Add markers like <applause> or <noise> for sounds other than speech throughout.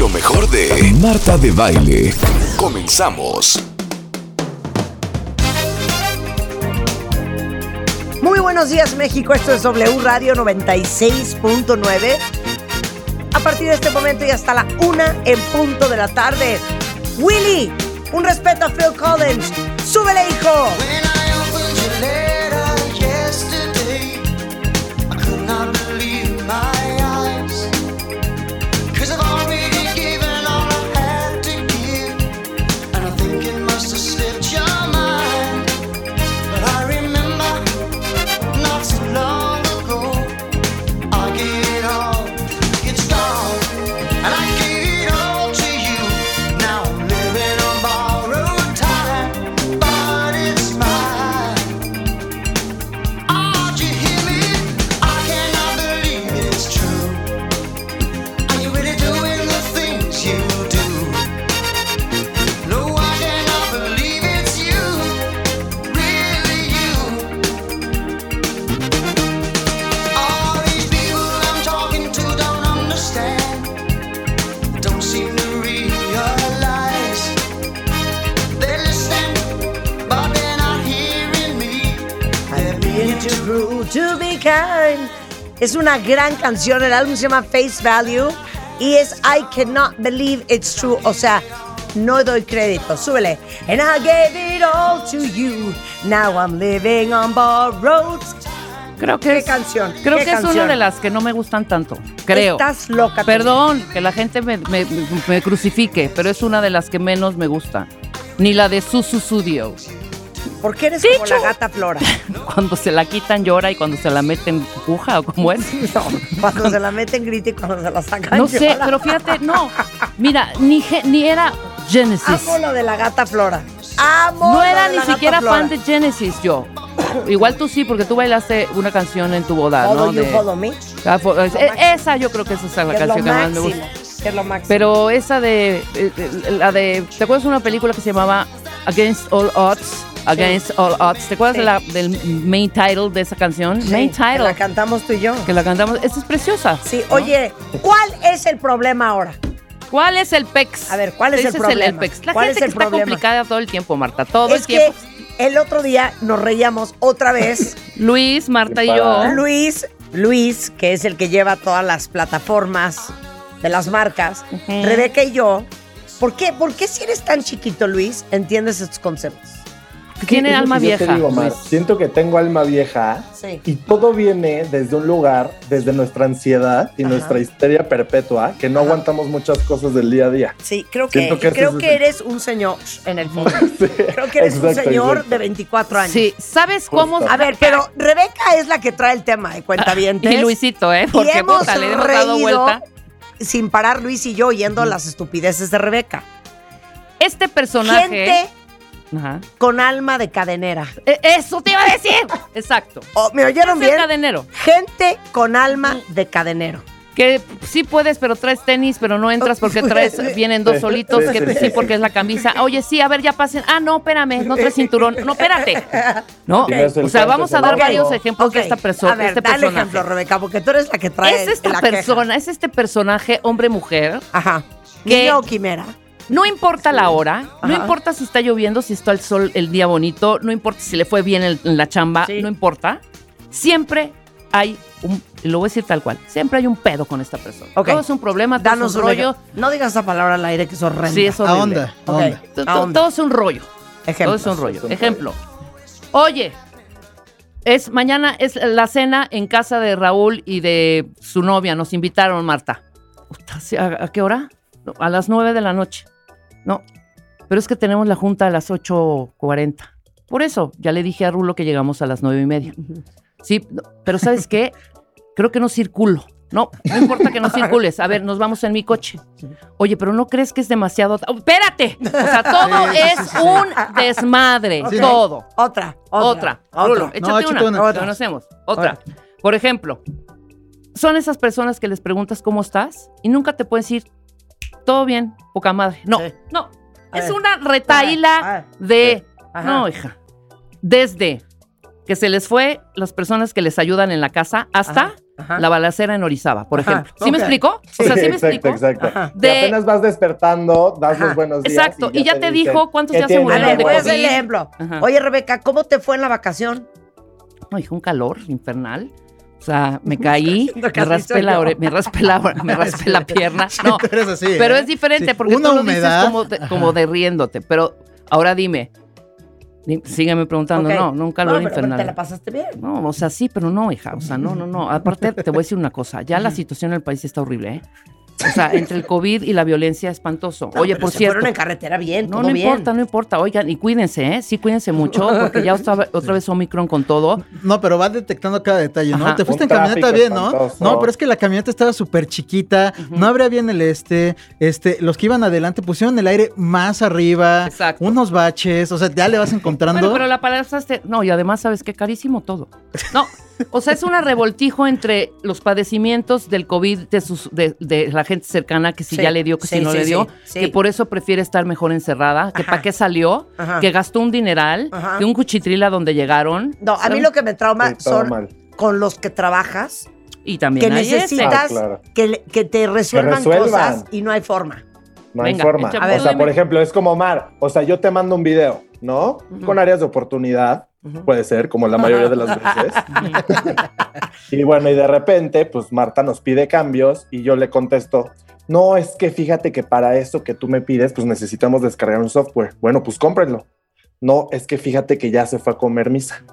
Lo mejor de Marta de Baile. Comenzamos. Muy buenos días México, esto es W Radio 96.9. A partir de este momento y hasta la una en punto de la tarde. Willy, un respeto a Phil Collins. ¡Súbele, hijo! Es una gran canción, el álbum se llama Face Value y es I cannot believe it's true, o sea, no doy crédito, súbele. And I gave it all to you, now I'm living on borrowed. Creo que ¿Qué es, canción? Creo ¿Qué que es una de las que no me gustan tanto. Creo. Estás loca. Perdón, que la gente me, me- me crucifique, pero es una de las que menos me gusta. Ni la de Susu Studio. ¿Por qué eres como la gata Flora? <laughs> Cuando se la quitan llora y cuando se la meten puja o como es. <laughs> No, cuando se la meten grita y cuando se la sacan No sé, llora. pero fíjate, no. Mira, ni, ni era Genesis. Amo lo de la gata Flora. Amo No lo era de ni la gata siquiera Flora. fan de Genesis yo. Igual tú sí, porque tú bailaste una canción en tu boda, Follow ¿no? you, De- follow me. Ah, es- máximo. esa yo creo que esa es la Que es lo canción que más me gusta. que es lo máximo. Pero esa de, la de, ¿te acuerdas de una película que se llamaba Against All Odds? Against All Odds. ¿Te acuerdas Sí. de la, del main title de esa canción? Sí, main que title. la cantamos tú y yo. que la cantamos. Esa es preciosa. Sí, ¿no? oye, ¿cuál es el problema ahora? ¿Cuál es el PEX? A ver, ¿cuál es el problema? PEX. La ¿Cuál gente es el que está problema? complicada todo el tiempo, Marta. Todo es el tiempo. que el otro día nos reíamos otra vez. <laughs> Luis, Marta y yo. Luis, Luis, que es el que lleva todas las plataformas de las marcas, Ujú. Rebeca y yo. ¿Por qué, ¿Por qué si eres tan chiquito, Luis, entiendes estos conceptos? Tiene alma que yo te vieja. digo, Mar. Luis. Siento que tengo alma vieja Sí. y todo viene desde un lugar, desde nuestra ansiedad y Ajá. nuestra histeria perpetua, que no Ajá. aguantamos muchas cosas del día a día. Sí, creo que, creo eres un señor en el fondo. <laughs> Creo que eres un señor exacto. de 24 años. Sí, ¿sabes cómo? Justo. A ver, pero Rebeca es la que trae el tema de cuentavientes. <laughs> Y Luisito, ¿eh? Y Porque hemos puta, le hemos dado reído vuelta. sin parar Luis y yo oyendo las estupideces de Rebeca. Este personaje. Gente Ajá. con alma de cadenera. E- Eso te iba a decir. <laughs> Exacto. Oh, ¿Me oyeron Es el bien? cadenero. Gente con alma de cadenero. Que sí puedes, pero traes tenis, pero no entras porque traes, <laughs> vienen dos solitos, Sí, que sí, porque es la camisa. Oye, sí, a ver, ya pasen. Ah, no, espérame, no traes cinturón. No, espérate. No, o sea, vamos a dar varios ejemplos de esta persona. A ver, este dale personaje. ejemplo, Rebeca, porque tú eres la que trae Es esta la queja. persona, es este personaje, hombre-mujer. Ajá. que- Niño o quimera. No importa la hora, no importa si está lloviendo, si está el sol el día bonito, no importa si le fue bien en, en la chamba, Sí. no importa. Siempre hay un, lo voy a decir tal cual, siempre hay un pedo con esta persona. Todo es un problema, todo Danos es un un rollo. No digas esa palabra al aire que es horrenda. Sí, es horrible. Ok, onda. To- a onda. Todo es un rollo. Ejemplo. Todo es un rollo. Es un Ejemplo. Oye, es mañana es la cena en casa de Raúl y de su novia. Nos invitaron, Marta. ¿A, a qué hora? A las nueve de la noche. No. Pero es que tenemos la junta a las 8.40. Por eso, ya le dije a Rulo que llegamos a las nueve y media. Sí, pero ¿sabes qué? Creo que no circulo. No, no importa que no <laughs> circules. A ver, nos vamos en mi coche. Oye, pero ¿no crees que es demasiado? ¡Oh, ¡Espérate! O sea, <laughs> todo Sí, es sí, sí. un desmadre. Todo. Otra, Otra. otra. Rulo, otra. échate, una. una. Conocemos. Otra. Por ejemplo, son esas personas que les preguntas cómo estás y nunca te pueden decir, todo bien, poca madre. No, Sí. no. A Es ver. una retaíla de... Ajá. No, hija. Desde que se les fue las personas que les ayudan en la casa hasta Ajá, Ajá. la balacera en Orizaba, por Ajá, ejemplo. ¿Sí me explico? O sea, ¿sí me exacto, explico? exacto. De- apenas vas despertando, das Ajá. los buenos días. Exacto, y ya te dijo cuántos ¿qué ya se murieron de el COVID. ejemplo. Oye, Rebeca, ¿cómo te fue en la vacación? No, hijo, un calor infernal. O sea, me <laughs> caí, me raspé la, ore- me raspé la, me raspé la pierna. No, así, pero ¿eh? es diferente Sí, porque una tú lo humedad. dices como de, como de riéndote. Pero ahora dime, di- sígueme preguntando. Ok. No, un calor No, infernal. te la pasaste bien. No, o sea, sí, pero no, hija. O sea, no, no, no. Aparte, te voy a decir una cosa. Ya la situación en el país está horrible, ¿eh? O sea, entre el COVID y la violencia, espantoso. No, Oye, pero por se cierto. fueron en carretera bien, No, todo no bien. importa, no importa. Oigan, y cuídense, ¿eh? Sí, cuídense mucho, porque ya otra, otra vez Omicron con todo. No, pero vas detectando cada detalle, ¿no? Ajá. Te fuiste Un en camioneta bien, ¿no? espantoso. No, pero es que la camioneta estaba súper chiquita, no abría bien el este, este, los que iban adelante pusieron el aire más arriba, Exacto. unos baches, o sea, ya le vas encontrando. Bueno, pero la pasaste. No, y además, ¿sabes qué? Carísimo todo. No, o sea, es una revoltijo entre los padecimientos del COVID de, sus, de, de la gente cercana, que si Sí, ya le dio, que sí, si no sí, le dio, sí, sí. que por eso prefiere estar mejor encerrada, que para qué salió, Ajá. que gastó un dineral, Ajá. que un cuchitril a donde llegaron. No, a mí lo que me trauma son mal. con los que trabajas, Y también que necesitas Ah, claro. que, que te resuelvan, resuelvan. cosas y no hay forma. No hay forma. échame. A ver, o sea, por ejemplo, es como Mar. O sea, yo te mando un video, ¿no? Con áreas de oportunidad. Puede ser, como la mayoría de las veces. <laughs> y bueno, y de repente, pues Marta nos pide cambios y yo le contesto. No, es que fíjate que para eso que tú me pides, pues necesitamos descargar un software. Bueno, pues cómprenlo. No, es que fíjate que ya se fue a comer misa.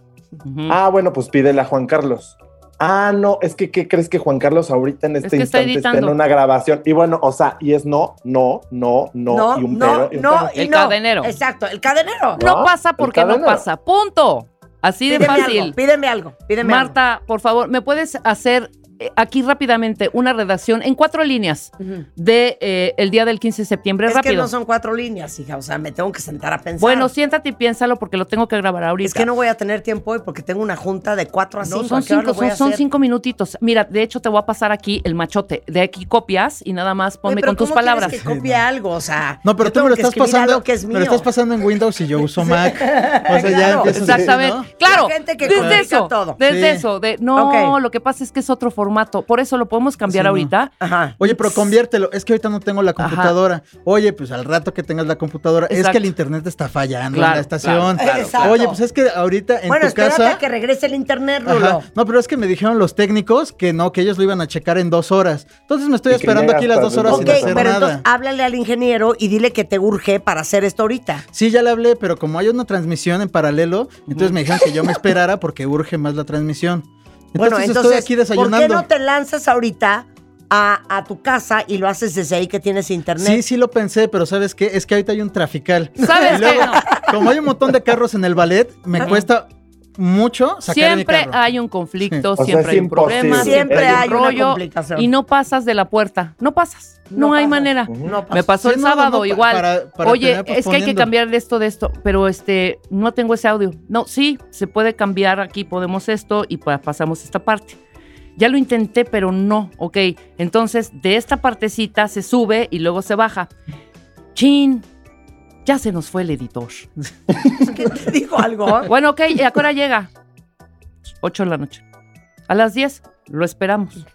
Ah, bueno, pues pídele a Juan Carlos. Ah, no, es que ¿qué crees que Juan Carlos ahorita en este que está instante está en editando. una grabación? Y bueno, o sea, y es no, no, no, no, No, y un no, pero. y un no, pero. y El no. cadenero. Exacto, el cadenero. No ¿no? pasa porque no pasa. Punto. Así de Pídeme fácil. algo, pídeme algo, pídeme algo. Marta, por favor, ¿me puedes hacer aquí rápidamente una redacción en cuatro líneas Ujú. de eh, el día del 15 de septiembre? Es Rápido. que no son cuatro líneas, hija, o sea, me tengo que sentar a pensar. Bueno, siéntate y piénsalo porque lo tengo que grabar ahorita. es que no voy a tener tiempo hoy porque tengo una junta de cuatro a No, cinco. son ¿A qué hora cinco, son, a son cinco minutitos. Mira, de hecho te voy a pasar aquí el machote. De aquí copias y nada más ponme con tus ¿cómo quieres palabras. que copie algo, o sea. no, pero tú me lo estás pasando, algo que es me lo estás pasando en Windows y yo uso Mac. <laughs> O sea, ya Exactamente. ¿no? Claro. La gente que desde eso. todo. Desde Sí. eso. De, no, lo que pasa es que es otro formato. Por eso lo podemos cambiar Sí, no. ahorita. Ajá. Oye, pero conviértelo. Es que ahorita no tengo la Ajá. computadora. Oye, pues al rato que tengas la computadora. Es que el internet está fallando en la estación. claro. Oye, pues es que ahorita en bueno, tu espérate casa. a que regrese el internet, Ajá. Rulo. No, pero es que me dijeron los técnicos que no, que ellos lo iban a checar en dos horas. Entonces me estoy esperando aquí las dos horas Ok, sin hacer pero nada. entonces háblale al ingeniero y dile que te urge para hacer esto ahorita. Sí, ya le hablé, pero como hay una transmisión en paralelo, entonces me dijeron que yo me esperara porque urge más la transmisión. Entonces, bueno, entonces, estoy aquí ¿por qué desayunando. no te lanzas ahorita a, a tu casa y lo haces desde ahí que tienes internet? Sí, sí lo pensé, pero ¿sabes qué? Es que ahorita hay un trafical. ¿Sabes Y luego, qué? No. Como hay un montón de carros en el ballet, me cuesta mucho sacar Siempre hay un conflicto, O sea, siempre hay un problema. Siempre hay hay un una rollo complicación. y no pasas de la puerta. No pasas. No, No hay manera. No pasa. Me pasó Sí, el no, sábado igual. para- para Oye, es que hay que cambiar de esto, de esto, pero este, no tengo ese audio. No, sí, se puede cambiar aquí, podemos esto y pa- pasamos esta parte. Ya lo intenté, pero no, ok. Entonces, de esta partecita se sube y luego se baja. Chin, ya se nos fue el editor. <laughs> ¿Qué te dijo algo? Bueno, ok, ¿y a qué hora llega? 8 de la noche. A las 10 lo esperamos.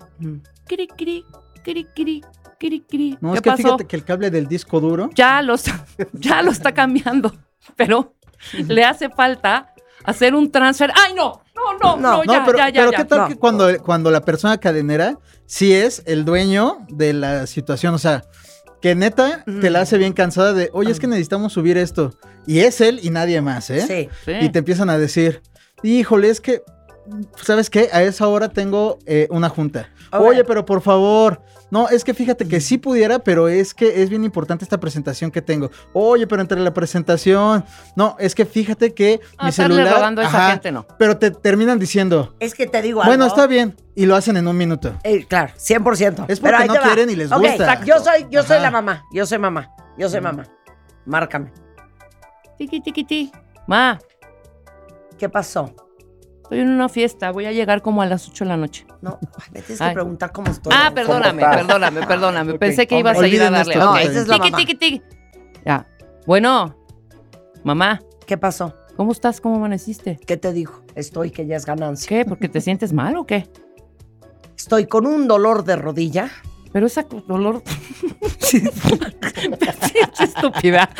Kiri, kiri, kiri, kiri, kiri, kiri. No, ¿Qué es que pasó? fíjate que el cable del disco duro. Ya lo, está, ya lo está cambiando, pero le hace falta hacer un transfer. ¡Ay, no! No, no, no, No, No, ya, pero, ya, ya, pero ya. ¿qué tal No. que cuando, cuando la persona cadenera sí es el dueño de la situación? O sea, que neta te la hace bien cansada de, oye, es que necesitamos subir esto. Y es él y nadie más, ¿eh? Sí. Sí. Y te empiezan a decir, híjole, es que, ¿sabes qué? A esa hora tengo eh, una junta. Oye, pero por favor. No, es que fíjate que sí pudiera, pero es que es bien importante esta presentación que tengo. Oye, pero entre la presentación. No, es que fíjate que Ah, mi celular. rogando a esa gente, no. Pero te terminan diciendo, Es que te digo bueno, algo. está bien. Y lo hacen en un minuto. Eh, claro, 100%. Es Pero porque ahí no quieren y les Ok, gusta. exacto. Yo soy, yo soy la mamá. Yo soy mamá. Yo soy mamá. Márcame. Tiqui, tiqui, ti. Ma, ¿Qué pasó? Estoy en una fiesta, voy a llegar como a las 8 de la noche. No, me tienes Ay. que preguntar cómo estoy. Ah, perdóname, perdóname, perdóname. Pensé que ibas a ir a darle. esa es la Tiqui, mamá. tiqui, tiqui. Ya. Bueno, mamá, ¿Qué pasó? ¿cómo estás? ¿Cómo amaneciste? ¿Qué te dijo? Estoy que ya es ganancia. ¿Qué? ¿Porque te sientes mal o qué? estoy con un dolor de rodilla. Pero esa dolor. <laughs> sí, qué estúpida. <laughs>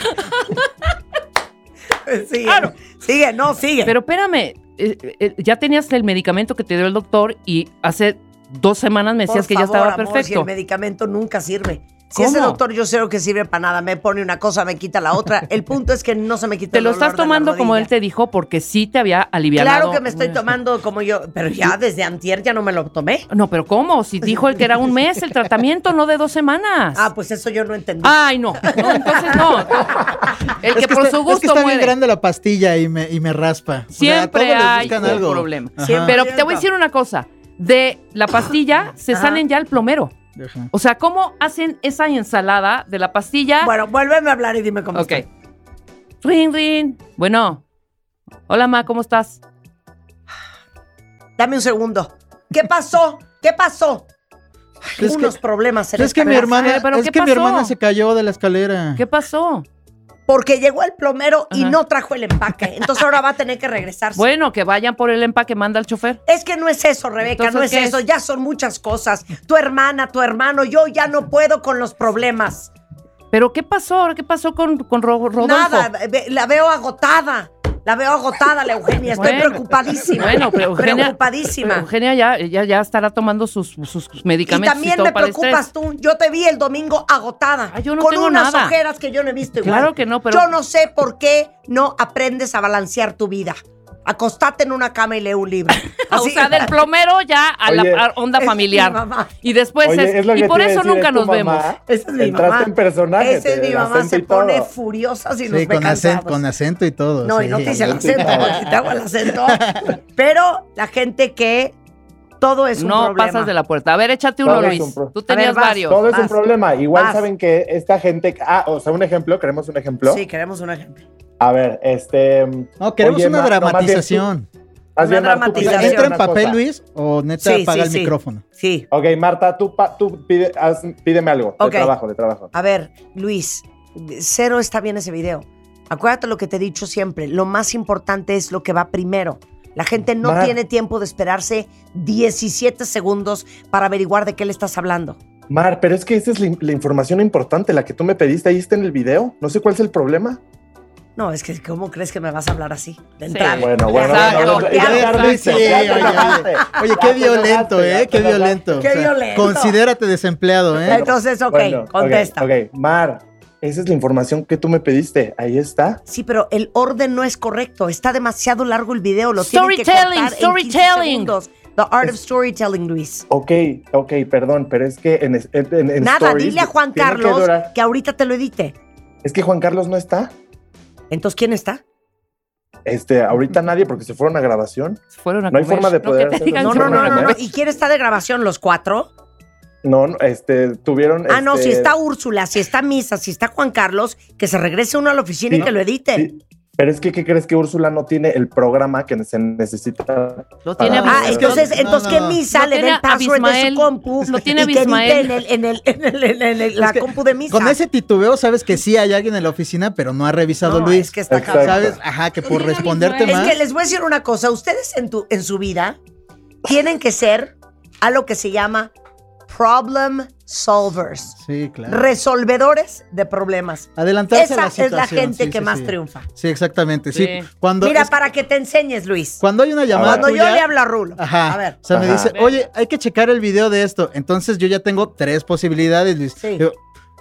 Sigue, Claro. sigue, no, sigue. Pero espérame, eh, eh, ya tenías el medicamento que te dio el doctor y hace dos semanas me Por decías que ya estaba amor, si perfecto. el medicamento nunca sirve. Si ¿Cómo? ese doctor yo sé que sirve para nada, me pone una cosa, me quita la otra. El punto es que no se me quita Te el lo dolor estás tomando como él te dijo porque sí te había aliviado. Claro que me estoy tomando como yo, pero ya desde antier ya no me lo tomé. No, pero ¿cómo? Si dijo él que era un <laughs> mes el tratamiento, no de dos semanas. Ah, pues eso yo no entendí. Ay, no. No, entonces no. <laughs> El que, Es por está, su es que gusto está bien muere. grande la pastilla y me, y me raspa. O sea, a Siempre hay un algo. problema. Siempre. Pero te voy a decir una cosa. De la pastilla se Ajá. salen ya el plomero. Ajá. O sea, ¿cómo hacen esa ensalada de la pastilla? Bueno, vuélveme a hablar y dime cómo ok. está. Ring, ring. Bueno. Hola, Ma, ¿cómo estás? Dame un segundo. ¿Qué pasó? ¿Qué pasó? Es que- unos problemas en Es que mi hermana, ¿pero es qué que mi pasó? hermana se cayó de la escalera. ¿Qué pasó? Porque llegó el plomero y no trajo el empaque. Entonces ahora va a tener que regresarse. Bueno, que vayan por el empaque, manda el chofer. Es que no es eso, Rebeca, Entonces, no es ¿qué eso. es? Ya son muchas cosas. Tu hermana, tu hermano, yo ya no puedo con los problemas. ¿Pero qué pasó? ¿Qué pasó con, con Ro- Rodolfo? Nada, la veo agotada. La veo agotada, la Eugenia. Estoy Bueno, preocupadísima. Bueno, pero Eugenia, Preocupadísima. Eugenia ya, ya, ya estará tomando sus, sus Y medicamentos. también todo me el preocupas tú. Yo te vi el domingo agotada. Ah, yo no con tengo unas nada. ojeras que yo no he visto igual. Claro que no, pero- Yo no sé por qué no aprendes a balancear tu vida. Acostate en una cama y lee un libro. <laughs> Ah, O sea, del plomero ya a Oye, la onda es familiar. mi mamá. Y después Oye, es, es lo y por eso decir, nunca es nos vemos. Esa es mi Entraste mamá. en personaje, Esa es mi mamá. Se pone furiosa si nos Sí, ve con acento, con acento y todo. No, y no te hice el acento, porque te hago el acento. <laughs> Pero la gente que todo es un no problema. pasas de la puerta. A ver, échate uno, Todo Luis. un Tú tenías ver, vas. varios. Todo es un problema. Igual Vas. saben que esta gente. Ah, o sea, un ejemplo, queremos un ejemplo. Sí, queremos un ejemplo. A ver, este. No, queremos Oye, una Ma- no, más bien tú- dramatización. Una Mar, dramatización. ¿Entra en papel, cosa. Luis? ¿O neta Sí, apaga sí, el sí. micrófono? Sí. Ok, Marta, tú, pide, haz- pídeme algo de trabajo, de trabajo. A ver, Luis, cero está bien ese video. Acuérdate lo que te he dicho siempre. Lo más importante es lo que va primero. La gente no Mar. tiene tiempo de esperarse 17 segundos para averiguar de qué le estás hablando. Mar, pero es que esa es la, la información importante, la que tú me pediste, ahí está en el video. No sé cuál es el problema. No, es que ¿cómo crees que me vas a hablar así? De Sí. entrada. Bueno, bueno, bueno. Ya, ya ya, tardiste, sí, ya te oye, qué violento, ¿eh? Qué violento. Qué violento. Considérate desempleado, ¿eh? Entonces, ok, Bueno, contesta. Ok, Mar, esa es la información que tú me pediste. Ahí está. Sí, pero el orden no es correcto. Está demasiado largo el video. Lo tienen que Storytelling, cortar en 15 storytelling. segundos. The art of storytelling, Luis. Ok, ok, perdón, pero es que en, en, en- Nada, stories dile a Juan que Carlos que, ahorita te lo edite. Es que Juan Carlos no está. Entonces, ¿quién está? Este, ahorita nadie porque se fueron a grabación. Fueron a No hay forma de No, poder No, no, no, no, no. comer. ¿Y quién está de grabación? ¿Los cuatro? No, no, este, tuvieron. Ah, no, este, si está Úrsula, si está Misa, si está Juan Carlos, que se regrese uno a la oficina y que lo edite. sí, pero es que, ¿qué crees que Úrsula no tiene el programa que se necesita? Lo tiene Ah, Ah, es entonces, no, entonces no, que no. Misa le dé el password de su compu Lo tiene Abismael. en, el, en, el, en, el- en la Es que compu de Misa. Con ese titubeo sabes que sí hay alguien en la oficina, pero no ha revisado No, Luis. es que está cabrón. ¿Sabes? Ajá, que por responderte Es más. que les voy a decir una cosa. Ustedes en, tu, en su vida tienen que ser a lo que se llama problem solvers. Sí, claro. Resolvedores de problemas. Adelantarse a Esa la es la situación, gente sí, que sí, más sí. triunfa. Sí, exactamente. Sí. Sí. Cuando, Mira, es- para que te enseñes, Luis. cuando hay una llamada Cuando yo le hablo a Rulo. Ajá. A ver. O sea, me dice, oye, hay que checar el video de esto. Entonces yo ya tengo tres posibilidades, Luis. Sí.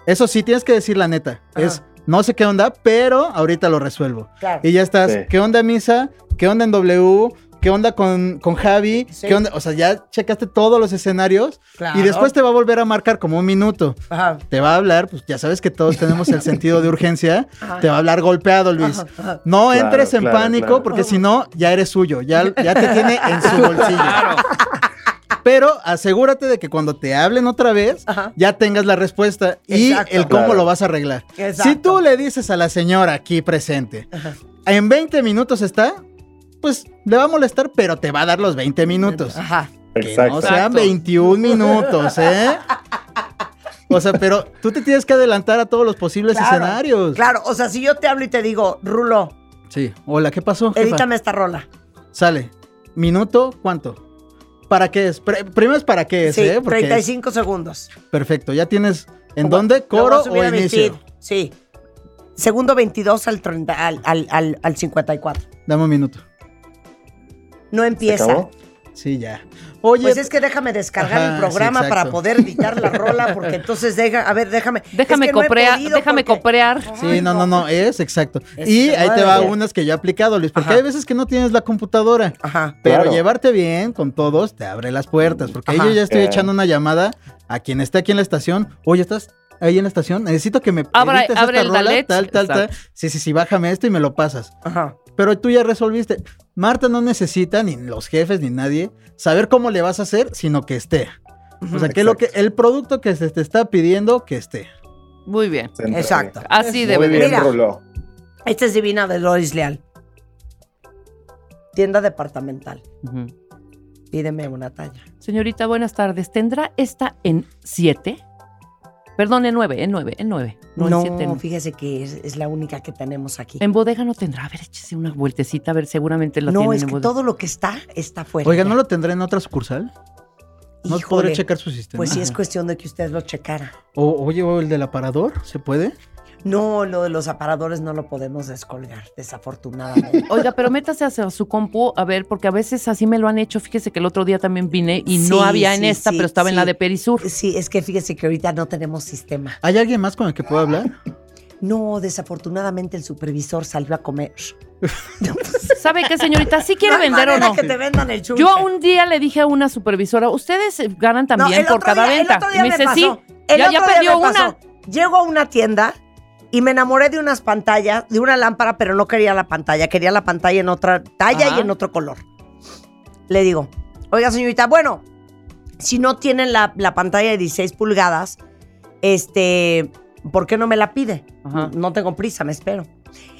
Eso sí, tienes que decir la neta. Ajá. Es, no sé qué onda, pero ahorita lo resuelvo. Claro. Y ya estás, Sí. ¿qué onda, Misa? ¿Qué onda en W? ¿Qué onda con, con Javi? Sí. ¿Qué onda? O sea, ya checaste todos los escenarios Claro. y después te va a volver a marcar como un minuto. Ajá. Te va a hablar, pues ya sabes que todos tenemos el sentido de urgencia. <laughs> Ajá. Te va a hablar golpeado, Luis. Ajá, ajá. No Claro, entres en claro, pánico claro. porque si no, ya eres suyo. Ya, ya te tiene en su bolsillo. Pero asegúrate de que cuando te hablen otra vez, Ajá. ya tengas la respuesta y Exacto. el cómo Claro. lo vas a arreglar. Exacto. Si tú le dices a la señora aquí presente, en 20 minutos está, pues le va a molestar, pero te va a dar los 20 minutos. Ajá. Que Exacto. no sean Exacto. 21 minutos, ¿eh? O sea, pero tú te tienes que adelantar a todos los posibles Claro, escenarios. Claro, o sea, si yo te hablo y te digo, Rulo, Sí. Hola, ¿qué pasó? jefa? edítame esta rola. Sale. ¿Minuto cuánto? ¿Para qué es? Primero es para qué es, Sí, ¿eh? Porque 35 segundos. Perfecto, ya tienes en dónde, coro o inicio. Sí. Segundo 22 al, 30, al, al, al, al 54. Dame un minuto. No ¿Se empieza. acabó? Sí, ya. Oye, Pues es que déjame descargar Ajá, el programa sí, para poder editar la rola, porque entonces deja, a ver, déjame. Déjame es que no déjame porque- coprear. Sí, no, no, no, es exacto. Es y ahí te va unas que yo he aplicado, Luis, porque Ajá. hay veces que no tienes la computadora. Ajá. Pero Claro. llevarte bien con todos te abre las puertas, porque ahí yo ya estoy Eh. echando una llamada a quien esté aquí en la estación. Oye, ¿estás ahí en la estación? Necesito que me Abra- edites abre esta el rola, Dalet. tal, tal, tal. Sí, sí, sí, bájame esto y me lo pasas. Ajá. Pero tú ya resolviste. Marta no necesita, ni los jefes, ni nadie, saber cómo le vas a hacer, sino que esté. O sea, que lo que el producto que se te está pidiendo, que esté. Muy bien. Exacto. Así Muy debe de bien, Mira. Rulo. Esta es divina de Loris Leal. Tienda departamental. Pídeme una talla. Señorita, buenas tardes. ¿Tendrá esta en 7? Perdón, en 9, en 9, en 9. No, No, en 7. no. fíjese que es, es la única que tenemos aquí. En bodega no tendrá. A ver, échese una vueltecita, a ver, seguramente la no, tienen es en que bodega. todo lo que está, está fuera. Oiga, ¿no lo tendré en otra sucursal? ¿No Híjole, podré checar su sistema? Pues sí, es cuestión de que usted lo checara. O, oye, o el del aparador, ¿se puede? No, lo de los aparadores no lo podemos descolgar, desafortunadamente. <laughs> Oiga, pero métase hacia su compu, a ver, porque a veces así me lo han hecho. Fíjese que el otro día también vine y no Sí, había en sí, esta, sí, pero estaba en la de Perisur. Sí, es que fíjese que ahorita no tenemos sistema. ¿Hay alguien más con el que pueda hablar? <laughs> No, desafortunadamente el supervisor salió a comer. <laughs> ¿Sabe qué, señorita? ¿Sí quiere No vender o no? que te vendan el chunche. Yo un día le dije a una supervisora, ustedes eh, ganan también el por otro cada día- el venta. otro Y día me me dice, pasó. sí, El ya, otro ya día perdió me pasó. una. Llego a una tienda y me enamoré de unas pantallas, de una lámpara, pero no quería la pantalla, quería la pantalla en otra talla Ajá. y en otro color. Le digo, oiga señorita, bueno, si no tienen la, la pantalla de 16 pulgadas, este, ¿por qué no me la pide? Ajá. No tengo prisa, me espero.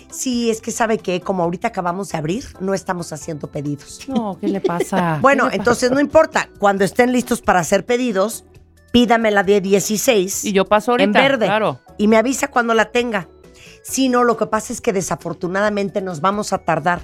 Sí, es que sabe que como ahorita acabamos de abrir, no estamos haciendo pedidos. No, ¿qué le pasa? <laughs> Bueno, ¿Qué le pasa? entonces no importa. Cuando estén listos para hacer pedidos, pídame la de 16 Y yo paso ahorita, en verde. claro. Y me avisa cuando la tenga. Si no, lo que pasa es que desafortunadamente nos vamos a tardar.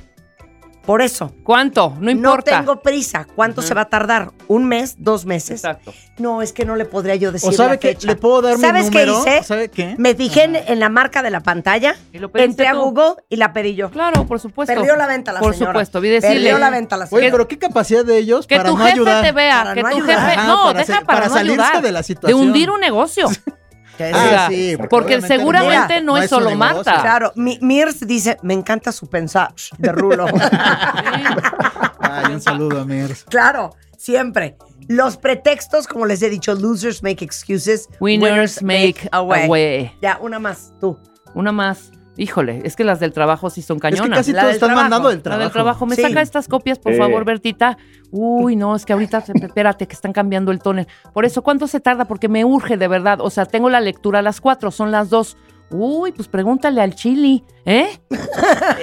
Por eso. ¿Cuánto? No importa. No tengo prisa. ¿Cuánto se va a tardar? ¿Un mes? ¿Dos meses? Exacto. No, es que no le podría yo decir ¿O sabe la que fecha. le puedo dar mi ¿Sabes número? qué hice? ¿Sabe qué? Me fijé en, en la marca de la pantalla, ¿Y lo pediste entré a? Google y la pedí yo. Claro, por supuesto. Perdió la venta la Por señora. supuesto, vi decirle. Perdió la venta la Oye, señora. pero qué capacidad de ellos Que para tu no jefe ayudar. te vea, Para que no tu ayudar. jefe. Ajá, no, para deja para, para no salirse ayudar, de la situación. De hundir un negocio. <laughs> Que O sí. porque seguramente Mira, no, es su solo negocio. Marta. Claro, mi, Mirs dice, me encanta su pensar de rulo. <laughs> Ay, un saludo a Mirs. claro, siempre. Los pretextos, como les he dicho, losers make excuses. Winners make away. Ya, una más, tú. Una más. Híjole, es que las del trabajo sí son Es que cañonas. casi La todos están trabajo, mandando del La trabajo. del trabajo. ¿Me Sí. saca estas copias, por Sí. favor, Bertita? Uy, no, es que ahorita, <laughs> espérate, que están cambiando el tóner. Por eso, ¿cuánto se tarda? Porque me urge, de verdad. O sea, tengo la lectura a las cuatro, son las dos. Uy, pues pregúntale al chili, ¿eh?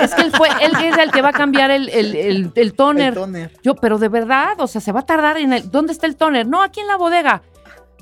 es que él fue, él es el que va a cambiar el, el, el- el tóner. El tóner. Yo, pero de verdad, o sea, se va a tardar en el. ¿Dónde está el tóner? No, aquí en la bodega.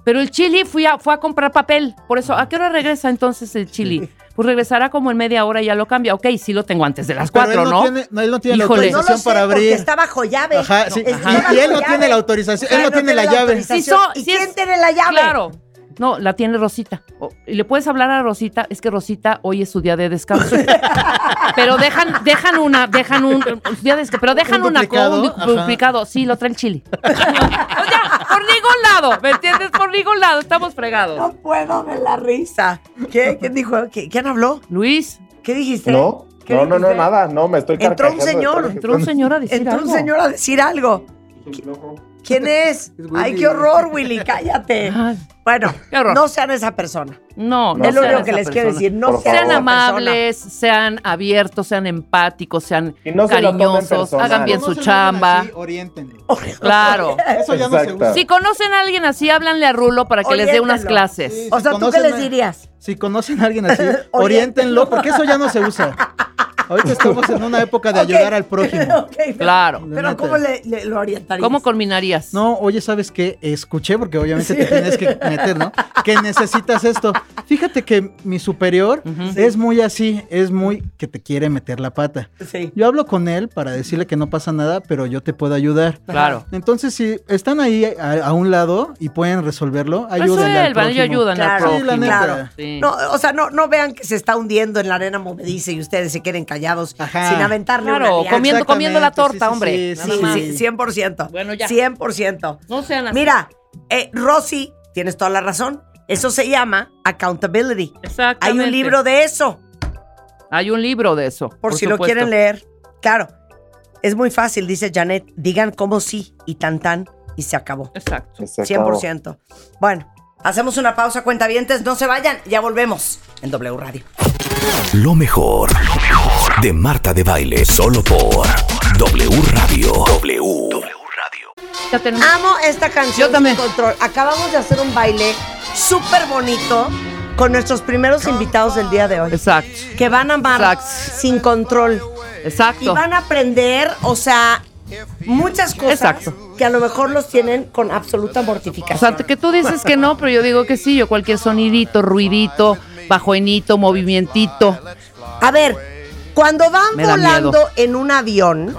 Pero el chili fui a, fue a comprar papel. Por eso, ¿a qué hora regresa entonces el chili? <laughs> Pues regresará como en media hora y ya lo cambia. Ok, sí lo tengo antes de las Pero cuatro, él ¿no? Tiene, no, él no tiene la Híjole. No autorización lo sé, para porque abrir. está bajo llave. Ajá, sí. Y- bajo y él no llave. tiene la autorización, él no tiene la llave. autorización. Si so- ¿Y si quién es- tiene la llave? Claro. No, la tiene Rosita. Y le puedes hablar a Rosita, es que Rosita hoy es su día de descanso. <laughs> pero dejan, dejan una, dejan un día de descanso, pero dejan Un una duplicado, un ajá. duplicado. Sí, lo trae el <laughs> o sea, por ningún lado, ¿me entiendes? Por ningún lado, estamos fregados. No puedo de la risa. ¿Qué? ¿Quién dijo? ¿Qué- ¿Quién habló? Luis, ¿Qué dijiste? No, ¿Qué no, no, no, nada. No, me estoy Entró un señor, entró un señor a decir Entró un algo. señor a decir algo. ¿Quién es? <laughs> Es Ay, qué horror, Willy, cállate. Bueno, no sean esa persona. no, no es lo único que les quiero decir. No Por sean amables, sean abiertos, sean empáticos, sean no cariñosos, hagan bien su Conocen a alguien chamba. así. Claro. Eso ya no se usa. Si conocen a alguien así, háblanle a Rulo para que les dé unas clases. Sí. O sea, ¿tú qué les dirías? Si conocen a alguien así, <laughs> oriéntenlo, porque eso ya no se usa. Ahorita estamos en una época de <laughs> ayudar al prójimo. <laughs> Claro. Pero. ¿cómo le, le- lo orientarías? ¿Cómo culminarías? No, oye, ¿sabes qué? Escuché, porque obviamente te tienes que meter, ¿no? Que necesitas esto. Fíjate que mi superior es muy así, es muy que te quiere meter la pata. Sí. Yo hablo con él para decirle que no pasa nada, pero yo te puedo ayudar. Claro. Entonces, si están ahí a, a un lado y pueden resolverlo, ayúdenle al Resuelvan, ellos prójimo. ayudan al Claro, prójimo. Sí, la neta. claro. Sí. No, o sea, no, no vean que se está hundiendo en la arena movediza y ustedes se queden callados Ajá. sin aventarle Claro, una comiendo, comiendo la torta, sí, sí, hombre. sí, sí, 100%. Bueno, ya. 100%. No sean así. Mira, eh, Rosy, tienes toda la razón. Eso se llama accountability. Hay un libro de eso, Hay un libro de eso. por, si lo quieren leer. Claro, es muy fácil, dice Janet. Digan cómo sí y tan tan y se acabó. Exacto. Se acabó. 100%. Bueno, hacemos una pausa, cuentavientes. No se vayan, ya volvemos en W Radio. Lo mejor, lo mejor de Marta de Baile, solo por W Radio. W. Radio. Ya tenemos. Amo esta canción. Yo también. Sin control. Acabamos de hacer un baile súper bonito con nuestros primeros invitados del día de hoy. Exacto. Que van a amar Exacto. sin control. Y Exacto. van a aprender, o sea, muchas cosas Exacto. que a lo mejor los tienen con absoluta O mortificación. sea, que tú dices que no, pero yo digo que sí. Yo cualquier sonidito, ruidito, bajoenito, movimientito. A ver, cuando van volando miedo. en un avión,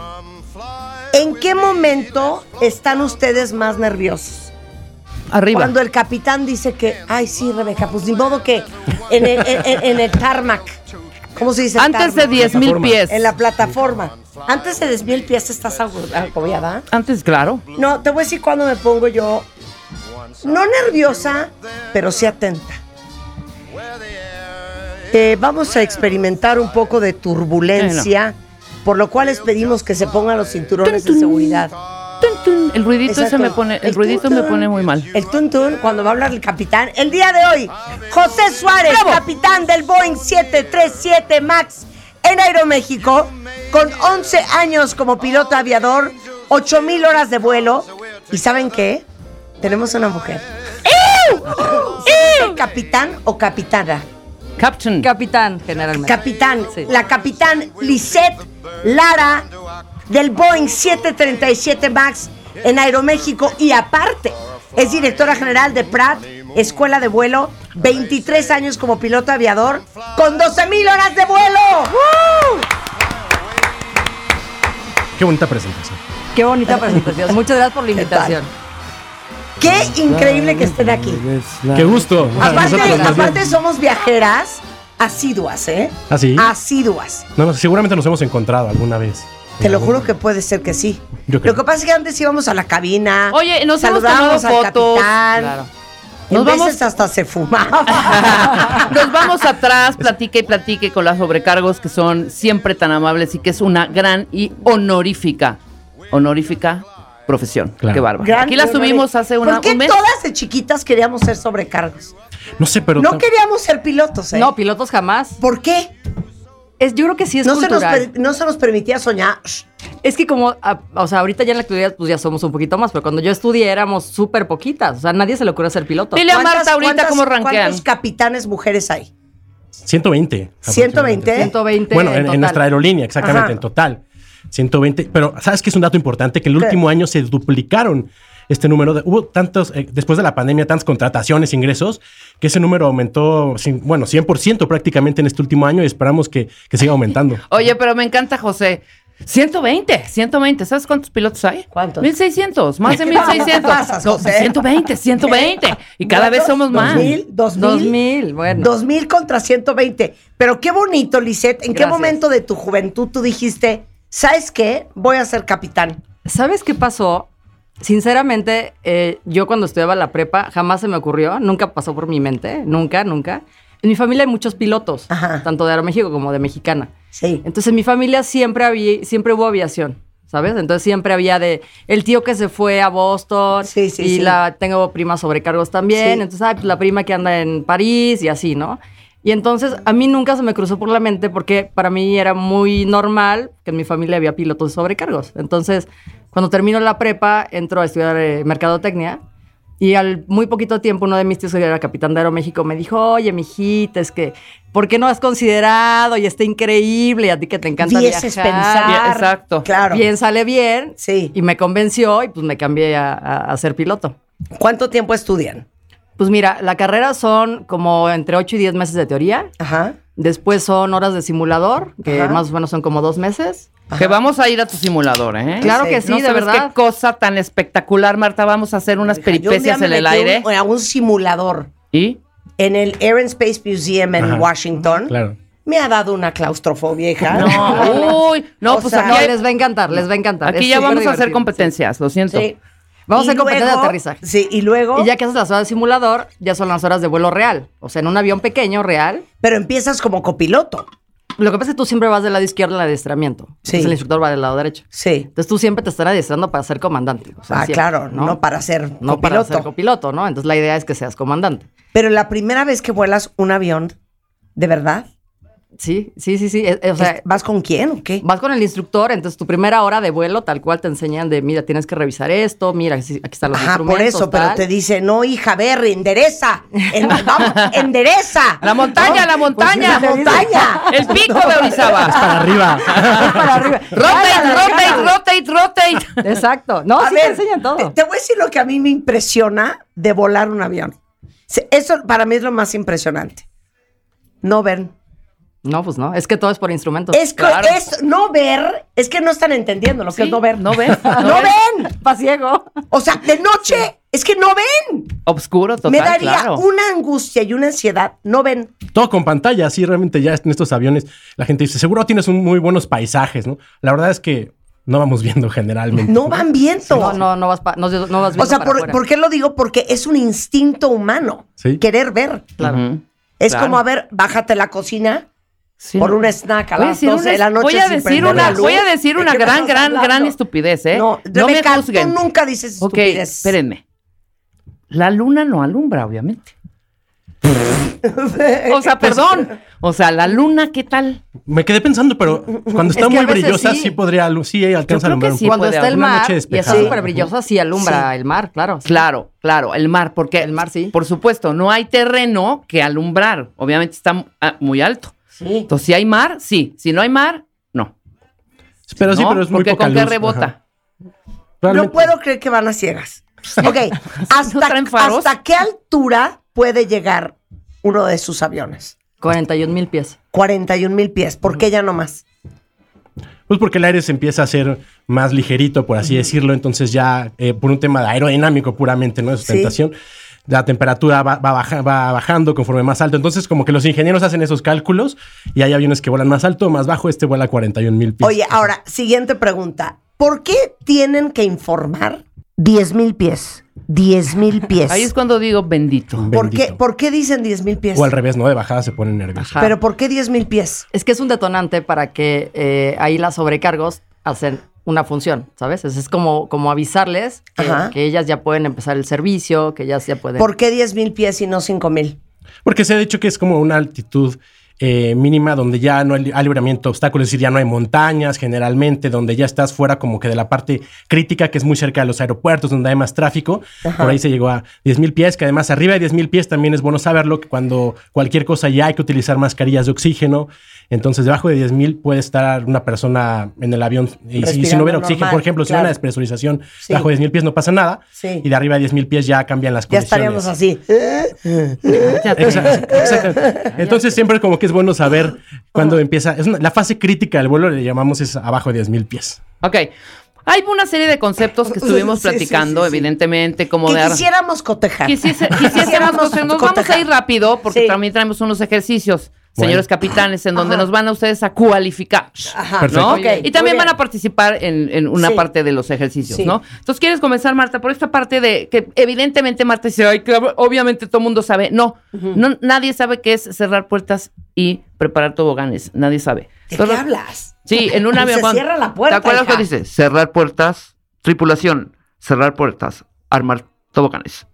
¿en qué momento están ustedes más nerviosos? Arriba. Cuando el capitán dice que, ay, sí, Rebeca, pues ni modo que en el, en- en- en el tarmac. ¿Cómo se dice? Antes de tarmac? 10 mil pies. En la plataforma. Antes de 10 mil pies estás agobiada. Antes, claro. No, te voy a decir cuando me pongo yo, no nerviosa, pero sí atenta. Eh, vamos a experimentar un poco de turbulencia, por lo cual les pedimos que se pongan los cinturones de seguridad. El ruidito ese Exacto. me pone, el El ruidito tun, me tun. pone muy mal. El tuntun, cuando va a hablar el capitán. El día de hoy, José Suárez, capitán del Boeing 737 MAX en Aeroméxico, con 11 años como piloto aviador, 8 mil horas de vuelo. ¿Y saben qué? Tenemos una mujer. ¿El capitán o capitana? Captain. Capitán, generalmente. Capitán, Sí. la capitán Lisette Lara del Boeing 737 MAX en Aeroméxico y aparte es directora general de Pratt, Escuela de Vuelo, 23 años como piloto aviador con 12 mil horas de vuelo. Qué bonita presentación. Qué bonita presentación. <laughs> Muchas gracias por la invitación. Qué increíble que estén aquí. Qué gusto. Aparte, somos viajeras asiduas, ¿eh? ¿Ah, sí? Asiduas. No, no, seguramente nos hemos encontrado alguna vez. Te lo juro que puede ser que sí. Yo creo. Lo que pasa es que antes íbamos a la cabina. Oye, nos saludábamos al fotos. capitán. Claro. En Nos vamos- veces hasta se fumaba. <laughs> Nos vamos atrás, platique y platique con las sobrecargos que son siempre tan amables y que es una gran y honorífica, honorífica profesión. Claro. Qué bárbaro. Gran Aquí la subimos hace una, ¿Por qué un mes. todas de chiquitas queríamos ser sobrecargos? No sé, pero. No queríamos ser pilotos, ¿eh? No, pilotos jamás. ¿Por qué? Es, yo creo que sí es No se, nos cultural. no se nos permitía soñar. Es que como, a- o sea, ahorita ya en la actualidad pues ya somos un poquito más, pero cuando yo estudié éramos súper poquitas. O sea, nadie se le ocurre ser piloto. Dile a ¿Cuántas- Marta ahorita cómo ranquean. ¿Cuántos capitanes mujeres hay? 120. 120. 120 Bueno, en, en total. nuestra aerolínea, exactamente, Ajá. en total. 120. Pero, ¿sabes qué es un dato importante? Que el ¿Qué? último año se duplicaron este número. De, hubo tantos, eh, después de la pandemia, tantas contrataciones, ingresos, que ese número aumentó, cin- bueno, 100% prácticamente en este último año y esperamos que, que siga aumentando. <laughs> Oye, pero me encanta José. 120, 120. ¿Sabes cuántos pilotos hay? ¿Cuántos? 1600, más de ¿Qué 1600. pasas, No, José? 120, 120. Y cada vez somos más. 2000, 2000, 2000, bueno. 2000 contra 120. Pero qué bonito, Lisette. ¿En qué momento de tu juventud tú dijiste, ¿sabes qué? Voy a ser capitán. ¿Sabes qué pasó? Sinceramente, eh, yo cuando estudiaba la prepa jamás se me ocurrió, nunca pasó por mi mente, nunca, nunca. En mi familia hay muchos pilotos, Ajá. tanto de Aeroméxico como de Mexicana. Sí. Entonces en mi familia siempre había, siempre hubo aviación, ¿sabes? Entonces siempre había de el tío que se fue a Boston Sí, sí, y sí. la tengo primas sobrecargos también, entonces ah, pues, la prima que anda en París y así, ¿no? Y entonces a mí nunca se me cruzó por la mente porque para mí era muy normal que en mi familia había pilotos de sobrecargos. Entonces, cuando termino la prepa, entro a estudiar eh, mercadotecnia y al muy poquito tiempo uno de mis tíos que era capitán de Aeroméxico me dijo, oye, mijita, es que, ¿por qué no has considerado? Y está increíble, y a ti que te encanta Vieses viajar. pensar. Bien, exacto. Claro. Bien sale bien. Sí. Y me convenció y pues me cambié a, a- a ser piloto. ¿Cuánto tiempo estudian? Pues mira, la carrera son como entre 8 y 10 meses de teoría. Ajá. Después son horas de simulador, que Ajá. más o menos son como dos meses. Que vamos a ir a tu simulador, ¿eh? Claro Sí. que sí, no de sabes verdad. qué cosa tan espectacular, Marta. Vamos a hacer unas Yo un día peripecias en el aire. un- a un simulador ¿Y? en el Air and Space Museum en Ajá. Washington. Claro. Me ha dado una claustrofobia, hija. No, <laughs> uy, no, O pues sea, aquí, No, les va a encantar, les va a encantar. aquí Es ya vamos a hacer competencias, lo siento. Sí. Vamos a hacer competencia de aterrizaje. Sí, y luego. Y ya que haces las horas de simulador, ya son las horas de vuelo real. O sea, en un avión pequeño, real. Pero empiezas como copiloto. Lo que pasa es que tú siempre vas del lado izquierdo en el adiestramiento. Sí. Entonces el instructor va del lado derecho. Sí. Entonces tú siempre te están adiestrando para ser comandante. o sea, ah, siempre, claro, ¿no? para ser No copiloto. para ser copiloto, ¿no? Entonces la idea es que seas comandante. Pero la primera vez que vuelas un avión, ¿de verdad? Sí, sí, sí, sí. Eh, eh, O sea, ¿Vas con quién o qué? vas con el instructor, entonces tu primera hora de vuelo, tal cual te enseñan de, mira, tienes que revisar esto, mira, aquí están los Ajá, por instrumentos. eso, pero te dice, no, hija, ver, endereza. En- <laughs> vamos, endereza. La montaña, la montaña. Pues, la montaña. El pico de Orizaba. Para arriba. <laughs> para arriba. <laughs> rotate, rotate, rotate, rotate. Exacto. No, A sí ver, te enseñan todo. Te, te voy a decir lo que a mí me impresiona de volar un avión. Eso para mí es lo más impresionante. No ver. No, pues no, es que todo es por instrumentos. Es que Claro. es no ver, es que no están entendiendo lo que Sí, es no ver. no ven, <laughs> No, no ven. Pa' ciego. O sea, de noche, es que no ven. Obscuro, total, me daría claro. una angustia y una ansiedad. No ven. Todo con pantalla, sí, realmente ya en estos aviones la gente dice, seguro tienes un muy buenos paisajes, ¿no? La verdad es que no vamos viendo generalmente. No van viendo. No, no, no vas, pa- no, no vas viendo o sea, para por, afuera. ¿por qué lo digo? Porque es un instinto humano. Sí. Querer ver. Claro. Es Claro. como, a ver, bájate la cocina Sí, por un snack a las decir 12 de una- la noche. voy a decir una, luz. voy a decir ¿De una gran, gran, hablando? gran estupidez, ¿eh? No, no me juzguen. tú nunca dices Ok, estupidez. espérenme. La luna no alumbra, obviamente. o sea, perdón. O sea, la luna, ¿qué tal? Me quedé pensando, pero cuando está Es que muy brillosa, sí. sí, podría, sí alcanza a alumbrar un sí. poco. Cuando está el mar noche y está súper brillosa, sí alumbra el mar, claro. Claro, claro, el mar, porque El mar, sí. por supuesto, no hay terreno que alumbrar. Obviamente está ah, muy alto. Sí. Entonces, si hay mar, sí. Si no hay mar, no. Pero sí, ¿No? pero es muy Porque poca con qué rebota. No puedo creer que van a ciegas. Ok, <laughs> ¿hasta, qué altura puede llegar uno de sus aviones? 41 mil pies. 41 mil pies. ¿Por qué ya no más? Pues porque el aire se empieza a hacer más ligerito, por así decirlo. Entonces ya, eh, por un tema de aerodinámico puramente, ¿no? De sustentación, la temperatura va, va baja- va bajando conforme más alto. Entonces como que los ingenieros hacen esos cálculos y hay aviones que vuelan más alto, más bajo. Este vuela a 41 mil pies. Oye, ahora, siguiente pregunta. ¿Por qué tienen que informar 10 mil pies? 10 mil pies. Ahí es cuando digo bendito. ¿Por qué. ¿Por qué dicen 10 mil pies? O al revés, ¿no? De bajada se ponen nerviosos. Ajá. ¿Pero por qué 10 mil pies? Es que es un detonante para que eh, ahí las sobrecargos hacen una función, ¿sabes? Es, es como, como avisarles que, ellas ya pueden empezar el servicio, que ellas ya pueden... ¿Por qué 10 mil pies y no 5 mil? Porque se ha dicho que es como una altitud eh, mínima donde ya no hay, hay libramiento de obstáculos, es decir, ya no hay montañas generalmente, donde ya estás fuera como que de la parte crítica que es muy cerca de los aeropuertos, donde hay más tráfico. Por ahí se llegó a 10 mil pies, que además arriba de 10 mil pies también es bueno saberlo, que cuando cualquier cosa ya hay que utilizar mascarillas de oxígeno. Entonces, debajo de 10 mil puede estar una persona en el avión. Y si, no hubiera oxígeno, normal, por ejemplo, si hubiera una despresurización Sí. debajo de 10 mil pies no pasa nada. Sí. Y de arriba de 10 mil pies ya cambian las Ya condiciones. estaríamos así. Exacto, exacto. <laughs> Entonces siempre como que es bueno saber cuándo empieza. Es una- la fase crítica del vuelo le llamamos es abajo de 10.000 pies. Ok. Hay una serie de conceptos que <laughs> estuvimos Sí, platicando, sí, sí. evidentemente, como Que de... quisiéramos cotejar. Quisiese- quisiésemos cotejar. Nos vamos a ir rápido porque Sí. también traemos unos ejercicios, Bueno. señores capitanes, en donde Ajá. nos van a ustedes a cualificar. Ajá. ¿no? Y también van a participar en, en una Sí. parte de los ejercicios, Sí. ¿no? Entonces, ¿quieres comenzar, Marta, por esta parte de que evidentemente Marta dice, ay, claro, obviamente todo el mundo sabe. No, no, nadie sabe qué es cerrar puertas y preparar toboganes. Nadie sabe. ¿De qué hablas? Sí, <laughs> en un Se avión. cuando- cierra la puerta, ¿Te acuerdas hija. que dice? Cerrar puertas, tripulación, cerrar puertas, armar toboganes.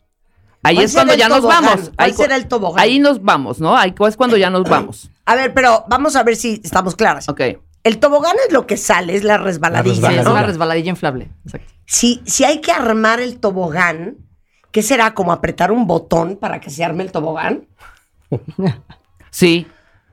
Ahí ¿Cuál es cuando ya nos vamos. ¿Cuál Ahí, será el tobogán? Ahí nos vamos, ¿no? Ahí es cuando ya nos vamos. <clears throat> A ver, pero vamos a ver si estamos claras. Ok. El tobogán es lo que sale, es la resbaladilla, Sí, resbaladilla. es una resbaladilla inflable. Exacto. Si, si hay que armar el tobogán, ¿qué será? ¿Como apretar un botón para que se arme el tobogán? Sí.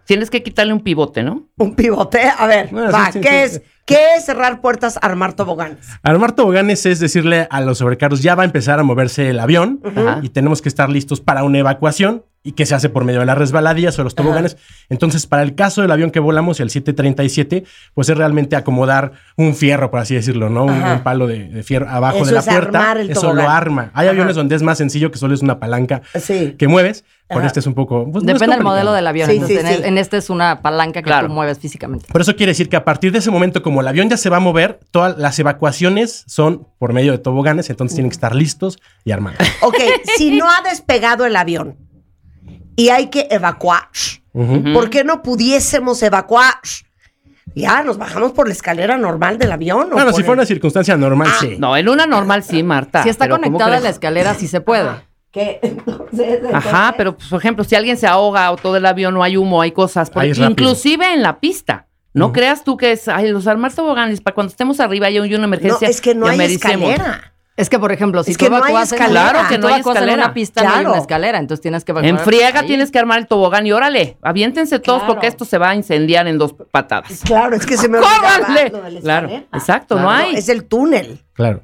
Tienes que quitarle un pivote, ¿no? ¿Un pivote? A ver, Bueno, va, sí, sí, ¿qué sí, es? ¿Qué es cerrar puertas, armar toboganes? Armar toboganes es decirle a los sobrecargos, ya va a empezar a moverse el avión y tenemos que estar listos para una evacuación y que se hace por medio de las resbaladillas o los toboganes. Entonces, para el caso del avión que volamos, el 737, pues es realmente acomodar un fierro, por así decirlo, ¿no? Un, palo de, de fierro abajo Eso de la es puerta. armar el Eso tobogán. lo arma. Hay aviones donde es más sencillo, que solo es una palanca Sí. que mueves. Por Ajá. este es un poco... pues, Depende del modelo del avión. Sí, Entonces, sí, en, sí. en este es una palanca que Claro. tú mueves físicamente. Pero eso quiere decir que a partir de ese momento, como el avión ya se va a mover, todas las evacuaciones son por medio de toboganes, entonces tienen que estar listos y armados. Ok, si no ha despegado el avión y hay que evacuar. ¿por qué no pudiésemos evacuar? Ya, nos bajamos por la escalera normal del avión. o Bueno, si fuera el- una circunstancia normal, Ah, sí. No, en una normal sí, Marta. si está pero ¿cómo conectada a la escalera, sí se puede. Ajá, <laughs> pero pues, por ejemplo, si alguien se ahoga o todo el avión no hay humo, hay cosas, por- rápido. inclusive en la pista. No Ujú. creas tú que es, ay, los armar toboganes para cuando estemos arriba y hay una No, emergencia. es que no hay mericemos. escalera. Es que, por ejemplo, si Es tú que no hay escalera. Claro que si no tú hay en escalera. una pista, no hay una escalera, entonces tienes que evacuar. En friega ahí. tienes que armar el tobogán y órale, aviéntense todos Claro. porque esto se va a incendiar en dos patadas. Claro, es que se me olvidaba <laughs> ¡Córranle! lo de la Claro, escalera. exacto, no Claro. hay. Es el túnel Claro.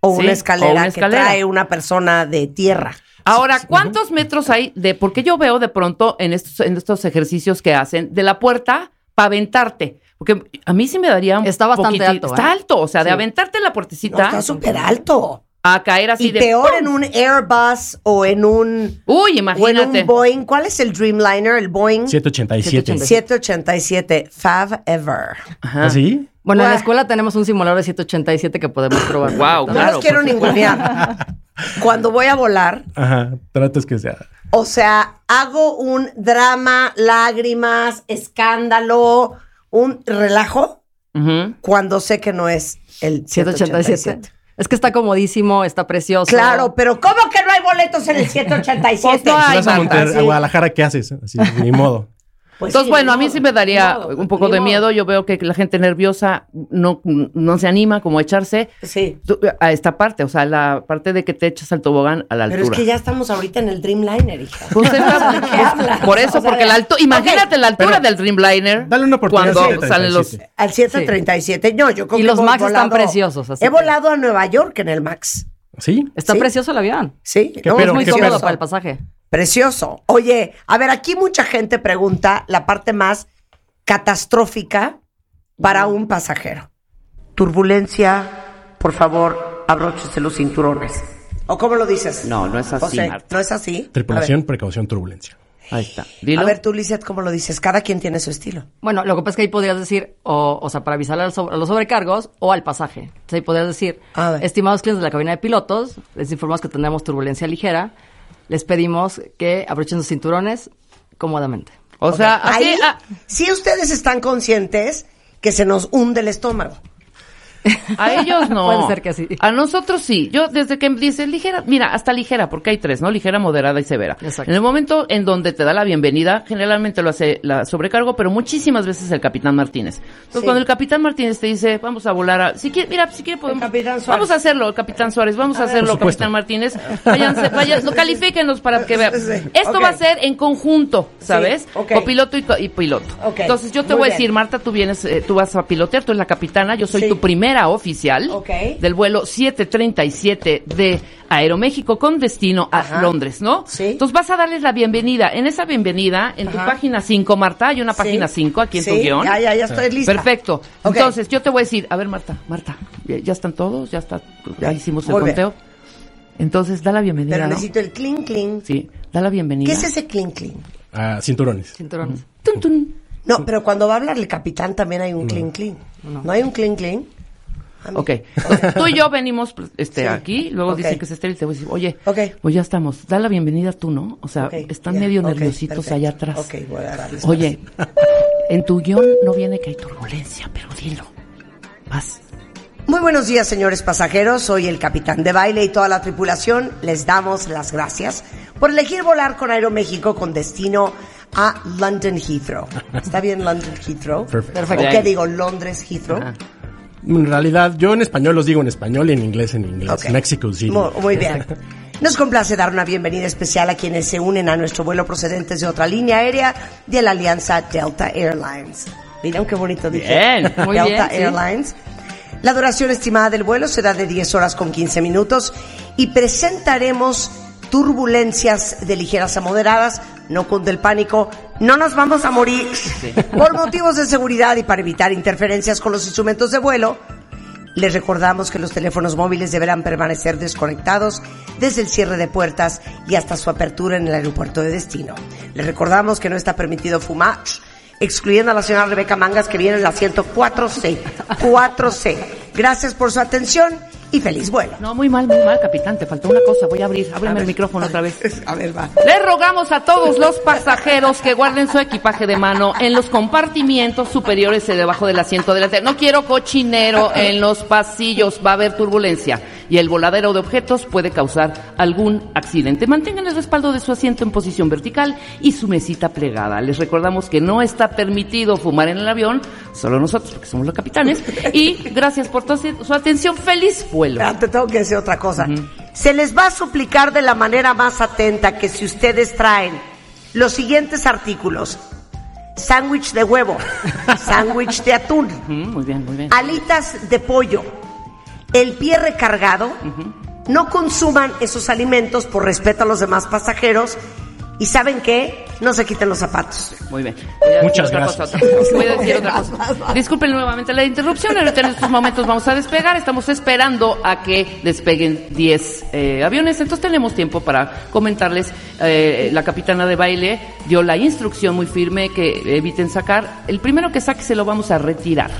o Sí, una escalera, o una que escalera. trae una persona de tierra. Ahora, ¿cuántos metros hay de, porque yo veo de pronto en estos, en estos ejercicios que hacen, de la puerta para aventarte? Porque a mí sí me daría un Está bastante alto, Está ¿eh? alto, o sea, de Sí. aventarte la No, puertecita está súper alto. A caer así Y de. peor ¡pum! en un Airbus o en un, Uy, o en imagínate. un Boeing. ¿Cuál es el Dreamliner? El Boeing 787. 787 Fav Ever. Ajá. ¿Así? Bueno, en la escuela tenemos un simulador de 787 que podemos <coughs> probar. No Claro, los quiero ningunear. Cuando voy a volar, Ajá. Tratas que sea. o sea, hago un drama, lágrimas, escándalo, un relajo cuando sé que no es el 787. 787. Es que está comodísimo, está precioso. Claro, pero ¿cómo que no hay boletos en el <laughs> 787? Pues no Si hay, vas a, Marta, Monter- sí. a Guadalajara, ¿qué haces? Así, ni modo. Pues Entonces, sí, bueno, a mí sí me daría un poco de modo. miedo. Yo veo que la gente nerviosa no, no se anima como a echarse Sí. a esta parte, o sea, la parte de que te echas al tobogán a la Pero es altura. que ya estamos ahorita en el Dreamliner, hija. Pues es la- <laughs> ¿De qué hablas? por eso, O sea, porque la altura, imagínate la altura pero- del Dreamliner. Dale una oportunidad Cuando al salen los 737. Al 737. No, yo creo Y que los Max están preciosos, así He que- volado a Nueva York en el Max. ¿Sí? Está Sí. precioso el avión. Sí, ¿Qué no, pero, es muy cómodo para el pasaje. Precioso. Oye, a ver, aquí mucha gente pregunta la parte más catastrófica para un pasajero. Turbulencia, por favor, abróchese los cinturones. ¿O cómo lo dices? No, no es así, José, Marta. ¿no es así? Tripulación, precaución, turbulencia. Ahí está. A Dilo. ver, a ver, tú, Lizeth, ¿cómo lo dices? Cada quien tiene su estilo. Bueno, lo que pasa es que ahí podrías decir, o, o sea, para avisarle a los, sobre- a los sobrecargos o al pasaje. Entonces ahí podrías decir, estimados clientes de la cabina de pilotos, les informamos que tendremos turbulencia ligera. Les pedimos que abrochen sus cinturones cómodamente. o sea, así, Ahí, ah, sí ustedes están conscientes que se nos hunde el estómago. A ellos <laughs> no. Puede ser que sí. A nosotros sí. Yo desde que dice ligera, mira, hasta ligera, porque hay tres, ¿no? Ligera, moderada y severa. Exacto. En el momento en donde te da la bienvenida, generalmente lo hace la sobrecargo, pero muchísimas veces el capitán Martínez. Entonces, Sí. cuando el capitán Martínez te dice, vamos a volar a, si quiere, mira, si quiere podemos, capitán Suárez. vamos a hacerlo, el capitán Suárez, vamos a, hacerlo, capitán Martínez. Váyanse, váyanse, califíquenos para que vean. Sí, Esto va a ser en conjunto, ¿sabes? ok. Copiloto y, y piloto. Ok, Entonces, yo te muy voy a decir, Marta, tú vienes, eh, tú vas a pilotear, tú eres la capitana, yo soy Sí. tu primera oficial Ok. del vuelo 737 de Aeroméxico con destino a Ajá. Londres, ¿no? Sí. Entonces vas a darles la bienvenida. En esa bienvenida, en tu página 5, Marta, hay una Sí. página 5 aquí en tu Sí, guion. Ya, ya, ya estoy lista. Perfecto. Entonces, yo te voy a decir, a ver, Marta, Marta, ¿ya, ya están todos? ¿Ya está? ¿Ya hicimos el Muy bien. conteo? Entonces, da la bienvenida, Pero ¿no? necesito el clean, clean. Sí, da la bienvenida. ¿Qué es ese clean, clean? Ah, cinturones. Cinturones. Tun, tun. No, pero cuando va a hablar el capitán también hay un clean, clean. ¿No, hay un clean, clean? Ok. Entonces, tú y yo venimos pues, este, Sí. aquí, luego dicen que es estéril, te voy a decir, oye, Ok. pues ya estamos, da la bienvenida tú, ¿no? O sea, están medio nerviositos perfecto. allá atrás. Ok, voy a darles Oye, en tu guion no viene que hay turbulencia, pero dilo. Vas. Muy buenos días, señores pasajeros. Soy el capitán de baile y toda la tripulación. Les damos las gracias por elegir volar con Aeroméxico con destino a London Heathrow. ¿Está bien London Heathrow? Perfecto. ¿O qué digo? Londres Heathrow. Ajá. En realidad, yo en español los digo en español y en inglés en inglés. Ok. Mexico City. Muy, muy bien. Nos complace dar una bienvenida especial a quienes se unen a nuestro vuelo procedentes de otra línea aérea de la alianza Delta Airlines. ¿Vieron qué bonito dije? Bien. <laughs> Muy Delta bien, sí. Airlines. La duración estimada del vuelo será de 10 horas con 15 minutos y presentaremos turbulencias de ligeras a moderadas. No cunde el pánico, no nos vamos a morir. Por motivos de seguridad y para evitar interferencias con los instrumentos de vuelo, les recordamos que los teléfonos móviles deberán permanecer desconectados desde el cierre de puertas y hasta su apertura en el aeropuerto de destino. Les recordamos que no está permitido fumar, excluyendo a la señora Rebeca Mangas que viene en el asiento 4C. 4C. Gracias por su atención y feliz vuelo. No, muy mal, muy mal, capitán. Te faltó una cosa. Voy a abrir. Ábreme el micrófono otra vez. <laughs> A ver, va. Les rogamos a todos los pasajeros que guarden su equipaje de mano en los compartimientos superiores y debajo del asiento delantero. No quiero cochinero en los pasillos, va a haber turbulencia y el voladero de objetos puede causar algún accidente. Mantengan el respaldo de su asiento en posición vertical y su mesita plegada. Les recordamos que no está permitido fumar en el avión, solo nosotros porque somos los capitanes. Y gracias por toda su atención. Feliz vuelo. Ah, Te tengo que decir otra cosa. Se les va a suplicar de la manera más atenta que si ustedes traen los siguientes artículos. Sándwich de huevo, <laughs> sándwich de atún, muy bien, muy bien. alitas de pollo, el pie recargado, no consuman esos alimentos por respeto a los demás pasajeros y ¿saben qué? No se quiten los zapatos. Muy bien. Muchas gracias. cosa. Voy a decir <laughs> otra cosa. Disculpen nuevamente la interrupción. Ahorita en estos momentos vamos a despegar. Estamos esperando a que despeguen 10 eh, aviones. Entonces tenemos tiempo para comentarles. eh, la capitana de baile dio la instrucción muy firme que eviten sacar. El primero que saque se lo vamos a retirar.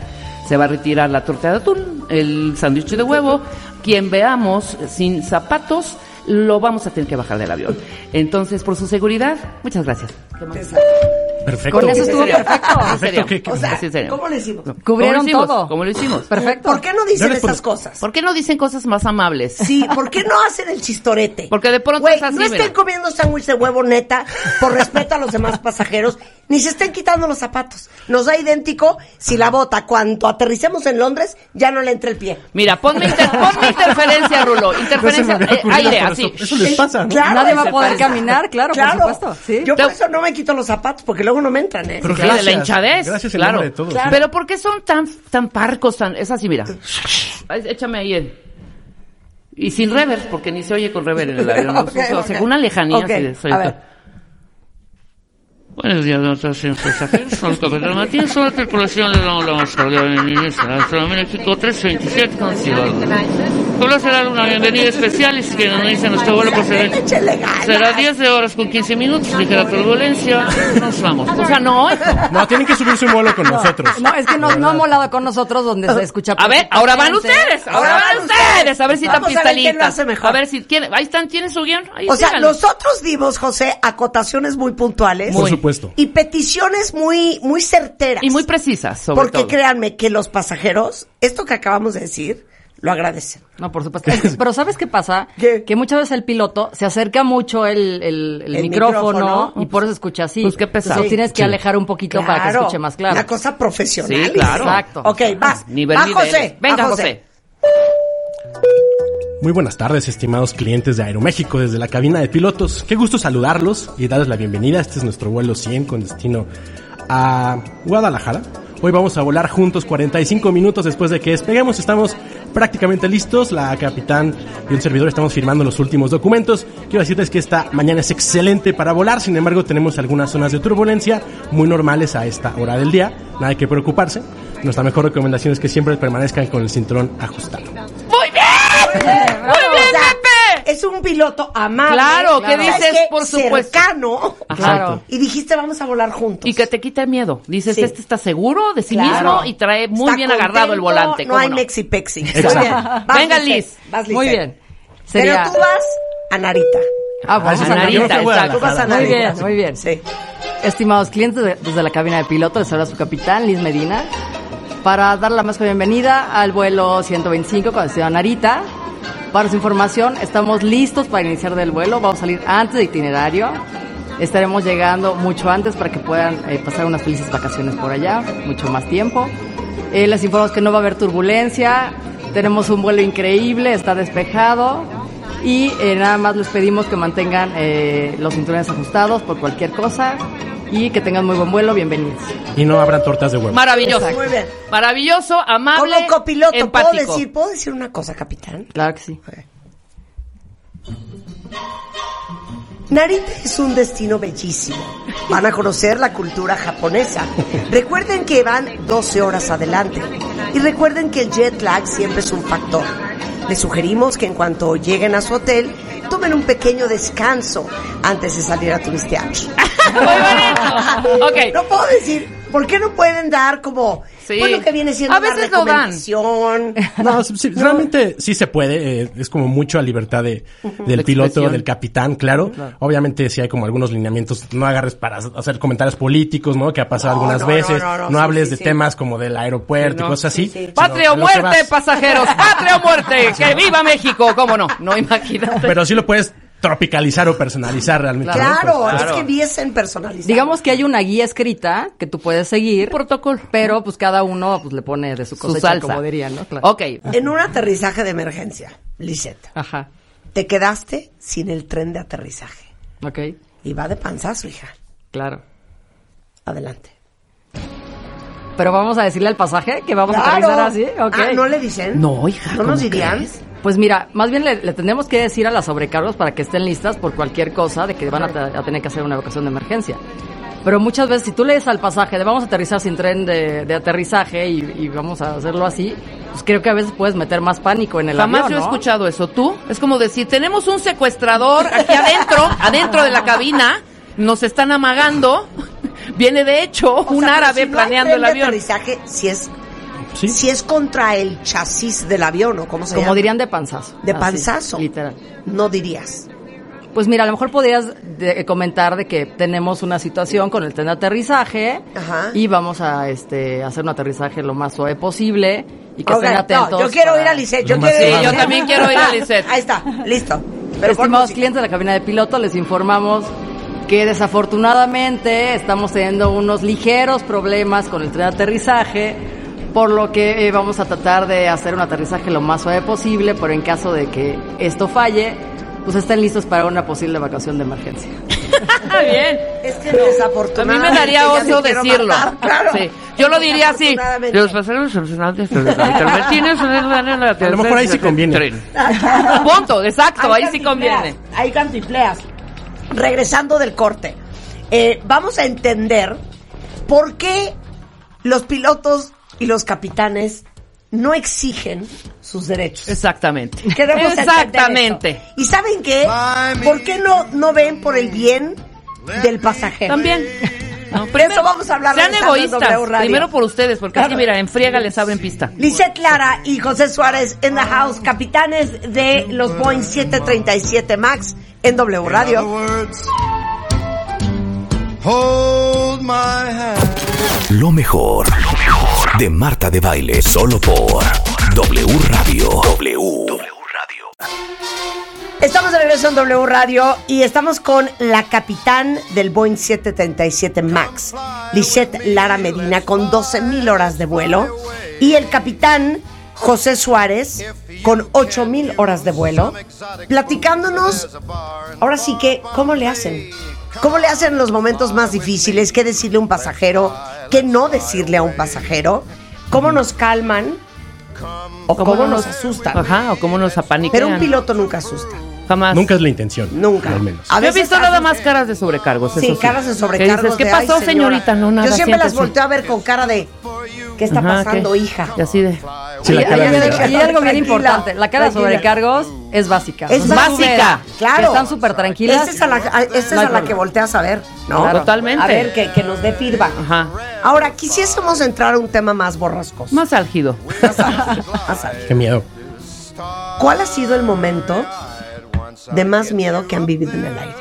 Se va a retirar la torta de atún, el sándwich de huevo. Quien veamos sin zapatos, lo vamos a tener que bajar del avión. Entonces, por su seguridad, muchas gracias. ¿Qué más? Perfecto. Con eso estuvo perfecto. ¿En serio? ¿qué- qué- O sea, Sí, en serio. ¿cómo le hicimos? No. Cubrieron ¿Cómo lo hicimos? todo. ¿Cómo lo hicimos? Perfecto. ¿Por qué no dicen puedo- esas cosas? ¿Por qué no dicen cosas más amables? Sí, <laughs> ¿por qué no hacen el chistorete? Porque de pronto Güey, es así, no estén mira. comiendo sándwich de huevo neta por respeto a los demás pasajeros, ni se estén quitando los zapatos. Nos da idéntico si la bota, cuando aterricemos en Londres, ya no le entra el pie. Mira, ponme, inter- ponme interferencia, Rulo. <laughs> No Interferencia, había eh, aire, así. Eso, eso les pasa, ¿no? Claro, Nadie va a poder pasa. caminar, claro, Claro. por supuesto. ¿sí? Yo por eso no me quito los zapatos, porque luego no me entran, ¿eh? Pero de la gracias. hinchadez. Gracias en claro. nombre de todos. Claro. Pero ¿por qué son tan, tan parcos? Tan, es así, mira. <laughs> Échame ahí el... Y sin rever, porque ni se oye con rever en el avión. O sea. <laughs> Según una lejanía. De- soy- a ver. Buenos días, nuestros pasajeros. Soy Capitán Matías, solo que tripulación le damos la más cordial bienvenida a México 327 con Ciudad. Solo será una bienvenida especial y si quieren unirse a nuestro vuelo procedente. <laughs> Ganas. Será 10 de horas con 15 minutos, ligera turbulencia. Nos vamos. O sea, no. No, tienen que subirse un vuelo con nosotros. No, es que no, no ha molado con nosotros donde se escucha. A ver, ahora van ustedes. Ahora van ustedes. A ver si están Vamos a ver quién lo pistolitas. hace mejor. A ver si quieren. Ahí están, tienen su guion. Ahí O sea, síganlo. nosotros dimos, José, acotaciones muy puntuales. Por supuesto. Y peticiones muy, muy certeras. Y muy precisas, sobre Porque todo. créanme que los pasajeros, esto que acabamos de decir, lo agradecen. No, por supuesto. <laughs> Pero ¿sabes qué pasa? ¿Qué? Que muchas veces el piloto se acerca mucho el, el- el El micrófono, micrófono. y por eso escucha así. Pues qué pesado. Entonces tienes que alejar un poquito para que escuche más claro. Una cosa profesional. Sí, claro. Exacto. Ok, vas. Nivel, va. José. Venga, va, José. Muy buenas tardes, estimados clientes de Aeroméxico desde la cabina de pilotos. Qué gusto saludarlos y darles la bienvenida. Este es nuestro vuelo 100 con destino a Guadalajara. Hoy vamos a volar juntos 45 minutos después de que despeguemos. Estamos prácticamente listos. La capitán y un servidor estamos firmando los últimos documentos. Quiero decirles que esta mañana es excelente para volar. Sin embargo, tenemos algunas zonas de turbulencia muy normales a esta hora del día. Nada que preocuparse. Nuestra mejor recomendación es que siempre permanezcan con el cinturón ajustado. ¡Muy bien! Un piloto amable. Claro, ¿qué ¿sabes dices? Por supuesto. Cercano. Claro. Y dijiste, vamos a volar juntos. Y que te quite miedo. Dices, Sí. este está seguro de sí Claro. mismo y trae muy Está bien agarrado el volante. No ¿cómo hay mexi-pexi. Muy bien. Vas, Venga. Liz. Vas, Muy Lisette. bien. Sería... Pero tú vas a Narita. Ah, bueno. Ah, Narita, a exacto. Tú vas a Guadalajara. Muy Narita. bien, muy bien. Sí. Estimados clientes, de- desde la cabina de piloto les habla su capitán, Liz Medina, para dar la más cordial bienvenida al vuelo 125 con destino a Narita. Para su información, estamos listos para iniciar del vuelo, vamos a salir antes de itinerario. Estaremos llegando mucho antes para que puedan eh, pasar unas felices vacaciones por allá, mucho más tiempo. Eh, les informamos que no va a haber turbulencia, tenemos un vuelo increíble, está despejado y eh, nada más les pedimos que mantengan eh, los cinturones ajustados por cualquier cosa y que tengan muy buen vuelo. Bienvenidos. Y no habrán tortas de huevo. Maravilloso. Muy bien. Maravilloso, amable, Como copiloto, ¿puedo empático. decir, ¿puedo decir una cosa, capitán? Claro que sí. Narita es un destino bellísimo. Van a conocer la cultura japonesa. Recuerden que van 12 horas adelante. Y recuerden que el jet lag siempre es un factor. Les sugerimos que en cuanto lleguen a su hotel, tomen un pequeño descanso antes de salir a turistear. <laughs> Muy bonito. Ok. No puedo decir, ¿por qué no pueden dar como, Sí. bueno, que viene siendo A una veces lo dan. recomendación? <laughs> No, sí, sí, realmente sí se puede. eh, es como mucho a libertad de, del De piloto, expresión. del capitán, claro. Obviamente sí hay como algunos lineamientos. No agarres para hacer comentarios políticos, ¿no? Que ha pasado No, algunas no, veces. no, No, no, no, sí, hables sí, de sí. temas como del aeropuerto Sí, no, y cosas así. sí, sí. sino Patria o lo muerte, pasajeros. <laughs> Patria o muerte. Que viva México. ¿Cómo no? No, imagínate. Pero sí lo puedes tropicalizar o personalizar realmente. ¿no? Claro, Pues, es que viesen personalizado. Digamos que hay una guía escrita que tú puedes seguir. Protocolo. Pero pues cada uno pues le pone de su Su cosecha, salsa. como dirían, ¿no? Claro. Ok. En un aterrizaje de emergencia, Lisette, Ajá. te quedaste sin el tren de aterrizaje. Ok. Y va de panzazo, hija. Claro. Adelante. Pero vamos a decirle al pasaje que vamos a aterrizar así. Ok. Ah, ¿no le dicen? No, hija, ¿No ¿cómo nos dirían? crees? Pues mira, más bien le, le tenemos que decir a las sobrecargos para que estén listas por cualquier cosa de que van a, te- a tener que hacer una evacuación de emergencia. Pero muchas veces, si tú lees al pasaje de vamos a aterrizar sin tren de, de aterrizaje y, y vamos a hacerlo así, pues creo que a veces puedes meter más pánico en el Jamás avión, yo he ¿no? escuchado eso. ¿Tú? Es como decir, tenemos un secuestrador aquí adentro, <laughs> adentro de la cabina, nos están amagando. <laughs> Viene de hecho O un sea, árabe si no hay planeando tren el de avión. aterrizaje, si es, Sí. si es contra el chasis del avión, ¿o cómo se Como llama? dirían de panzazo. De Así, panzazo. literal. No dirías. Pues mira, a lo mejor podrías de- comentar de que tenemos una situación con el tren de aterrizaje Ajá. y vamos a este hacer un aterrizaje lo más suave posible y que estén no, atentos. yo quiero ir a Lisette. Yo quiero ir Sí, yo también quiero ir a <laughs> Lisette. Ahí está, listo. Pero Estimados clientes de la cabina de piloto, les informamos que desafortunadamente estamos teniendo unos ligeros problemas con el tren de aterrizaje, por lo que eh, vamos a tratar de hacer un aterrizaje lo más suave posible, pero en caso de que esto falle, pues estén listos para una posible evacuación de emergencia. <laughs> Bien. Es que A mí desafortunadamente me daría oso decirlo. matar, claro. Sí. Yo lo diría así. Desafortunadamente. Los pasajeros el- A lo mejor ahí sí conviene. <laughs> Punto, exacto, ahí sí conviene. Hay cantifleas. Regresando del corte, eh, vamos a entender por qué los pilotos y los capitanes no exigen sus derechos. Exactamente. Queremos Exactamente. ¿Y saben qué? ¿Por qué no, no ven por el bien del pasajero? También. No, De eso vamos a hablar Sean egoístas. Primero por ustedes, porque así, Claro. mira, en friega les abren pista. Lisette Lara y José Suárez en the house, capitanes de los Boeing 737 MAX en W Radio. Hold my hand. Lo mejor, lo mejor de Marta de Baile, solo por W Radio. W. Radio. Estamos de regreso en W Radio y estamos con la capitán del Boeing 737 MAX, Lisette Lara Medina, con 12 mil horas de vuelo, y el capitán José Suárez, con 8 mil horas de vuelo, platicándonos, ahora sí que, ¿cómo le hacen? ¿Cómo le hacen en los momentos más difíciles? ¿Qué decirle a un pasajero? ¿Qué no decirle a un pasajero? ¿Cómo nos calman? ¿O cómo, nos asustan? Ajá, o cómo nos apanican. Pero un piloto nunca asusta. Jamás. Nunca es la intención. Nunca. Al menos. A Yo he veces visto nada más caras de sobrecargos. Sí, eso caras de ¿Qué sobrecargos. dices? ¿Qué de, pasó, señorita? No, nada. Yo siempre las volteo a ver con cara de ¿qué está Ajá, pasando, ¿qué? hija? Y así de. Sí, la Y cara de- algo- bien importante. La cara de sobrecargos es básica. Es básica, claro. que Están súper tranquilas. Esa es a la, a- esa es No hay a la que volteas a ver, ¿no? Claro. Totalmente. A ver, que, que nos dé feedback. Ajá. Ahora, quisiésemos entrar a un tema más borrascoso. Más álgido. Más álgido, más álgido. Qué miedo. ¿Cuál ha sido el momento de más miedo que han vivido en el aire?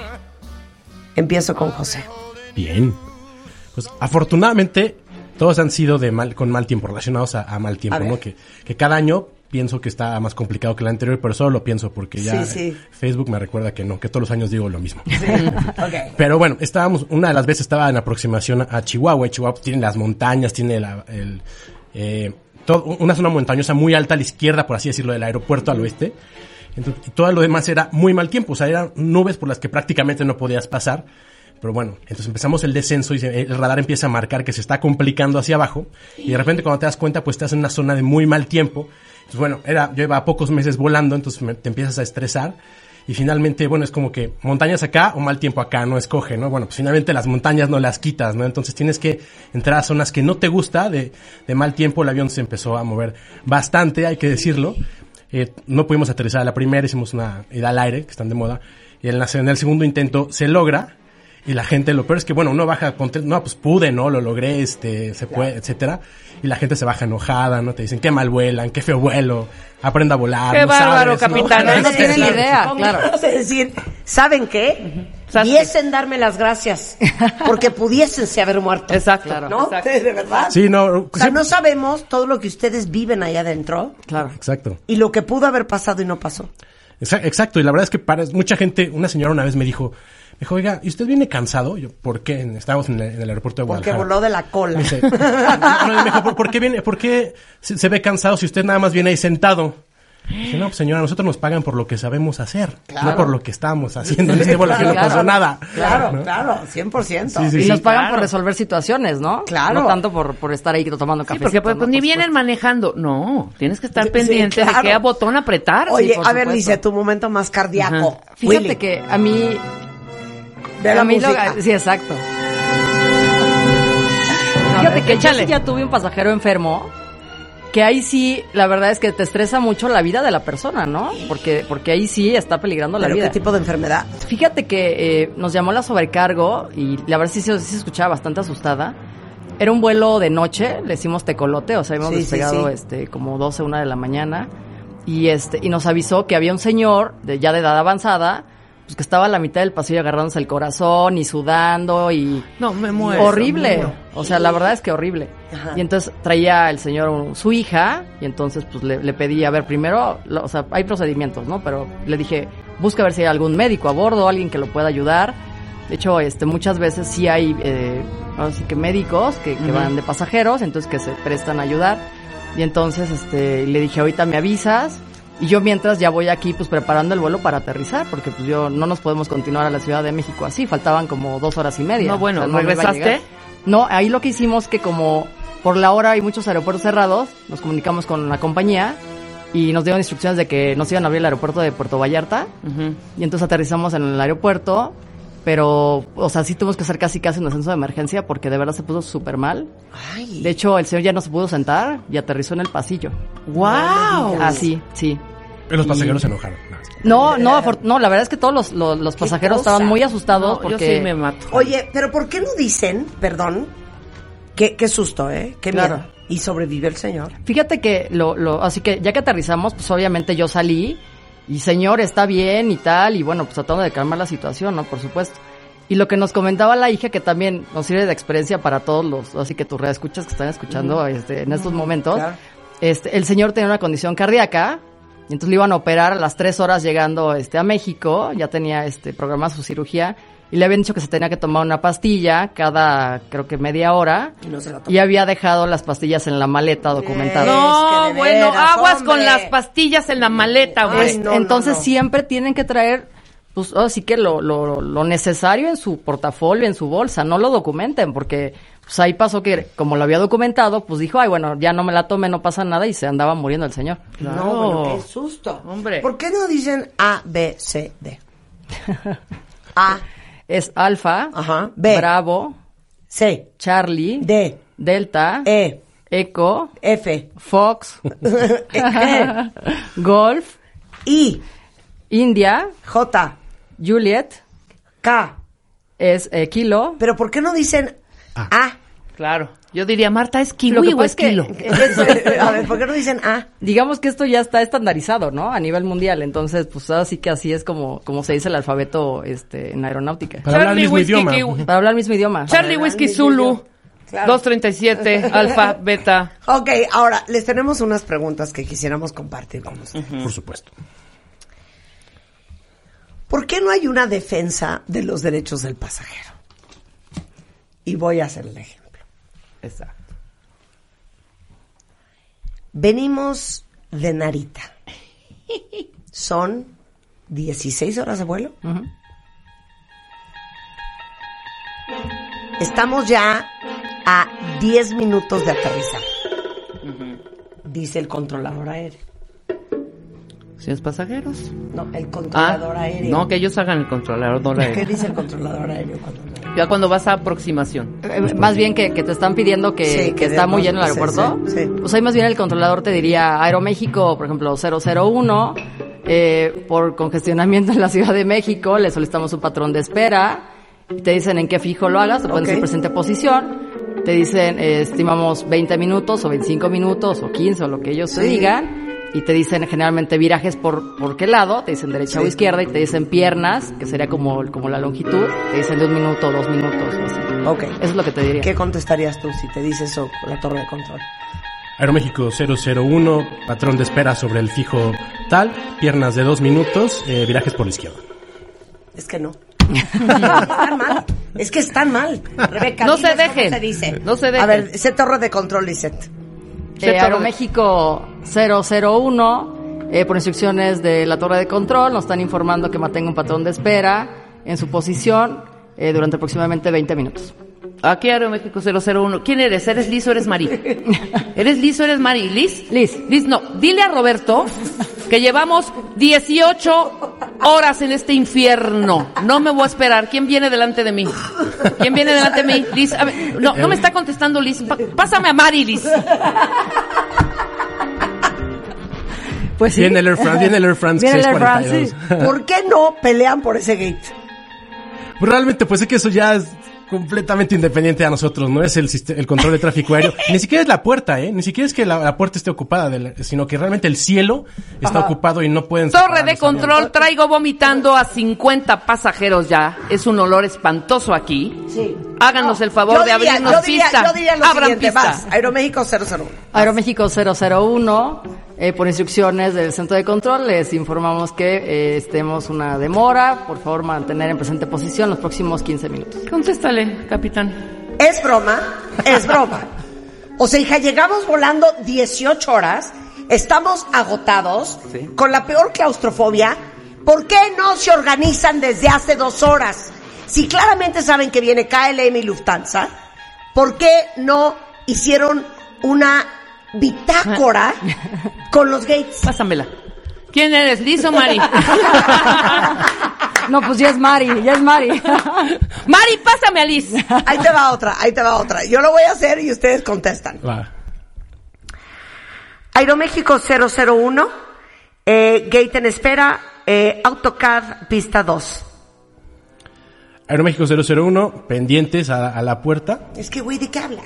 Empiezo con José. Bien. Pues afortunadamente todos han sido de mal, con mal tiempo, relacionados a, a mal tiempo. ¿no? Que, que cada año pienso que está más complicado que el anterior, pero solo lo pienso porque ya Sí, sí. Facebook me recuerda que no, que todos los años digo lo mismo. <laughs> Ok. Pero bueno, estábamos, una de las veces estaba en aproximación a, Chihuahua. Chihuahua tiene las montañas, tiene la, el, eh, todo- una zona montañosa muy alta a la izquierda, por así decirlo, del aeropuerto al oeste. Entonces, y todo lo demás era muy mal tiempo, o sea, eran nubes por las que prácticamente no podías pasar. Pero bueno, entonces empezamos el descenso y el radar empieza a marcar que se está complicando hacia abajo. Y de repente cuando te das cuenta, pues estás en una zona de muy mal tiempo. Entonces bueno, era, yo iba pocos meses volando, entonces te empiezas a estresar. Y finalmente, bueno, es como que montañas acá o mal tiempo acá, no escoge, ¿no? Bueno, pues finalmente las montañas no las quitas, ¿no? Entonces tienes que entrar a zonas que no te gusta, de, de mal tiempo el avión se empezó a mover bastante, hay que decirlo. Eh, no pudimos aterrizar a la primera, hicimos una ida al aire, que están de moda, y en, la, en el segundo intento se logra, y la gente, lo peor es que, bueno, uno baja contento, no, pues pude, ¿no? Lo logré, este, se puede, etcétera, y la gente se baja enojada, ¿no? Te dicen, qué mal vuelan, qué feo vuelo, aprenda a volar. Qué no bárbaro, sabes, ¿no? capitán. No tienen ni idea, claro. de decir, ¿saben qué? ¿Sabes Pudiesen darme las gracias, porque pudiésense haber muerto. Exacto. Claro. ¿No? exacto. De verdad. Sí, no, O sea, no sabemos todo lo que ustedes viven allá adentro Claro. Exacto. y lo que pudo haber pasado y no pasó. Exa- Exacto, y la verdad es que para mucha gente, una señora una vez me dijo, dijo, oiga, ¿y usted viene cansado? Yo, ¿por qué? Estábamos en el, en el aeropuerto de Porque Guadalajara. voló de la cola. Me dice, no, no, me dijo, ¿por, por qué viene, por qué se, se ve cansado si usted nada más viene ahí sentado? Dije, no, pues señora, nosotros nos pagan por lo que sabemos hacer, no por lo que estamos haciendo en este vuelo que no Claro. pasó nada. Claro, ¿no? claro, 100%. Sí, sí, y sí. nos pagan claro. por resolver situaciones, ¿no? Claro. No tanto por, por estar ahí tomando Sí, café. porque pues, pues, ni vienen manejando. No, tienes que estar Sí, pendiente claro. de qué botón apretar. Oye, Sí, a ver, dice tu momento más cardíaco. Fíjate Willy, que a mí... ve la música. sí, exacto. Fíjate que yo sí ya tuve un pasajero enfermo que ahí sí, la verdad es que te estresa mucho la vida de la persona, ¿no? Porque, porque ahí sí está peligrando la ¿Pero vida. qué tipo de enfermedad? Fíjate que eh, nos llamó la sobrecargo y la verdad sí, se- sí se escuchaba bastante asustada. Era un vuelo de noche, le hicimos tecolote, o sea, habíamos Sí, sí, despegado sí. este como 12, una de la mañana y este y nos avisó que había un señor de ya de edad avanzada, pues que estaba a la mitad del pasillo agarrándose el corazón y sudando y No, me muero. horrible. me muero. O sea, la verdad es que horrible. Ajá. Y entonces traía el señor su hija y entonces pues le, le pedí, a ver, primero, lo- o sea, hay procedimientos, ¿no? Pero le dije, busca a ver si hay algún médico a bordo, alguien que lo pueda ayudar. De hecho, este, muchas veces sí hay, eh, ahora sí que médicos que, que van de pasajeros, entonces que se prestan a ayudar. Y entonces, este, le dije, ahorita me avisas. Y yo mientras ya voy aquí pues preparando el vuelo para aterrizar, porque pues yo no nos podemos continuar a la Ciudad de México así, faltaban como dos horas y media. No, bueno, O sea, me iba a ¿regresaste? No, ahí lo que hicimos que como por la hora hay muchos aeropuertos cerrados, nos comunicamos con la compañía y nos dieron instrucciones de que nos iban a abrir el aeropuerto de Puerto Vallarta y entonces aterrizamos en el aeropuerto, pero, o sea, sí tuvimos que hacer casi casi un ascenso de emergencia porque de verdad se puso súper mal. Ay, De hecho, el señor ya no se pudo sentar y aterrizó en el pasillo. ¡Wow! Así, sí. Los pasajeros se enojaron. No, no, no, la verdad es que todos los, los, los pasajeros cosa? estaban muy asustados No, porque... Yo sí me mato. Oye, pero ¿por qué no dicen, perdón, qué, qué susto, eh? Qué miedo. Claro. Y sobrevivió el señor. Fíjate que lo, lo, así que ya que aterrizamos, pues obviamente yo salí y señor está bien y tal, y bueno, pues tratando de calmar la situación, ¿no? Por supuesto. Y lo que nos comentaba la hija, que también nos sirve de experiencia para todos los, así que tus escuchas que están escuchando este, en estos momentos, claro. este, el señor tenía una condición cardíaca, y entonces le iban a operar a las tres horas llegando este, a México, ya tenía este, programada su cirugía, y le habían dicho que se tenía que tomar una pastilla cada, creo que media hora, Y no se la tomó. y había dejado las pastillas en la maleta documentada. No, bueno, veras, aguas hombre. con las pastillas en la maleta, güey. No, Entonces no, no. siempre tienen que traer, pues así que lo, lo, lo necesario en su portafolio, en su bolsa, no lo documenten, porque pues ahí pasó que como lo había documentado, pues dijo, ay, bueno, ya no me la tome, no pasa nada, y se andaba muriendo el señor. No, bueno, qué susto. Hombre. ¿Por qué no dicen A, B, C, D? <laughs> A, Es Alfa, Ajá. B. Bravo, C, Charlie, D, Delta, E, Eco, F, Fox, <laughs> E, <laughs> Golf, I, India, J, Juliet, K. es eh, Kilo. Pero ¿por qué no dicen A? Claro. Yo diría, Marta, ¿es Lo kiwi que o pasa es que- kilo? <laughs> A ver, ¿por qué no dicen A? Digamos que esto ya está estandarizado, ¿no? A nivel mundial. Entonces, pues así que así es como, como se dice el alfabeto este, en aeronáutica. Para hablar el Charlie mismo Whiskey idioma. Kiwi. Para hablar el mismo idioma. Charlie Whiskey Zulu. Claro. 237, <laughs> alfa, beta. Ok, ahora les tenemos unas preguntas que quisiéramos compartir con ustedes. Por supuesto. ¿Por qué no hay una defensa de los derechos del pasajero? Y voy a hacer el ejemplo. Exacto. Venimos de Narita. Son 16 horas de vuelo. Estamos ya a 10 minutos de aterrizar. Dice el controlador aéreo. Pasajeros. No, el Ah, controlador aéreo. no, que ellos hagan el controlador <laughs> ¿Qué aéreo. dice el controlador aéreo cuando Ya cuando vas a aproximación. Eh, Más bien que, que te están pidiendo que, Sí, que que está muy lleno el aeropuerto. sí, sí. Pues ahí más bien el controlador te diría Aeroméxico, por ejemplo, 001. eh, por congestionamiento en la Ciudad de México, le solicitamos un patrón de espera. Te dicen en qué fijo lo hagas, te pueden Ok. decir presente posición. Te dicen, eh, estimamos 20 minutos o 25 minutos o 15 o lo que ellos te Sí. digan. Y te dicen generalmente virajes por, por qué lado, te dicen derecha o izquierda y te dicen piernas, que sería como, como la longitud, te dicen de un minuto o dos minutos o así. Ok. Eso es lo que te diría. ¿Qué contestarías tú si te dice eso con la torre de control? Aeroméxico 001, patrón de espera sobre el fijo tal, piernas de dos minutos, eh, virajes por la izquierda. Es que no. <laughs> están mal. Es que están mal. Rebeca, No se dejen. ¿Cómo se dice? No se dejen. A ver, ese torre de control, Lisette. Eh, Aeroméxico 001, eh, por instrucciones de la torre de control, nos están informando que mantenga un patrón de espera en su posición eh, durante aproximadamente 20 minutos. Aquí Aeroméxico 001. ¿Quién eres? ¿Eres Liz o eres Mari? <laughs> ¿Eres Liz o eres Mari? ¿Liz? Liz. Liz, no. Dile a Roberto que llevamos 18 horas en este infierno. No me voy a esperar. ¿Quién viene delante de mí? ¿Quién viene delante de mí? Liz, a ver, no, no me está contestando Liz. Pa- pásame a Mari, Liz. Pues sí. Viene el Air France, viene el Air France Viene el Air France, 642. ¿Por qué no pelean por ese gate? Pues realmente, pues es que eso ya es completamente independiente a nosotros, no es el, control de tráfico aéreo. <laughs> Ni siquiera es la puerta, ¿eh? Ni siquiera es que la, la puerta esté ocupada, de la- sino que realmente el cielo está ocupado y no pueden... Torre de aviones. control, traigo vomitando a 50 pasajeros ya. Es un olor espantoso aquí. Sí. Háganos el favor Yo de diría- abrirnos yo diría, pista. Yo diría lo Abran siguiente, pista. vas. Aeroméxico 001. Aeroméxico 001, eh, por instrucciones del centro de control, les informamos que eh, estemos una demora. Por favor, mantener en presente posición los próximos 15 minutos. Contéstale, capitán. Es broma, es broma. O sea, hija, llegamos volando 18 horas, estamos agotados, con la peor claustrofobia. ¿Por qué no se organizan desde hace dos horas? Si claramente saben que viene KLM y Lufthansa, ¿por qué no hicieron una bitácora con los gates? Pásamela. ¿Quién eres, Liz o Mari? <laughs> No, pues ya es Mari, ya es Mari. <laughs> Mari, pásame a Liz. Ahí te va otra, ahí te va otra. Yo lo voy a hacer y ustedes contestan. Va. Aeroméxico 001, eh, gate en espera, eh, AutoCAD pista 2. Aeroméxico 001, pendientes a, a la puerta. Es que, güey, ¿de qué hablas?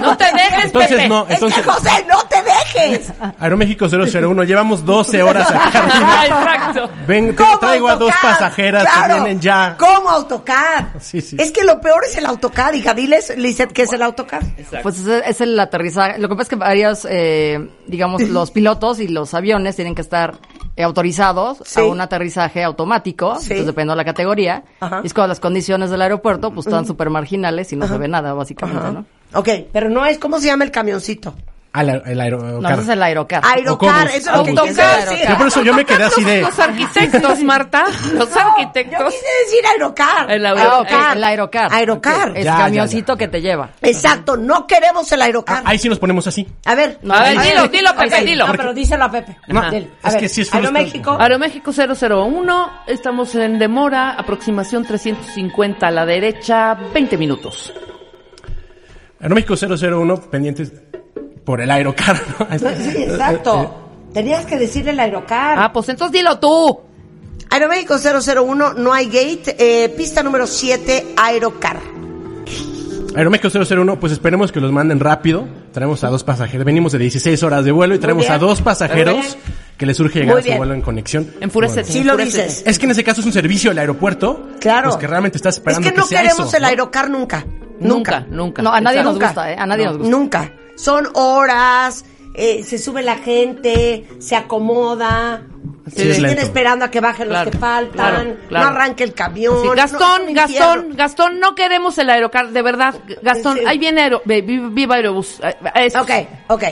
No te dejes, Entonces Pepe. no, Es entonces... que, José, no te dejes. Aeroméxico 001, llevamos 12 <laughs> horas acá arriba. Exacto. Ven, te ¿Cómo traigo a dos pasajeras Claro. que vienen ya. ¿Cómo AutoCAD? Sí, sí. Es que lo peor es el AutoCAD, hija. Diles, Lizeth, ¿qué es el AutoCAD? Pues es, es el aterrizaje. Lo que pasa es que varios, eh, digamos, <laughs> los pilotos y los aviones tienen que estar autorizados Sí. a un aterrizaje automático, Sí. entonces dependiendo de la categoría. Ajá. Y es cuando las condiciones del aeropuerto pues están súper marginales y no se ve nada, básicamente, Ajá. ¿no? Ok, pero no es, ¿cómo se llama el camioncito? Al el aerocar. No, ese es el aerocar. Aerocar, eso es lo que decir. Yo por eso yo me quedé así de. Los arquitectos, Marta. Los Yo arquitectos. quise decir aerocar. El Ah, aerocar. ok, el aerocar. Aerocar. El Ya, ya, camioncito que te lleva. Exacto, no queremos el aerocar. Ahí sí nos ponemos así. A ver. No, A ver, dilo, dilo, Pepe, ahí- dilo. No, pero díselo a Pepe. No. A es ver, que sí es Aeroméxico. Aeroméxico 001, estamos en demora, aproximación 350 a la derecha, 20 minutos. Aeroméxico 001, pendientes por el aerocar. ¿no? Ahí está. Sí, exacto. Tenías que decirle el aerocar. Ah, pues entonces dilo tú. Aeroméxico 001, no hay gate. eh, pista número 7, aerocar. Aeroméxico 001, pues esperemos que los manden rápido. Traemos a dos pasajeros. Venimos de 16 horas de vuelo y traemos a dos pasajeros que les surge llegar Muy a su bien. vuelo en conexión. Enfurece. Sí lo dices. Es que en ese caso es un servicio del aeropuerto. Claro. Pues que realmente estás Es esperando que no sea queremos eso, el ¿no? aerocar nunca. Nunca, Nunca. nunca. No, a nadie nos gusta, ¿eh? A nadie No, nos gusta. Nunca. Son horas, eh, se sube la gente, se acomoda. Sí, se es siguen esperando a que bajen Claro, los que faltan. claro, claro. No arranque el camión. Sí, Gastón, Gastón. Gastón, no queremos el aerocar, de verdad. Gastón, Sí. ahí viene aero, viva Aerobús. Eh, es- Ok, ok.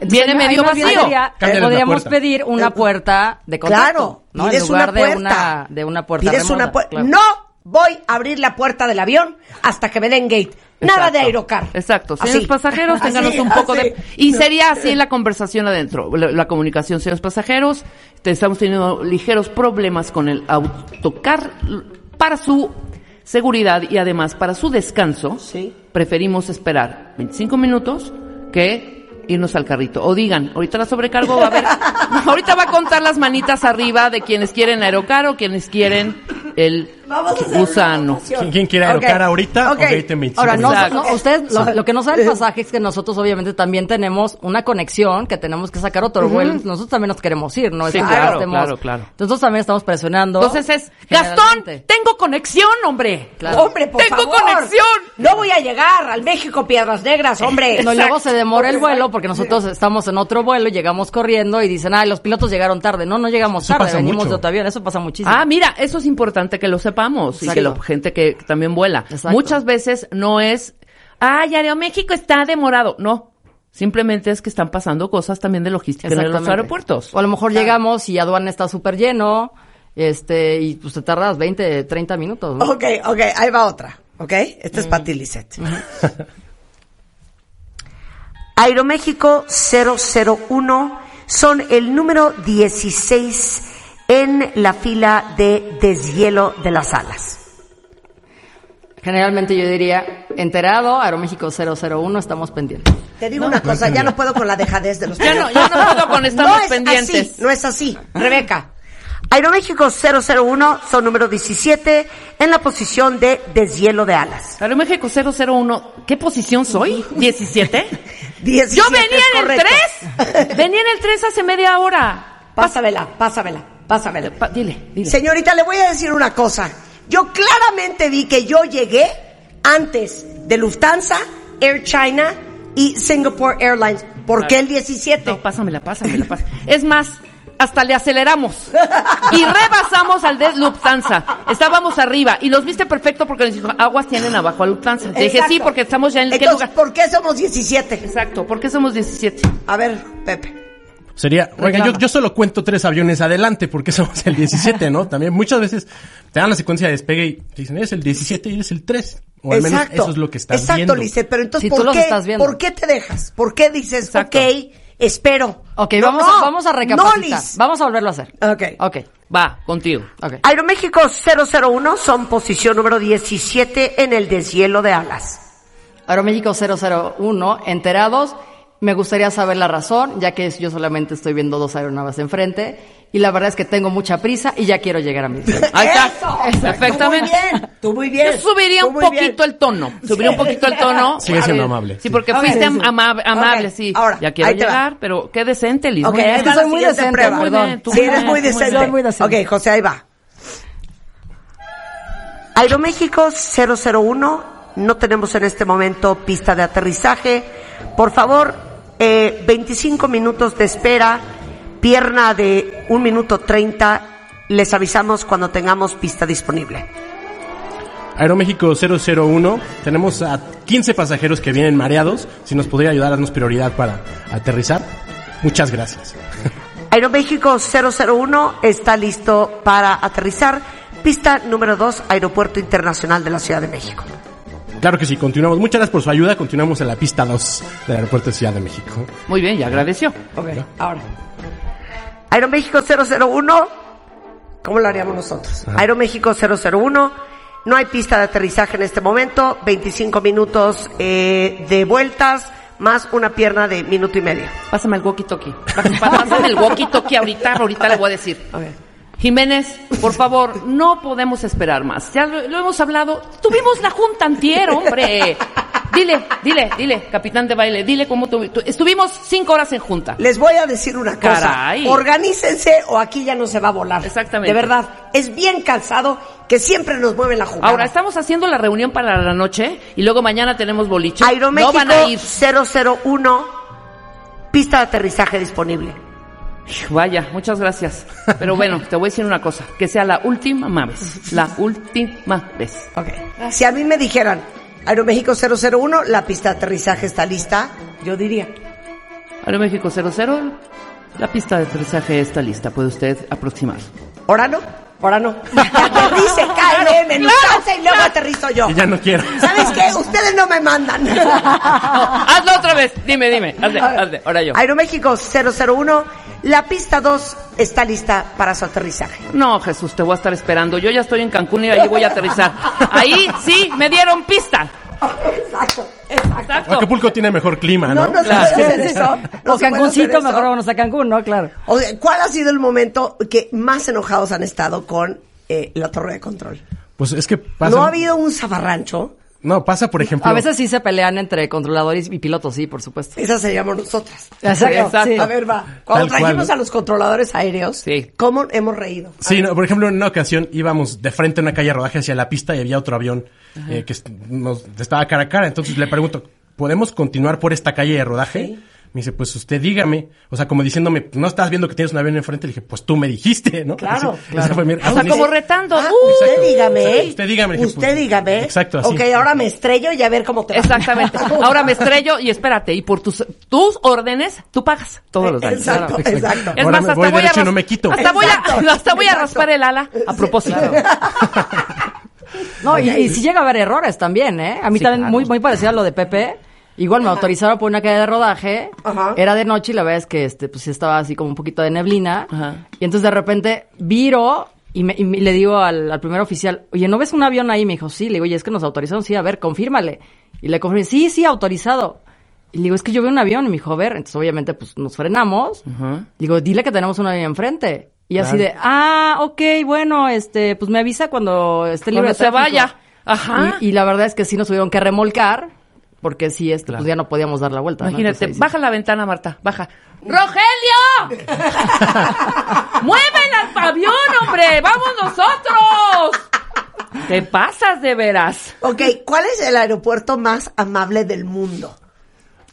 Viene Entonces, medio más bien vacío. sería- la podríamos puerta. pedir una puerta de contacto. Claro, ¿no? En pides lugar una puerta. de una, de una puerta Pides remota, una puerta. claro. No, voy a abrir la puerta del avión hasta que me den gate. Nada de aerocar. Exacto. Señores pasajeros, ténganos un poco así. de... Y sería así la conversación adentro, la, la comunicación. Señores pasajeros, te- estamos teniendo ligeros problemas con el autocar para su seguridad y además para su descanso. Sí. Preferimos esperar 25 minutos que irnos al carrito. O digan, ahorita la sobrecargo va a. No, <laughs> ahorita va a contar las manitas arriba de quienes quieren aerocar o quienes quieren el Vamos a hacer una gusano. ¿Quién, quién quiere Ok. aerocar ahorita Ok. o gate en 25 Ahora, no, no, ustedes, lo, lo que no sabe el pasaje es que nosotros obviamente también tenemos una conexión, que tenemos que sacar otro vuelo. Nosotros también nos queremos ir, ¿no? Sí, claro, claro, claro. Nosotros también estamos presionando. Entonces es, Gastón, generalmente. Tengo conexión, hombre. Claro. Hombre, por Tengo favor. conexión. No voy a llegar al México Piedras Negras, hombre. <laughs> No, y luego se demora el vuelo porque nosotros estamos en otro vuelo, llegamos corriendo y dicen, ay, los pilotos llegaron tarde. No, no llegamos Eso tarde, pasa venimos mucho. de otro avión. Eso pasa muchísimo. Ah, mira, eso es importante que lo sepamos y que la gente que también vuela. Exacto. Muchas veces no es, ay, Aeroméxico está demorado. No, simplemente es que están pasando cosas también de logística en los aeropuertos. O a lo mejor llegamos y aduana está súper lleno, este, y pues te tardas 20, 30 minutos. ¿no? Ok, ok, ahí va otra. ¿Ok? Esta es para ti, Lisette. <laughs> Aeroméxico 001 son el número 16 en la fila de deshielo de las alas. Generalmente yo diría, enterado, Aeroméxico 001, estamos pendientes. Te digo una cosa, ya no puedo con la dejadez de los <laughs> Ya no, ya no puedo con <laughs> estamos no es pendientes. Así, no es así, Rebeca. Aeroméxico 001 son número 17 en la posición de deshielo de alas. Aeroméxico 001, ¿qué posición soy? <laughs> ¿17? 17 Yo venía en el correcto. 3. <laughs> Venía en el 3 hace media hora. Pásamela, pásamela, pásamela. Pa- dile, dile. Señorita, le voy a decir una cosa. Yo claramente vi que yo llegué antes de Lufthansa, Air China y Singapore Airlines. ¿Por qué el 17? No, pásamela, pásamela, pásamela. Es más, hasta le aceleramos. Y rebasamos al de Lufthansa. Estábamos arriba y los viste perfecto porque nos dijo, aguas tienen abajo a Lufthansa. Te dije, Exacto. sí, porque estamos ya en qué Entonces, lugar. ¿por qué somos 17? Exacto, ¿por qué somos 17? A ver, Pepe. Sería, oiga, yo, yo solo cuento tres aviones adelante porque somos el 17, ¿no? También muchas veces te dan la secuencia de despegue y te dicen, eres el 17 y eres el 3. O al menos eso es lo que estás Exacto, viendo. Lisette, pero entonces, Si ¿por, qué, estás viendo. ¿por qué te dejas? ¿Por qué dices, Exacto. ok, espero? Ok, No, vamos, no, a, vamos a no, recapacitar. Vamos a volverlo a hacer. Ok. Ok, Va, contigo. Aeroméxico 001 son posición número 17 en el deshielo de alas. Aeroméxico 001, enterados. Me gustaría saber la razón, ya que yo solamente estoy viendo dos aeronaves enfrente. Y la verdad es que tengo mucha prisa y ya quiero llegar a mi <laughs> destino. Ahí está. ¡Eso! Perfectamente. Tú muy bien, tú muy bien. Yo subiría tú un poquito bien. el tono. Subiría un poquito el tono. <laughs> Sigue siendo amable. Sí, porque Ok, fuiste sí, am- sí. ama- amable, Ok, sí. ahora, ya quiero te va. llegar, pero qué decente, Liz. Ok, va la Soy muy decente, prueba. perdón. Tú Sí, eres muy decente. Muy decente. Ok, José, ahí va. Aeroméxico 001, no tenemos en este momento pista de aterrizaje. Por favor, eh, 25 minutos de espera, pierna de 1 minuto 30. Les avisamos cuando tengamos pista disponible. Aeroméxico 001, tenemos a 15 pasajeros que vienen mareados. Si nos podría ayudar, darnos prioridad para aterrizar. Muchas gracias. <laughs> Aeroméxico 001 está listo para aterrizar. Pista número 2, Aeropuerto Internacional de la Ciudad de México. Claro que sí, continuamos. Muchas gracias por su ayuda. Continuamos en la pista 2 del aeropuerto de Ciudad de México. Muy bien, ya agradeció. Ok, ahora. Aeroméxico 001, ¿cómo lo haríamos nosotros? Aeroméxico 001, no hay pista de aterrizaje en este momento, 25 minutos eh, de vueltas, más una pierna de minuto y medio. Pásame el walkie-talkie. Pásame el walkie-talkie ahorita, ahorita le voy a decir. Jiménez, por favor, no podemos esperar más. Ya lo, lo hemos hablado. Tuvimos la junta antier, hombre. Dile, dile, dile, capitán de baile, dile cómo tu- tu- estuvimos cinco horas en junta. Les voy a decir una cosa. Caray. Organícense o aquí ya no se va a volar. Exactamente. De verdad, es bien cansado que siempre nos mueve la jugada. Ahora, estamos haciendo la reunión para la noche y luego mañana tenemos boliche. Aeroméxico No van a ir. 001, pista de aterrizaje disponible. Vaya, muchas gracias. Pero bueno, te voy a decir una cosa. Que sea la última vez. La última vez. Ok. Si a mí me dijeran, Aeroméxico 001, la pista de aterrizaje está lista, yo diría. Aeroméxico 00, la pista de aterrizaje está lista. Puede usted aproximar. ¿Ahora no? Ahora no. Que aterrice KLM en y luego aterrizo yo. Y ya no quiero. ¿Sabes qué? Ustedes no me mandan. <laughs> Hazlo otra vez. Dime, dime. Hazle, hazle. Ahora yo. Aeroméxico 001, la pista 2 está lista para su aterrizaje. No, Jesús, te voy a estar esperando. Yo ya estoy en Cancún y ahí voy a aterrizar. Ahí sí me dieron pista. Exacto, exacto. Acapulco tiene mejor clima, ¿no? No, no se Claro. puede hacer eso. No o Cancuncito, mejor vámonos a Cancún, ¿no? Claro. O sea, ¿Cuál ha sido el momento que más enojados han estado con eh, la torre de control? Pues es que pasa. ¿No ha habido un zafarrancho? No, pasa, por ejemplo. A veces sí se pelean entre controladores y pilotos, sí, por supuesto. Esa seríamos nosotras. Exacto, Exacto. sí. A ver, va. Cuando Tal trajimos a los controladores aéreos, Sí. ¿cómo hemos reído? Sí, no, por ejemplo, en una ocasión íbamos de frente a una calle de rodaje hacia la pista y había otro avión eh, que nos estaba cara a cara. Entonces le pregunto, ¿podemos continuar por esta calle de rodaje? Me dice, pues usted dígame. O sea, como diciéndome, no estás viendo que tienes un avión enfrente. Le dije, pues tú me dijiste, ¿no? Claro, Así, claro. esa fue mi- O sea, como retando. Ah, Uh, usted dígame. Exacto, usted dígame, dije, Usted pues, dígame. exacto, así. Ok, ahora me estrello y a ver cómo te va. Exactamente. <laughs> Ahora me estrello y espérate, y por tus, tus órdenes, tú pagas todos los daños. Exacto, Claro. exacto. Es Ahora más, me hasta voy voy, a y no me quito. Hasta voy a, Exacto, <laughs> hasta voy a exacto. raspar el ala a propósito. <laughs> No, y, y sí llega a haber errores también, ¿eh? A mí Sí, también claro. muy, muy parecido a lo de Pepe. Igual me autorizaron por una calle de rodaje. Ajá. Era de noche y la verdad es que este, pues sí estaba así como un poquito de neblina. Ajá. Y entonces de repente viro y, me- y me- le digo al, al primer oficial, oye, ¿no ves un avión ahí? Me dijo, sí. Le digo, oye, es que nos autorizaron. Sí, a ver, confírmale. Y le confirmé, sí, sí, autorizado. Y le digo, es que yo veo un avión. Y me dijo, a ver. Entonces obviamente pues nos frenamos. Digo, dile que tenemos un avión enfrente. Y así de, ah, ok, bueno, este, pues me avisa cuando esté libre Cuando se tráfico". vaya. Ajá. Y, y la verdad es que sí nos tuvieron que remolcar, porque sí, este, pues ya no podíamos dar la vuelta. ¿no? Imagínate, Entonces, ahí sí. baja la ventana, Marta, baja. ¡Rogelio! <laughs> ¡Mueven al avión, hombre! ¡Vamos nosotros! Te pasas de veras. Ok, ¿cuál es el aeropuerto más amable del mundo?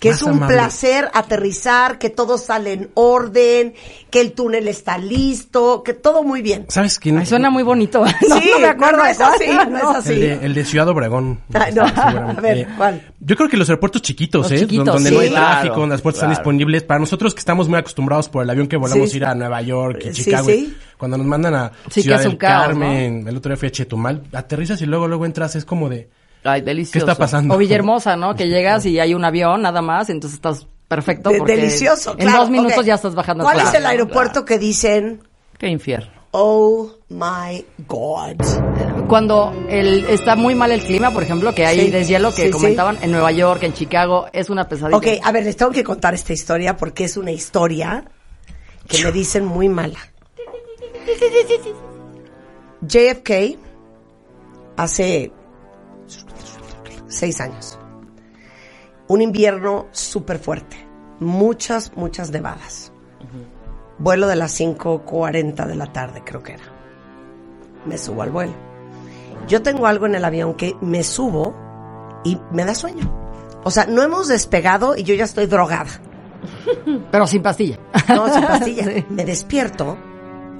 Que Más es un amable. placer aterrizar, que todo sale en orden, que el túnel está listo, que todo muy bien. ¿Sabes quién? Ay, suena muy bonito. <laughs> No, Sí, no me acuerdo no, no es así, no es así. El de, el de Ciudad Obregón. Ay, no. Seguramente. <laughs> A ver, Eh, ¿cuál? Yo creo que los aeropuertos chiquitos, Los ¿eh? chiquitos, donde sí. no hay Claro, tráfico, donde las puertas están disponibles. Para nosotros que estamos muy acostumbrados por el avión que volamos Sí. ir a Nueva York y Sí, Chicago. sí. Cuando nos mandan a Sí, que Ciudad es un del caos, Carmen, el otro día fui a Chetumal, aterrizas y luego luego entras, es como de Ay, ¿qué delicioso. está pasando? O Villahermosa, ¿no? Que llegas y hay un avión nada más, entonces estás perfecto. De- porque delicioso, En claro. dos minutos ya estás bajando. ¿Cuál es el aeropuerto que dicen, Qué infierno. oh my God? Cuando el, está muy mal el clima, por ejemplo, que hay Sí, deshielo que sí, sí. comentaban en Nueva York, en Chicago, es una pesadilla. Ok, a ver, les tengo que contar esta historia porque es una historia que me dicen muy mala. <laughs> JFK hace seis años. Un invierno súper fuerte. Muchas, muchas nevadas. Vuelo de las 5.40 de la tarde, creo que era. Me subo al vuelo. Yo tengo algo en el avión que me subo y me da sueño. O sea, no hemos despegado y yo ya estoy drogada. <laughs> Pero sin pastilla. No, sin pastilla. <laughs> Sí. Me despierto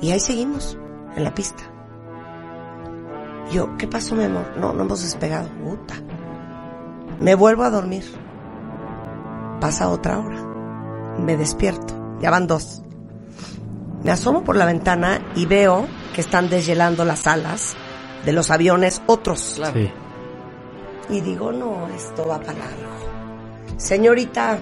y ahí seguimos, en la pista. Yo, ¿qué pasó, mi amor? No, no hemos despegado. Puta. Me vuelvo a dormir. Pasa otra hora. Me despierto. Ya van dos. Me asomo por la ventana y veo que están deshielando las alas de los aviones otros. Sí. Y digo, no, esto va para largo. Señorita,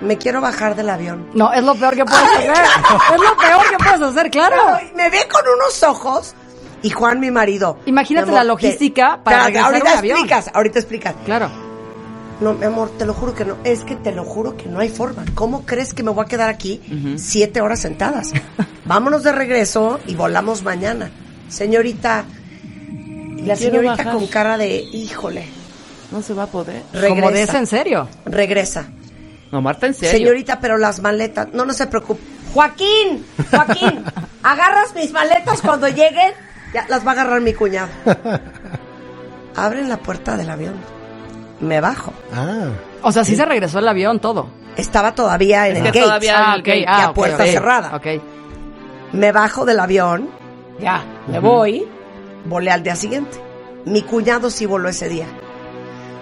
me quiero bajar del avión. No, es lo peor que puedes hacer. es lo peor que puedes hacer, claro. Me ve con unos ojos y Juan, mi marido. Imagínate amor, la logística te- para te- regresar Ahorita un avión. explicas, ahorita explicas. Claro. No, mi amor, te lo juro que no. Es que te lo juro que no hay forma. ¿Cómo crees que me voy a quedar aquí siete horas sentadas? <laughs> Vámonos de regreso y volamos mañana. Señorita. Y la señorita bajar. con cara de, híjole, No se va a poder. regresa. En serio. Regresa. No, Marta, en serio. Señorita, pero las maletas, no, no se preocupe. Joaquín, Joaquín, <laughs> agarras mis maletas cuando lleguen. Ya las va a agarrar mi cuñado. <laughs> Abren la puerta del avión. Me bajo. Ah. O sea, sí se regresó el avión, todo. Estaba todavía en Es el que gate. todavía Ah, el ok, gate. ah, ok, puerta cerrada. Ok. Me bajo del avión. Ya, me voy. Volé al día siguiente. Mi cuñado sí voló ese día.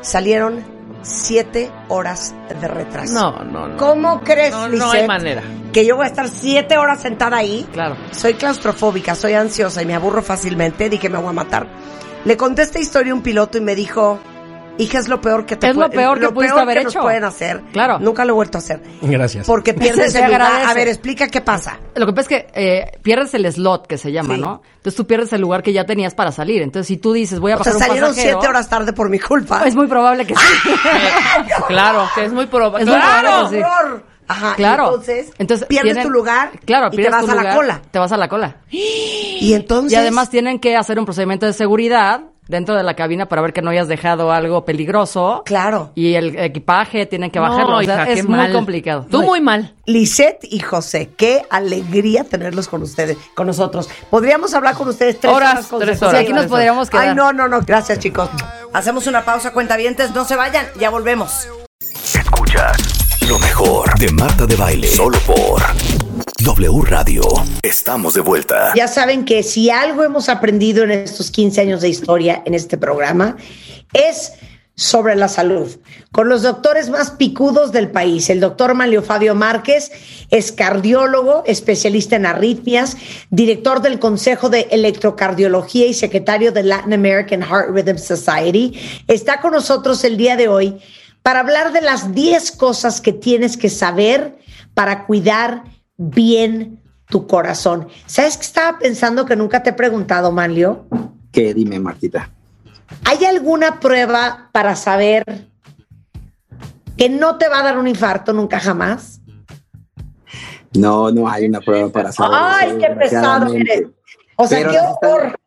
Salieron siete horas de retraso. No, no, no. ¿Cómo crees, No, no Lisette, hay manera. que yo voy a estar siete horas sentada ahí? Claro. Soy claustrofóbica, soy ansiosa y me aburro fácilmente. Dije, me voy a matar. Le conté esta historia a un piloto y me dijo, hija, es lo peor que te Es lo peor que pudiste haber nos hecho. pueden hacer. Claro. Nunca lo he vuelto a hacer. Gracias. Porque <laughs> pierdes Se el lugar. A ver, explica qué pasa. Lo que pasa es que eh, pierdes el slot que se llama, Sí. ¿no? Entonces tú pierdes el lugar que ya tenías para salir. Entonces si tú dices, voy a O sea, un salieron pasajero, siete horas tarde por mi culpa. Es muy probable que sí. <laughs> <laughs> Claro, que es muy probable. Es muy ¡Claro! probable que sí. Ajá, Claro. y entonces, pierdes tienen- tu lugar claro, y te vas tu a la lugar, cola. Te vas a la cola. <gasps> Y entonces... Y además tienen que hacer un procedimiento de seguridad dentro de la cabina para ver que no hayas dejado algo peligroso. Claro. Y el equipaje tienen que bajarlo. No, O sea, hija, es muy mal. complicado. Tú muy mal. Lisette y José, qué alegría tenerlos con ustedes, con nosotros. Podríamos hablar con ustedes tres Horas, horas, tres horas. Sí, aquí nos podríamos quedar. Ay, no, no, no. Gracias, chicos. Hacemos una pausa, cuentavientes. No se vayan, ya volvemos. Escuchas lo mejor de Marta de Baile. Solo por W Radio. Estamos de vuelta. Ya saben que si algo hemos aprendido en estos 15 años de historia en este programa es sobre la salud, con los doctores más picudos del país. El doctor Manlio Fabio Márquez es cardiólogo, especialista en arritmias, director del Consejo de Electrocardiología y secretario de Latin American Heart Rhythm Society. Está con nosotros el día de hoy para hablar de las 10 cosas que tienes que saber para cuidar bien tu corazón. ¿Sabes qué estaba pensando que nunca te he preguntado, Manlio? ¿Qué? Dime, Martita. ¿Hay alguna prueba para saber que no te va a dar un infarto nunca jamás? No, no hay una prueba para saber. Ay, qué pesado eres. O sea, Pero qué están- horror.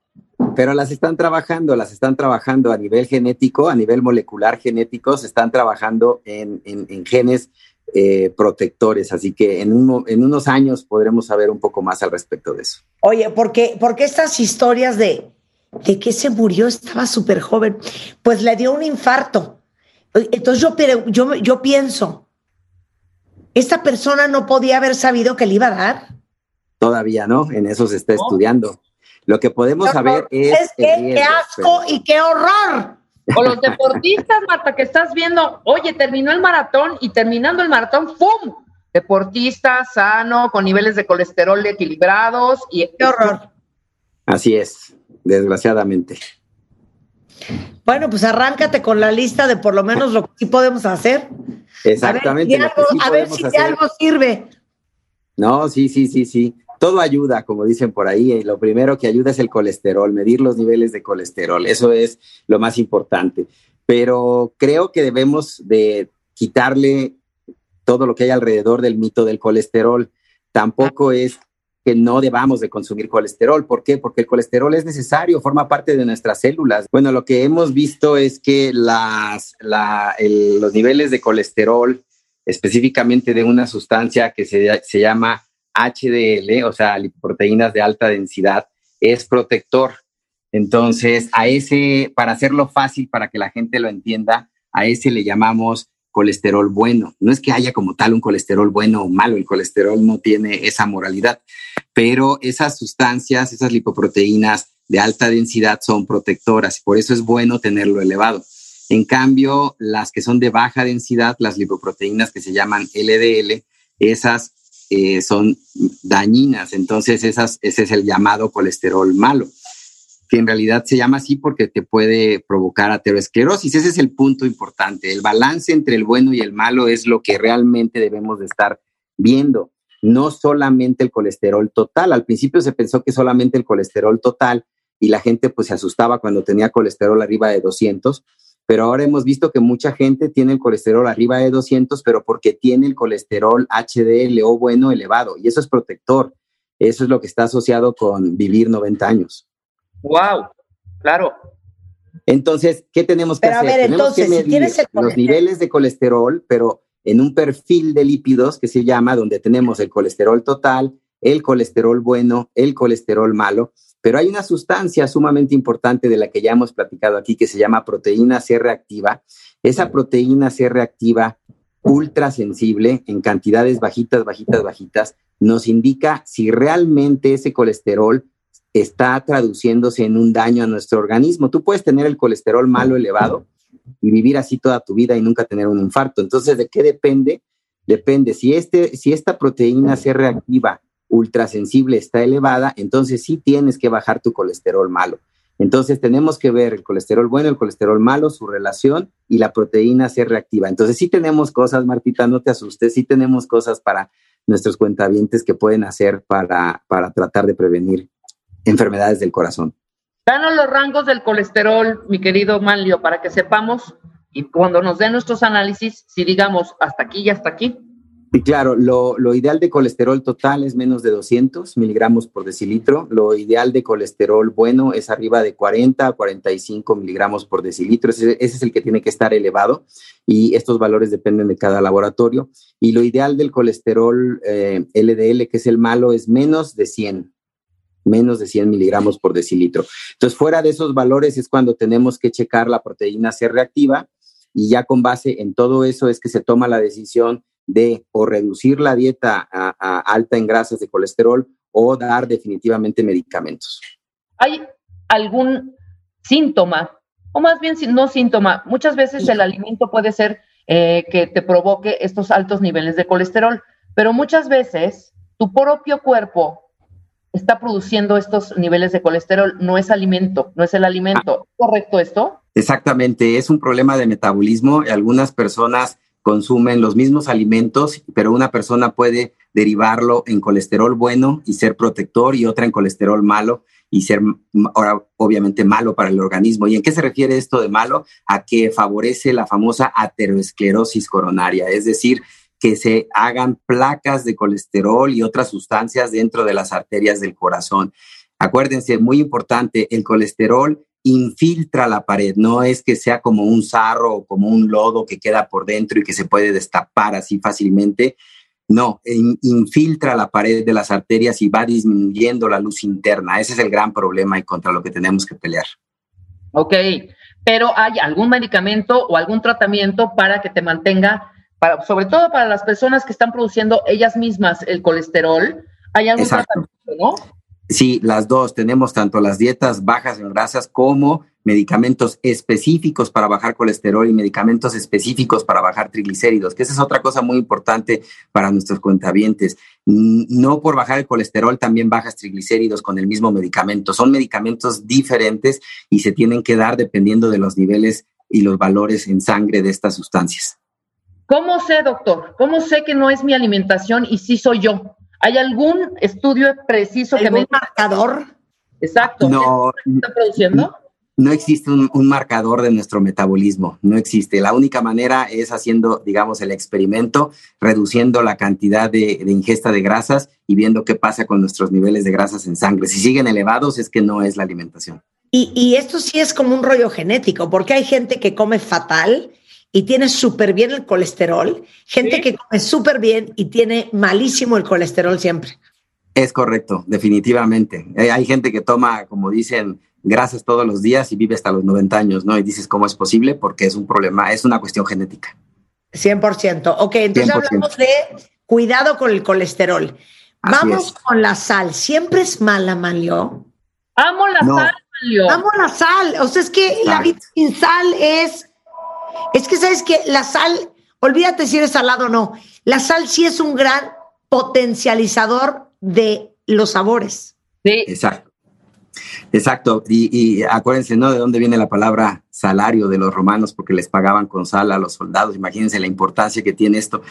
Pero las están trabajando, las están trabajando a nivel genético, a nivel molecular genético, se están trabajando en, en- en genes eh, protectores. Así que en, uno- en unos años podremos saber un poco más al respecto de eso. Oye, porque, porque estas historias de, de que se murió, estaba súper joven, pues le dio un infarto. Entonces yo, yo, yo pienso, esta persona no podía haber sabido que le iba a dar. Todavía no, en eso se está estudiando. Lo que podemos saber es. ¿Sabes el qué? ¡Qué riesgo, asco y qué horror! O los deportistas, Marta, que estás viendo, oye, terminó el maratón y terminando el maratón, ¡pum! Deportista, sano, con niveles de colesterol equilibrados y ¡Qué horror! Así es, desgraciadamente. Bueno, pues arráncate con la lista de por lo menos lo que sí podemos hacer. Exactamente. A ver si que algo, sí a ver podemos si de algo sirve. No, sí, sí, sí, sí. Todo ayuda, como dicen por ahí. y Lo primero que ayuda es el colesterol, medir los niveles de colesterol. Eso es lo más importante. Pero creo que debemos de quitarle todo lo que hay alrededor del mito del colesterol. Tampoco es que no debamos de consumir colesterol. ¿Por qué? Porque el colesterol es necesario, forma parte de nuestras células. Bueno, lo que hemos visto es que los niveles de colesterol, específicamente de una sustancia que se llama HDL, o sea, lipoproteínas de alta densidad, es protector. Entonces, a ese, para hacerlo fácil, para que la gente lo entienda, a ese le llamamos colesterol bueno. No es que haya como tal un colesterol bueno o malo, el colesterol no tiene esa moralidad, pero esas sustancias, esas lipoproteínas de alta densidad son protectoras por eso es bueno tenerlo elevado. En cambio, las que son de baja densidad, las lipoproteínas que se llaman LDL, esas eh, son dañinas. Entonces, ese es el llamado colesterol malo, que en realidad se llama así porque te puede provocar aterosclerosis. Ese es el punto importante. El balance entre el bueno y el malo es lo que realmente debemos de estar viendo. No solamente el colesterol total. Al principio se pensó que solamente el colesterol total y la gente pues se asustaba cuando tenía colesterol arriba de 200 pero ahora hemos visto que mucha gente tiene el colesterol arriba de 200, pero porque tiene el colesterol HDL o bueno elevado, y eso es protector. Eso es lo que está asociado con vivir 90 años. wow, claro. Entonces, ¿qué tenemos que Pero a hacer? ver, tenemos entonces, que si tienes el los niveles de colesterol, pero en un perfil de lípidos que se llama, donde tenemos el colesterol total, el colesterol bueno, el colesterol malo, pero hay una sustancia sumamente importante de la que ya hemos platicado aquí que se llama proteína C reactiva. Esa proteína C reactiva ultra sensible en cantidades bajitas, bajitas, bajitas, nos indica si realmente ese colesterol está traduciéndose en un daño a nuestro organismo. Tú puedes tener el colesterol malo elevado, y vivir así toda tu vida y nunca tener un infarto. Entonces, ¿de qué depende? Depende. Si, este, si esta proteína C reactiva ultrasensible está elevada, entonces sí tienes que bajar tu colesterol malo. Entonces tenemos que ver el colesterol bueno, el colesterol malo, su relación y la proteína C reactiva. Entonces sí tenemos cosas, Martita, no te asustes, sí tenemos cosas para nuestros cuentavientes que pueden hacer para, para tratar de prevenir enfermedades del corazón. Danos los rangos del colesterol, mi querido Manlio, para que sepamos y cuando nos den nuestros análisis, si digamos hasta aquí y hasta aquí. Y claro, lo, lo ideal de colesterol total es menos de 200 miligramos por decilitro. Lo ideal de colesterol bueno es arriba de 40 a 45 miligramos por decilitro. Ese, ese es el que tiene que estar elevado y estos valores dependen de cada laboratorio. Y lo ideal del colesterol eh, LDL, que es el malo, es menos de 100 menos de 100 miligramos por decilitro. Entonces, fuera de esos valores es cuando tenemos que checar la proteína C reactiva y ya con base en todo eso es que se toma la decisión de o reducir la dieta a, a alta en grasas de colesterol o dar definitivamente medicamentos. ¿Hay algún síntoma, o más bien no síntoma? Muchas veces el alimento puede ser eh, que te provoque estos altos niveles de colesterol, pero muchas veces tu propio cuerpo está produciendo estos niveles de colesterol, no es alimento, no es el alimento. ¿Es ¿Correcto esto? Exactamente, es un problema de metabolismo. Algunas personas consumen los mismos alimentos, pero una persona puede derivarlo en colesterol bueno y ser protector y otra en colesterol malo y ser obviamente malo para el organismo. ¿Y en qué se refiere esto de malo? A que favorece la famosa aterosclerosis coronaria, es decir, que se hagan placas de colesterol y otras sustancias dentro de las arterias del corazón. Acuérdense, muy importante, el colesterol infiltra la pared, no es que sea como un sarro o como un lodo que queda por dentro y que se puede destapar así fácilmente. No, in- infiltra la pared de las arterias y va disminuyendo la luz interna. Ese es el gran problema y contra lo que tenemos que pelear. Ok, pero ¿hay algún medicamento o algún tratamiento para que te mantenga, para, sobre todo para las personas que están produciendo ellas mismas el colesterol? ¿Hay algún Exacto. tratamiento, no? Sí, las dos. Tenemos tanto las dietas bajas en grasas como medicamentos específicos para bajar colesterol y medicamentos específicos para bajar triglicéridos, que esa es otra cosa muy importante para nuestros cuentavientes. Mm, No por bajar el colesterol también bajas triglicéridos con el mismo medicamento. Son medicamentos diferentes y se tienen que dar dependiendo de los niveles y los valores en sangre de estas sustancias. ¿Cómo sé, doctor? ¿Cómo sé que no es mi alimentación y sí soy yo? ¿Hay algún estudio preciso que me... ¿Algún marcador? Exacto. No, ¿Qué está produciendo? No existe un, un marcador de nuestro metabolismo, no existe. La única manera es haciendo, digamos, el experimento, reduciendo la cantidad de, de ingesta de grasas y viendo qué pasa con nuestros niveles de grasas en sangre. Si siguen elevados es que no es la alimentación. Y, y esto sí es como un rollo genético, porque hay gente que come fatal y tiene súper bien el colesterol, gente que come súper bien y tiene malísimo el colesterol siempre. Es correcto, definitivamente. Eh, hay gente que toma, como dicen, grasas todos los días y vive hasta los 90 años, ¿no? Y dices, ¿cómo es posible? Porque es un problema, es una cuestión genética. 100%. Ok, entonces 100%. hablamos de cuidado con el colesterol. Así Vamos es. con la sal. ¿Siempre es mala, Manlio? Amo la No. sal, Manlio. Amo la sal. O sea, es que la vida sin sal es. Es que sabes que la sal, olvídate si eres salado o no. La sal sí es un gran potencializador de los sabores. Sí, Exacto. Exacto. Y, y acuérdense, ¿no? De dónde viene la palabra salario de los romanos, porque les pagaban con sal a los soldados. Imagínense la importancia que tiene esto.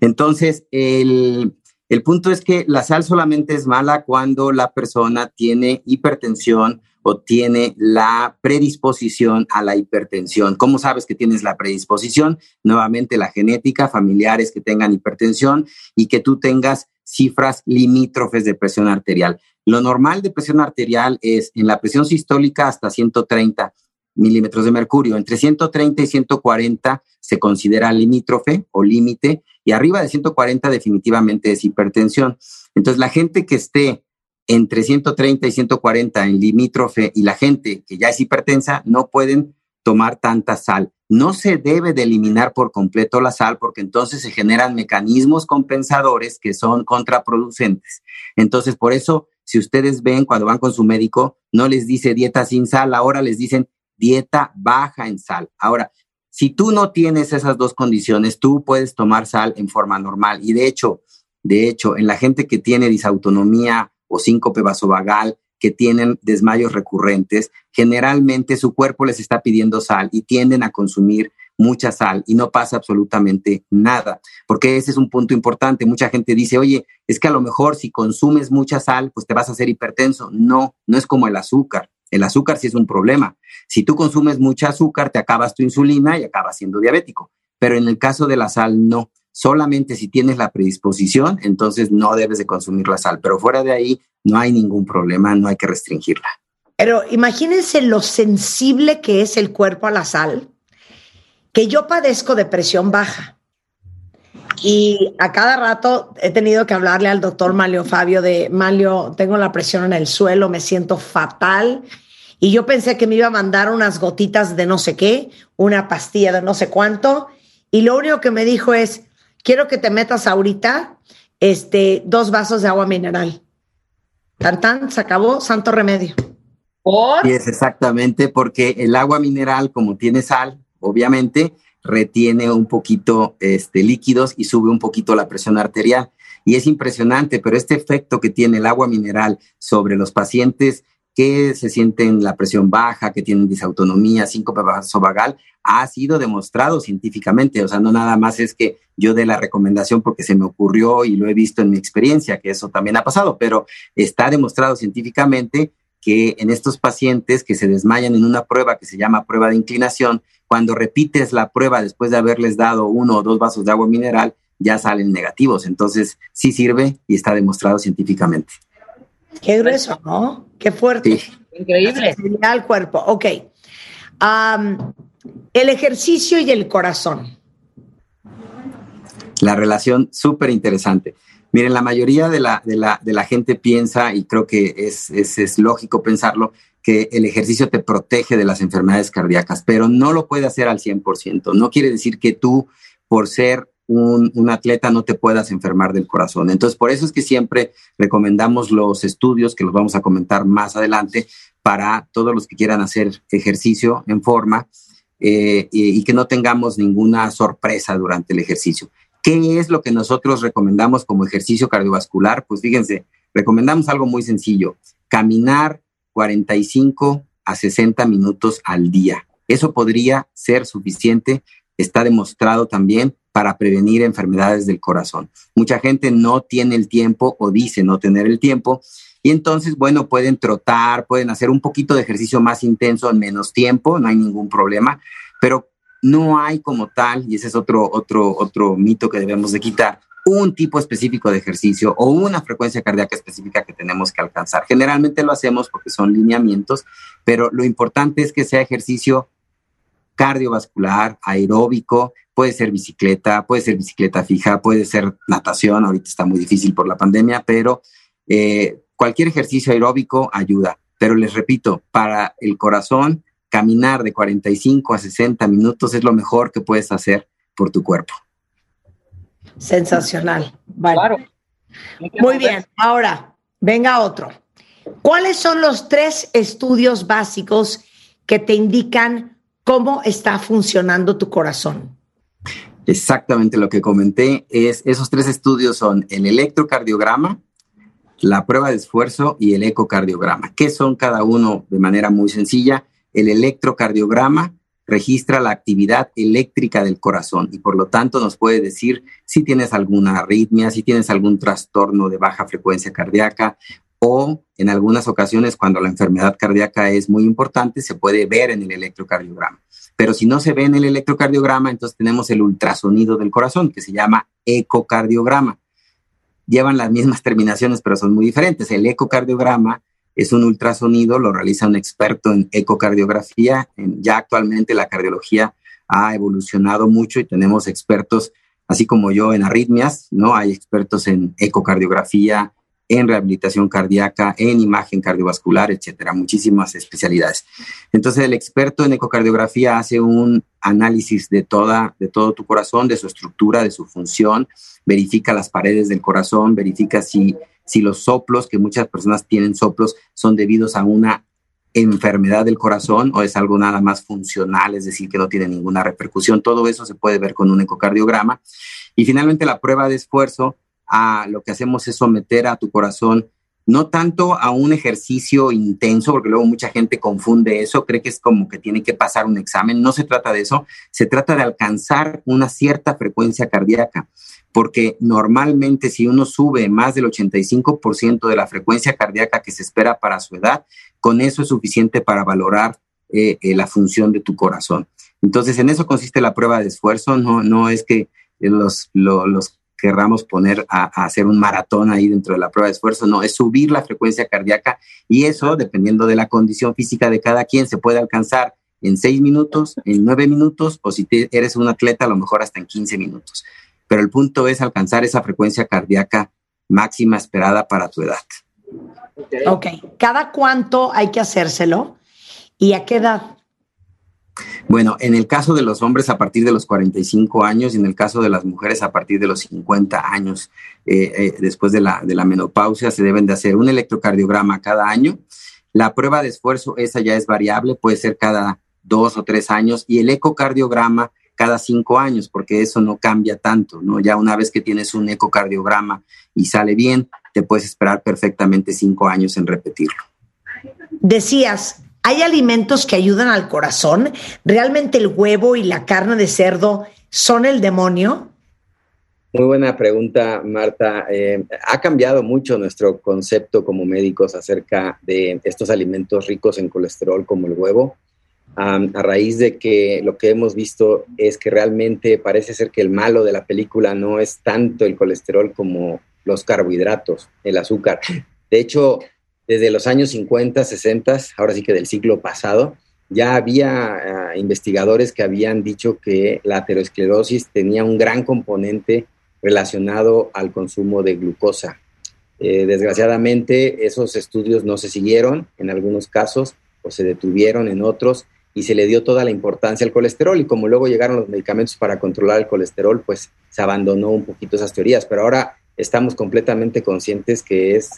Entonces, el, el punto es que la sal solamente es mala cuando la persona tiene hipertensión o tiene la predisposición a la hipertensión. ¿Cómo sabes que tienes la predisposición? Nuevamente la genética, familiares que tengan hipertensión y que tú tengas cifras limítrofes de presión arterial. Lo normal de presión arterial es en la presión sistólica hasta 130 milímetros de mercurio. Entre 130 y 140 se considera limítrofe o límite y arriba de 140 definitivamente es hipertensión. Entonces la gente que esté entre 130 y 140 en limítrofe y la gente que ya es hipertensa no pueden tomar tanta sal. No se debe de eliminar por completo la sal porque entonces se generan mecanismos compensadores que son contraproducentes. Entonces, por eso, si ustedes ven cuando van con su médico, no les dice dieta sin sal, ahora les dicen dieta baja en sal. Ahora, si tú no tienes esas dos condiciones, tú puedes tomar sal en forma normal. Y de hecho, de hecho, en la gente que tiene disautonomía o síncope vasovagal, que tienen desmayos recurrentes, generalmente su cuerpo les está pidiendo sal y tienden a consumir mucha sal y no pasa absolutamente nada, porque ese es un punto importante. Mucha gente dice, oye, es que a lo mejor si consumes mucha sal, pues te vas a hacer hipertenso. No, no es como el azúcar. El azúcar sí es un problema. Si tú consumes mucha azúcar, te acabas tu insulina y acabas siendo diabético. Pero en el caso de la sal, no. Solamente si tienes la predisposición, entonces no debes de consumir la sal. Pero fuera de ahí, no hay ningún problema, no hay que restringirla. Pero imagínense lo sensible que es el cuerpo a la sal, que yo padezco de presión baja. Y a cada rato he tenido que hablarle al doctor Malio Fabio de, Malio, tengo la presión en el suelo, me siento fatal. Y yo pensé que me iba a mandar unas gotitas de no sé qué, una pastilla de no sé cuánto. Y lo único que me dijo es, quiero que te metas ahorita este, dos vasos de agua mineral. Tan tan, se acabó, santo remedio. Y es exactamente porque el agua mineral, como tiene sal, obviamente, retiene un poquito este, líquidos y sube un poquito la presión arterial. Y es impresionante, pero este efecto que tiene el agua mineral sobre los pacientes que se sienten la presión baja, que tienen disautonomía, síncope vasovagal, ha sido demostrado científicamente. O sea, no nada más es que yo dé la recomendación porque se me ocurrió y lo he visto en mi experiencia, que eso también ha pasado, pero está demostrado científicamente que en estos pacientes que se desmayan en una prueba que se llama prueba de inclinación, cuando repites la prueba después de haberles dado uno o dos vasos de agua mineral, ya salen negativos. Entonces, sí sirve y está demostrado científicamente. Qué grueso, ¿no? Qué fuerte. Increíble. Al cuerpo. Ok. El ejercicio y el corazón. La relación súper interesante. Miren, la mayoría de la, de, la, de la gente piensa, y creo que es, es, es lógico pensarlo, que el ejercicio te protege de las enfermedades cardíacas, pero no lo puede hacer al 100%. No quiere decir que tú, por ser un, atleta, no te puedas enfermar del corazón. Entonces, por eso es que siempre recomendamos los estudios, que los vamos a comentar más adelante, para todos los que quieran hacer ejercicio en forma eh, y, y que no tengamos ninguna sorpresa durante el ejercicio. ¿Qué es lo que nosotros recomendamos como ejercicio cardiovascular? Pues fíjense, recomendamos algo muy sencillo, caminar 45 a 60 minutos al día. Eso podría ser suficiente, está demostrado también para prevenir enfermedades del corazón. Mucha gente no tiene el tiempo o dice no tener el tiempo y entonces, bueno, pueden trotar, pueden hacer un poquito de ejercicio más intenso en menos tiempo, no hay ningún problema, pero no hay como tal, y ese es otro, otro, otro mito que debemos de quitar, un tipo específico de ejercicio o una frecuencia cardíaca específica que tenemos que alcanzar. Generalmente lo hacemos porque son lineamientos, pero lo importante es que sea ejercicio cardiovascular, aeróbico, puede ser bicicleta, puede ser bicicleta fija, puede ser natación, ahorita está muy difícil por la pandemia, pero eh, cualquier ejercicio aeróbico ayuda. Pero les repito, para el corazón, caminar de 45 a 60 minutos es lo mejor que puedes hacer por tu cuerpo. Sensacional. Vale. Claro. Muy bien. Ahora, venga otro. ¿Cuáles son los tres estudios básicos que te indican cómo está funcionando tu corazón? Exactamente lo que comenté es, esos tres estudios son el electrocardiograma, la prueba de esfuerzo y el ecocardiograma. ¿Qué son cada uno de manera muy sencilla? El electrocardiograma registra la actividad eléctrica del corazón y por lo tanto nos puede decir si tienes alguna arritmia, si tienes algún trastorno de baja frecuencia cardíaca o en algunas ocasiones cuando la enfermedad cardíaca es muy importante se puede ver en el electrocardiograma. Pero si no se ve en el electrocardiograma, entonces tenemos el ultrasonido del corazón que se llama ecocardiograma. Llevan las mismas terminaciones, pero son muy diferentes. El ecocardiograma es un ultrasonido, lo realiza un experto en ecocardiografía. Ya actualmente la cardiología ha evolucionado mucho y tenemos expertos, así como yo, en arritmias, ¿no? Hay expertos en ecocardiografía, en rehabilitación cardíaca, en imagen cardiovascular, etcétera, muchísimas especialidades. Entonces, el experto en ecocardiografía hace un análisis de toda, de todo tu corazón, de su estructura, de su función, verifica las paredes del corazón, verifica si si los soplos, que muchas personas tienen soplos, son debidos a una enfermedad del corazón o es algo nada más funcional, es decir, que no tiene ninguna repercusión. Todo eso se puede ver con un ecocardiograma. Y finalmente la prueba de esfuerzo, a lo que hacemos es someter a tu corazón no tanto a un ejercicio intenso, porque luego mucha gente confunde eso, cree que es como que tiene que pasar un examen, no se trata de eso, se trata de alcanzar una cierta frecuencia cardíaca, porque normalmente si uno sube más del 85% de la frecuencia cardíaca que se espera para su edad, con eso es suficiente para valorar eh, eh, la función de tu corazón. Entonces, en eso consiste la prueba de esfuerzo, no, no es que los, lo- los querramos poner a, hacer un maratón ahí dentro de la prueba de esfuerzo, no, es subir la frecuencia cardíaca y eso, dependiendo de la condición física de cada quien, se puede alcanzar en seis minutos, en nueve minutos, o si eres un atleta, a lo mejor hasta en 15 minutos. Pero el punto es alcanzar esa frecuencia cardíaca máxima esperada para tu edad. Ok. ¿Cada cuánto hay que hacérselo? ¿Y a qué edad? Bueno, en el caso de los hombres a partir de los 45 años y en el caso de las mujeres a partir de los 50 años, eh, eh, después de la, de la menopausia, se deben de hacer un electrocardiograma cada año. La prueba de esfuerzo, esa ya es variable, puede ser cada dos o tres años y el ecocardiograma cada cinco años, porque eso no cambia tanto, ¿no? Ya una vez que tienes un ecocardiograma y sale bien, te puedes esperar perfectamente cinco años en repetirlo. Decías, ¿hay alimentos que ayudan al corazón? ¿Realmente el huevo y la carne de cerdo son el demonio? Muy buena pregunta, Marta. Eh, ha cambiado mucho nuestro concepto como médicos acerca de estos alimentos ricos en colesterol como el huevo, a raíz de que lo que hemos visto es que realmente parece ser que el malo de la película no es tanto el colesterol como los carbohidratos, el azúcar. De hecho, desde los años 50, 60, ahora sí que del siglo pasado, ya había uh, investigadores que habían dicho que la aterosclerosis tenía un gran componente relacionado al consumo de glucosa. Eh, desgraciadamente, esos estudios no se siguieron en algunos casos o se detuvieron en otros y se le dio toda la importancia al colesterol y como luego llegaron los medicamentos para controlar el colesterol, pues se abandonó un poquito esas teorías, pero ahora estamos completamente conscientes que es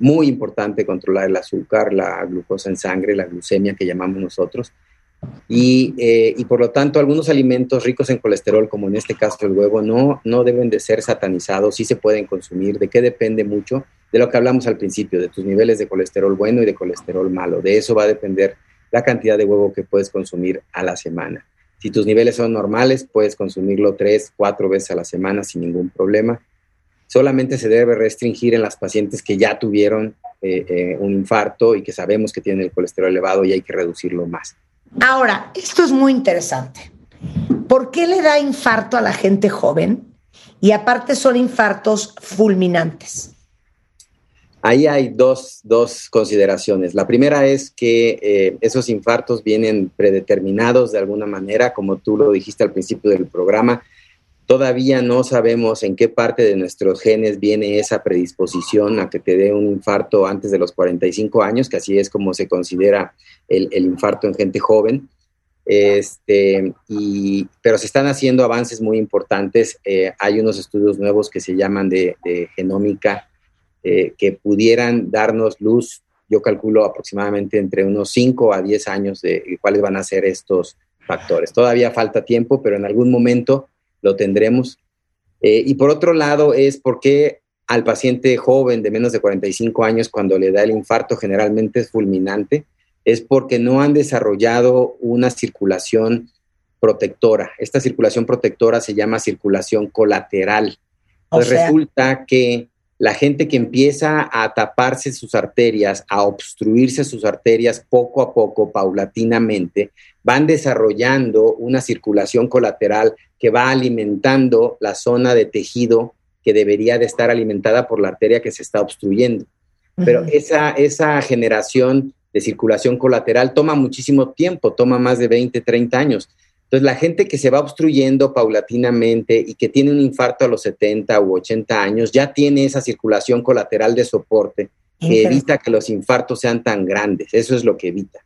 muy importante controlar el azúcar, la glucosa en sangre, la glucemia que llamamos nosotros. Y, eh, y, por lo tanto, algunos alimentos ricos en colesterol, como en este caso el huevo, no, no deben de ser satanizados, sí se pueden consumir. ¿De qué depende mucho? De lo que hablamos al principio, de tus niveles de colesterol bueno y de colesterol malo. De eso va a depender la cantidad de huevo que puedes consumir a la semana. Si tus niveles son normales, puedes consumirlo tres, cuatro veces a la semana sin ningún problema. Solamente se debe restringir en las pacientes que ya tuvieron eh, eh, un infarto y que sabemos que tienen el colesterol elevado y hay que reducirlo más. Ahora, esto es muy interesante. ¿Por qué le da infarto a la gente joven? Y aparte son infartos fulminantes. Ahí hay dos, dos consideraciones. La primera es que eh, esos infartos vienen predeterminados de alguna manera, como tú lo dijiste al principio del programa. Todavía no sabemos en qué parte de nuestros genes viene esa predisposición a que te dé un infarto antes de los 45 años, que así es como se considera el, infarto en gente joven. Este, y, pero se están haciendo avances muy importantes. Eh, hay unos estudios nuevos que se llaman de, de genómica eh, que pudieran darnos luz, yo calculo aproximadamente entre unos 5 a 10 años de cuáles van a ser estos factores. Todavía falta tiempo, pero en algún momento lo tendremos. Eh, y por otro lado es porque al paciente joven de menos de 45 años, cuando le da el infarto, generalmente es fulminante, es porque no han desarrollado una circulación protectora. Esta circulación protectora se llama circulación colateral. Entonces o sea, resulta que la gente que empieza a taparse sus arterias, a obstruirse sus arterias poco a poco, paulatinamente, van desarrollando una circulación colateral que va alimentando la zona de tejido que debería de estar alimentada por la arteria que se está obstruyendo. Pero uh -huh. esa, esa generación de circulación colateral toma muchísimo tiempo, toma más de 20, 30 años. Entonces, la gente que se va obstruyendo paulatinamente y que tiene un infarto a los 70 u 80 años, ya tiene esa circulación colateral de soporte que evita que los infartos sean tan grandes. Eso es lo que evita.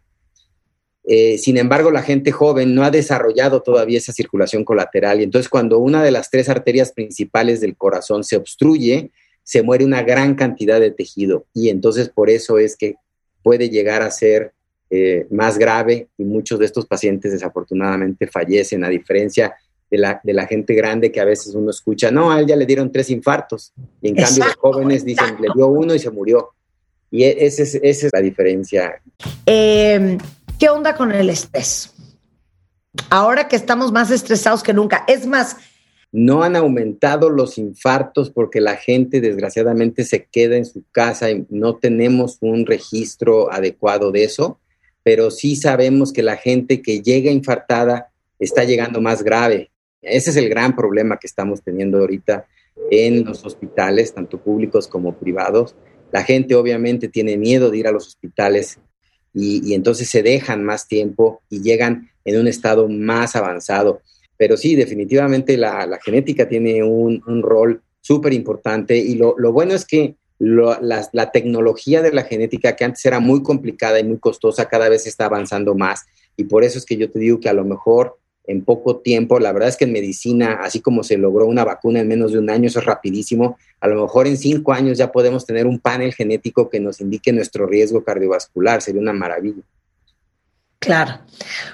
Eh, sin embargo, la gente joven no ha desarrollado todavía esa circulación colateral y entonces cuando una de las tres arterias principales del corazón se obstruye, se muere una gran cantidad de tejido y entonces por eso es que puede llegar a ser eh, más grave y muchos de estos pacientes desafortunadamente fallecen, a diferencia de la, de la gente grande que a veces uno escucha, no, a él ya le dieron tres infartos, y en cambio los Exacto, jóvenes dicen, le dio uno y se murió. Y e- ese es- esa es la diferencia. Eh, ¿Qué onda con el estrés? Ahora que estamos más estresados que nunca. Es más, No han aumentado los infartos porque la gente desgraciadamente se queda en su casa y no tenemos un registro adecuado de eso, pero sí sabemos que la gente que llega infartada está llegando más grave. Ese es el gran problema que estamos teniendo ahorita en los hospitales, tanto públicos como privados. La gente obviamente tiene miedo de ir a los hospitales y, entonces se dejan más tiempo y llegan en un estado más avanzado. Pero sí, definitivamente la, genética tiene un, rol súper importante y lo bueno es que lo- la, la tecnología de la genética, que antes era muy complicada y muy costosa, cada vez está avanzando más. Y por eso es que yo te digo que a lo mejor en poco tiempo, la verdad es que en medicina, así como se logró una vacuna en menos de un año, eso es rapidísimo, a lo mejor en cinco años ya podemos tener un panel genético que nos indique nuestro riesgo cardiovascular, sería una maravilla. claro.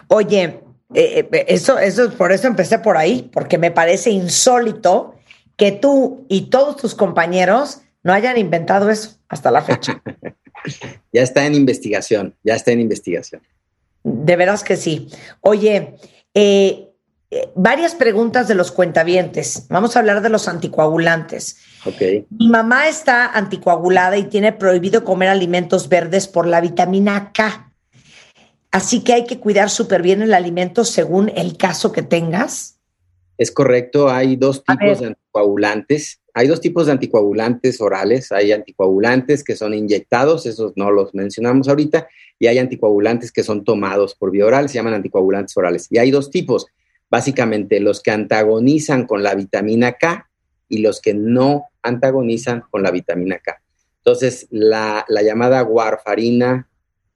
Oye, eh, eh, eso, eso, por eso empecé por ahí, porque me parece insólito que tú y todos tus compañeros no hayan inventado eso hasta la fecha. <laughs> Ya está en investigación, ya está en investigación. De veras que sí. Oye, eh, eh, varias preguntas de los cuentavientes. Vamos a hablar de los anticoagulantes. Ok. Mi mamá está anticoagulada y tiene prohibido comer alimentos verdes por la vitamina K. Así que hay que cuidar súper bien el alimento según el caso que tengas. Es correcto, hay dos tipos de anticoagulantes. Hay dos tipos de anticoagulantes orales. Hay anticoagulantes que son inyectados, esos no los mencionamos ahorita, y hay anticoagulantes que son tomados por vía oral, se llaman anticoagulantes orales. Y hay dos tipos, básicamente los que antagonizan con la vitamina K y los que no antagonizan con la vitamina K. Entonces, la, la llamada warfarina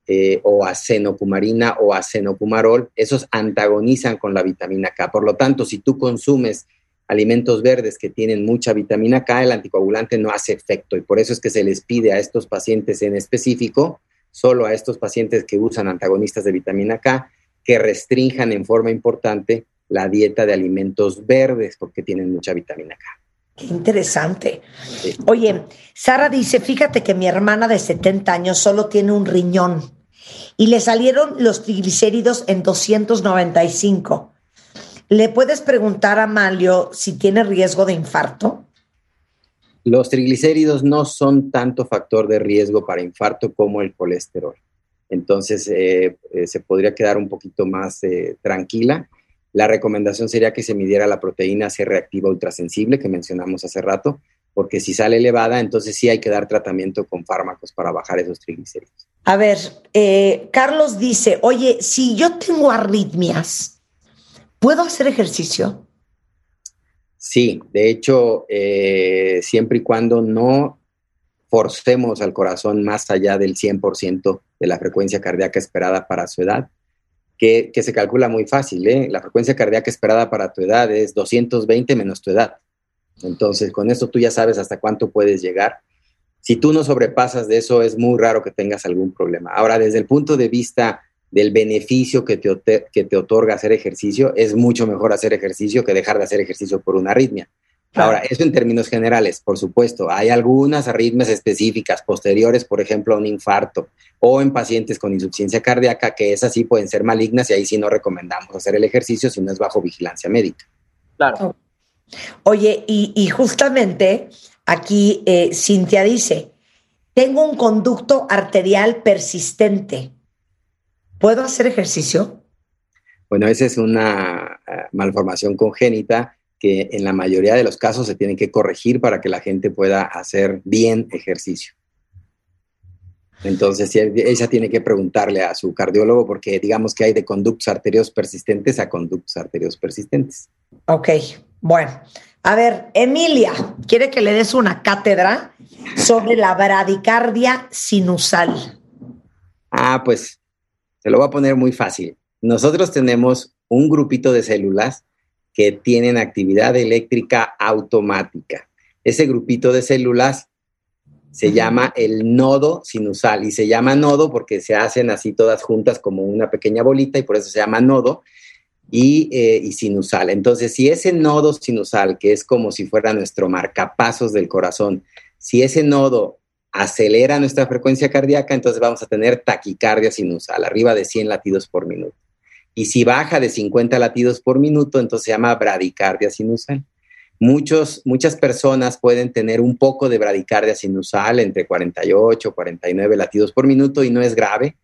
eh, o acenopumarina o acenopumarol, esos antagonizan con la vitamina K. Por lo tanto, si tú consumes alimentos verdes que tienen mucha vitamina K, el anticoagulante no hace efecto y por eso es que se les pide a estos pacientes en específico, solo a estos pacientes que usan antagonistas de vitamina K, que restrinjan en forma importante la dieta de alimentos verdes porque tienen mucha vitamina K. Qué interesante. Oye, Sara dice, fíjate que mi hermana de 70 años solo tiene un riñón y le salieron los triglicéridos en 295. ¿Le puedes preguntar a Malio si tiene riesgo de infarto? Los triglicéridos no son tanto factor de riesgo para infarto como el colesterol. Entonces, eh, eh, se podría quedar un poquito más eh, tranquila. La recomendación sería que se midiera la proteína C reactiva ultrasensible que mencionamos hace rato, porque si sale elevada, entonces sí hay que dar tratamiento con fármacos para bajar esos triglicéridos. A ver, Carlos dice, oye, si yo tengo arritmias, ¿puedo hacer ejercicio? Sí, de hecho, eh, siempre y cuando no forcemos al corazón más allá del 100% de la frecuencia cardíaca esperada para su edad, que, que se calcula muy fácil. ¿eh? La frecuencia cardíaca esperada para tu edad es 220 menos tu edad. Entonces, con eso tú ya sabes hasta cuánto puedes llegar. Si tú no sobrepasas de eso, es muy raro que tengas algún problema. Ahora, desde el punto de vista del beneficio que te, que te otorga hacer ejercicio, es mucho mejor hacer ejercicio que dejar de hacer ejercicio por una arritmia. Ahora, eso en términos generales, por supuesto, hay algunas arritmias específicas posteriores, por ejemplo, a un infarto o en pacientes con insuficiencia cardíaca, que esas sí pueden ser malignas y ahí sí no recomendamos hacer el ejercicio si no es bajo vigilancia médica. Claro. Oye, y, y justamente aquí eh, Cintia dice, tengo un conducto arterial persistente. ¿Puedo hacer ejercicio? Bueno, esa es una eh, malformación congénita que en la mayoría de los casos se tiene que corregir para que la gente pueda hacer bien ejercicio. Entonces, ella tiene que preguntarle a su cardiólogo porque digamos que hay de conductos arterios persistentes a conductos arterios persistentes. Ok, bueno. A ver, Emilia, quiere que le des una cátedra sobre la bradicardia sinusal. Ah, pues se lo voy a poner muy fácil. Nosotros tenemos un grupito de células que tienen actividad eléctrica automática. Ese grupito de células se llama el nodo sinusal y se llama nodo porque se hacen así todas juntas como una pequeña bolita y por eso se llama nodo y, eh, y sinusal. Entonces, si ese nodo sinusal, que es como si fuera nuestro marcapasos del corazón, si ese nodo acelera nuestra frecuencia cardíaca, entonces vamos a tener taquicardia sinusal, arriba de 100 latidos por minuto. Y si baja de 50 latidos por minuto, entonces se llama bradicardia sinusal. Muchos, muchas personas pueden tener un poco de bradicardia sinusal entre 48 y 49 latidos por minuto y no es grave.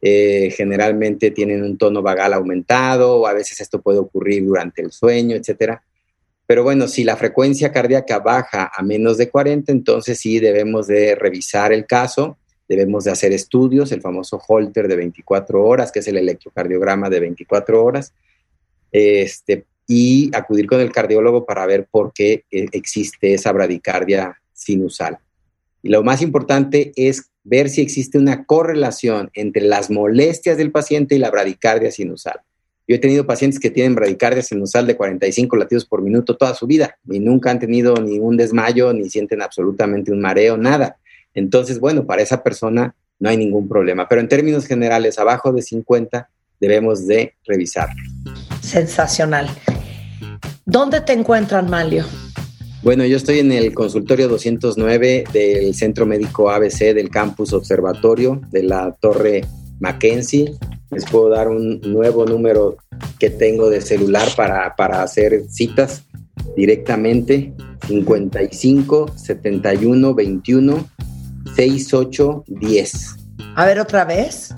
Eh, generalmente tienen un tono vagal aumentado o a veces esto puede ocurrir durante el sueño, etcétera. Pero bueno, si la frecuencia cardíaca baja a menos de 40, entonces sí debemos de revisar el caso, debemos de hacer estudios, el famoso Holter de 24 horas, que es el electrocardiograma de 24 horas, este, y acudir con el cardiólogo para ver por qué eh, existe esa bradicardia sinusal. Y lo más importante es ver si existe una correlación entre las molestias del paciente y la bradicardia sinusal. Yo he tenido pacientes que tienen bradicardia sinusal de 45 latidos por minuto toda su vida y nunca han tenido ni un desmayo, ni sienten absolutamente un mareo, nada. Entonces, bueno, para esa persona no hay ningún problema. Pero en términos generales, abajo de 50 debemos de revisar. Sensacional. ¿Dónde te encuentran, Malio? Bueno, yo estoy en el consultorio 209 del Centro Médico ABC del Campus Observatorio de la Torre Mackenzie. Les puedo dar un nuevo número que tengo de celular para, para hacer citas directamente. 55 71 21 68 10. A ver otra vez.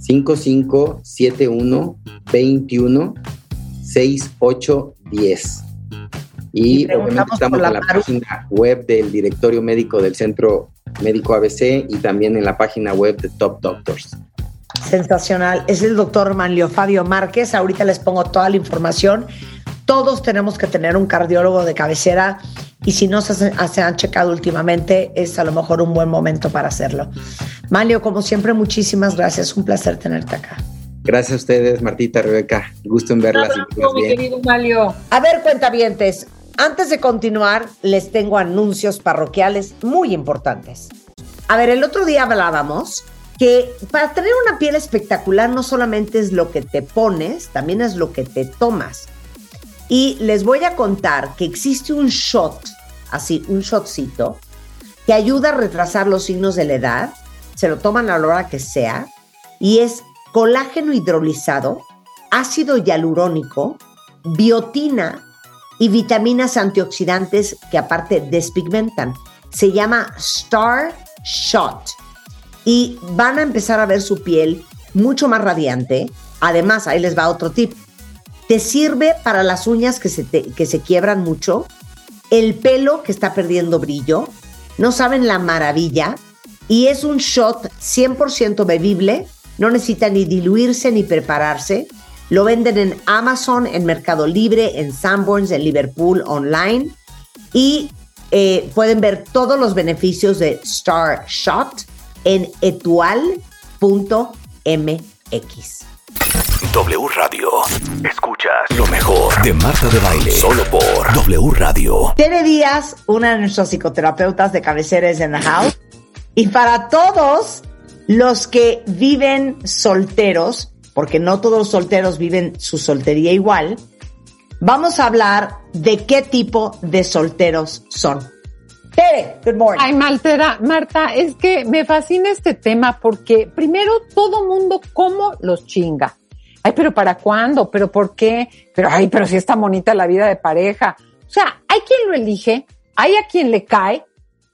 55 71 21 68 10. Y, Y obviamente estamos la en la Maru. página web del directorio médico del Centro Médico ABC y también en la página web de Top Doctors. Sensacional. Es el doctor Manlio Fabio Márquez. Ahorita les pongo toda la información. Todos tenemos que tener un cardiólogo de cabecera y si no se, han checado últimamente, es a lo mejor un buen momento para hacerlo. Manlio, como siempre, muchísimas gracias. Un placer tenerte acá. Gracias a ustedes, Martita, Rebeca. Gusto en verlas y verlas bien. Malio. A ver, cuentavientes, antes de continuar, les tengo anuncios parroquiales muy importantes. A ver, el otro día hablábamos que para tener una piel espectacular no solamente es lo que te pones, también es lo que te tomas. Y les voy a contar que existe un shot, así, un shotcito, que ayuda a retrasar los signos de la edad. Se lo toman a la hora que sea. Y es colágeno hidrolizado, ácido hialurónico, biotina y vitaminas antioxidantes que aparte despigmentan. Se llama Star Shot y van a empezar a ver su piel mucho más radiante. Además, ahí les va otro tip. Te sirve para las uñas que se, que se quiebran mucho, el pelo que está perdiendo brillo. No saben la maravilla. Y es un shot 100% bebible. No necesita ni diluirse ni prepararse. Lo venden en Amazon, en Mercado Libre, en Sanborns, en Liverpool, online. Y eh, pueden ver todos los beneficios de Star Shot en etual.mx. W Radio. Escuchas lo mejor de Marta de Baile. Solo por W Radio. Tere Díaz, una de nuestras psicoterapeutas de cabecera es en the house. Y para todos los que viven solteros, porque no todos los solteros viven su soltería igual, vamos a hablar de qué tipo de solteros son. Tere, good morning. Ay, Maltera, Marta, es que me fascina este tema porque primero todo mundo cómo los chinga. Ay, pero ¿para cuándo? ¿Pero por qué? Pero, ay, pero si está bonita la vida de pareja. O sea, hay quien lo elige, hay a quien le cae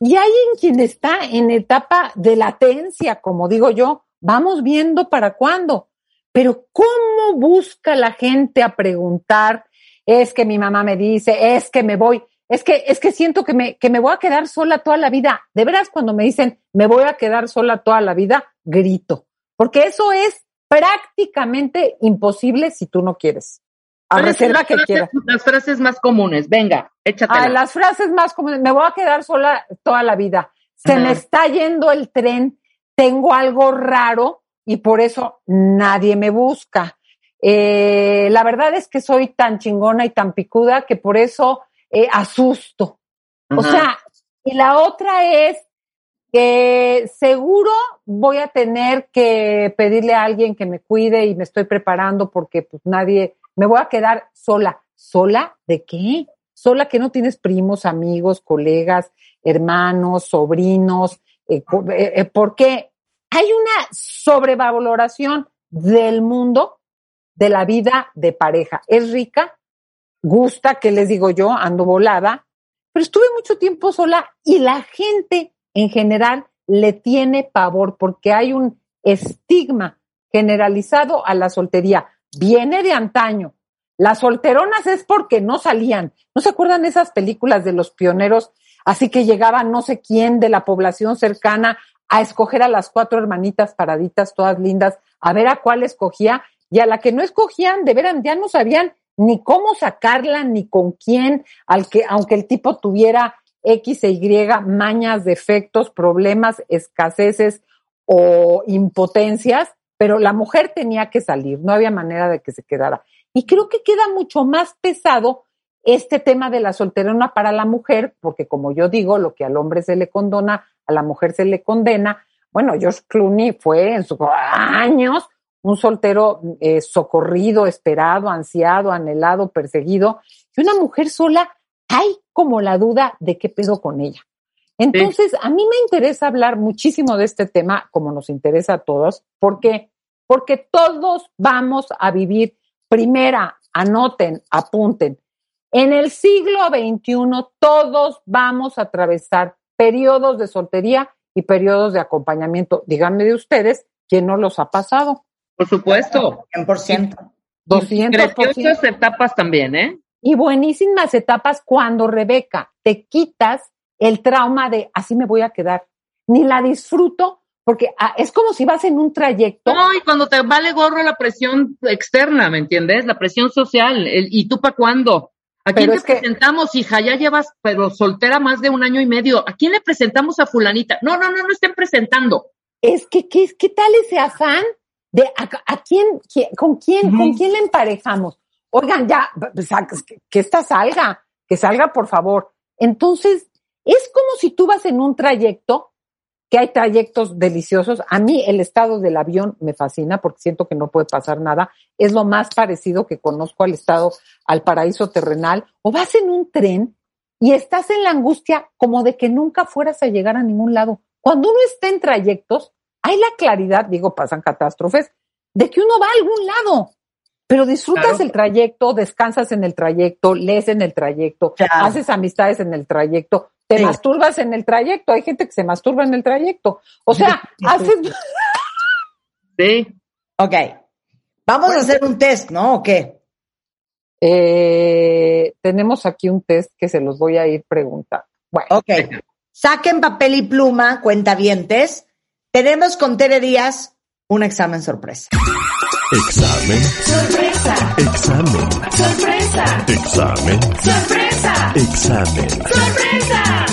y hay en quien está en etapa de latencia, como digo yo. Vamos viendo para cuándo. Pero ¿cómo busca la gente a preguntar? Es que mi mamá me dice, es que me voy. Es que, es que siento que me, que me voy a quedar sola toda la vida. De veras, cuando me dicen, me voy a quedar sola toda la vida, grito. Porque eso es prácticamente imposible si tú no quieres. A ¿Cuáles son reserva las que frases- quieras. Las frases más comunes, venga, échatela. Ah, las frases más comunes, me voy a quedar sola toda la vida. Se Ajá. me está yendo el tren, tengo algo raro y por eso nadie me busca. Eh, la verdad es que soy tan chingona y tan picuda que por eso eh, asusto. O sea, y la otra es, que seguro voy a tener que pedirle a alguien que me cuide y me estoy preparando porque pues nadie, me voy a quedar sola. ¿Sola de qué? Sola que no tienes primos, amigos, colegas, hermanos, sobrinos. Eh, eh, eh, porque hay una sobrevaloración del mundo de la vida de pareja. Es rica, gusta, que les digo yo, ando volada, pero estuve mucho tiempo sola y la gente en general le tiene pavor porque hay un estigma generalizado a la soltería. Viene de antaño. Las solteronas es porque no salían. ¿No se acuerdan esas películas de los pioneros? Así que llegaba no sé quién de la población cercana a escoger a las cuatro hermanitas paraditas, todas lindas, a ver a cuál escogía y a la que no escogían, de veras ya no sabían ni cómo sacarla, ni con quién, al que, aunque el tipo tuviera X e Y, mañas, defectos, problemas, escaseces o impotencias, pero la mujer tenía que salir, no había manera de que se quedara. Y creo que queda mucho más pesado este tema de la solterona para la mujer, porque como yo digo, lo que al hombre se le condona, a la mujer se le condena. Bueno, George Clooney fue en sus años un soltero eh, socorrido, esperado, ansiado, anhelado, perseguido, y una mujer sola, hay como la duda de qué pedo con ella. Entonces, a mí me interesa hablar muchísimo de este tema, como nos interesa a todos, porque, porque todos vamos a vivir, primera, anoten, apunten, en el siglo XXI todos vamos a atravesar periodos de soltería y periodos de acompañamiento. Díganme de ustedes, ¿quién no los ha pasado? Por supuesto. 100%. 200%. Preciosas etapas también, ¿eh? Y buenísimas etapas cuando, Rebeca, te quitas el trauma de así me voy a quedar. Ni la disfruto porque ah, es como si vas en un trayecto. No, y cuando te vale gorro la presión externa, ¿me entiendes? La presión social. el- ¿Y tú para cuándo? ¿A quién Pero te que- presentamos, hija? Ya llevas, pero soltera más de un año y medio. ¿A quién le presentamos a fulanita? No, no, no, no estén presentando. Es que, ¿qué, qué tal ese afán de a, a quién, quién- con quién, con quién le emparejamos? Oigan, ya, pues, que esta salga, que salga, por favor. Entonces, es como si tú vas en un trayecto, que hay trayectos deliciosos. A mí el estado del avión me fascina porque siento que no puede pasar nada. Es lo más parecido que conozco al estado, al paraíso terrenal. O vas en un tren y estás en la angustia como de que nunca fueras a llegar a ningún lado. Cuando uno está en trayectos, hay la claridad, digo, pasan catástrofes, de que uno va a algún lado, pero disfrutas Claro. el trayecto, descansas en el trayecto, lees en el trayecto, Claro. haces amistades en el trayecto, te Sí. masturbas en el trayecto. Hay gente que se masturba en el trayecto. O sea, <laughs> haces... Sí. Ok. Vamos a hacer un test, ¿no? ¿O qué? Eh, tenemos aquí un test que se los voy a ir preguntando. Bueno, Ok. Saquen papel y pluma, cuentavientes. Tenemos con Tere Díaz un examen sorpresa. Examen. Sorpresa. Examen. Sorpresa. Examen. Sorpresa. Examen. Sorpresa.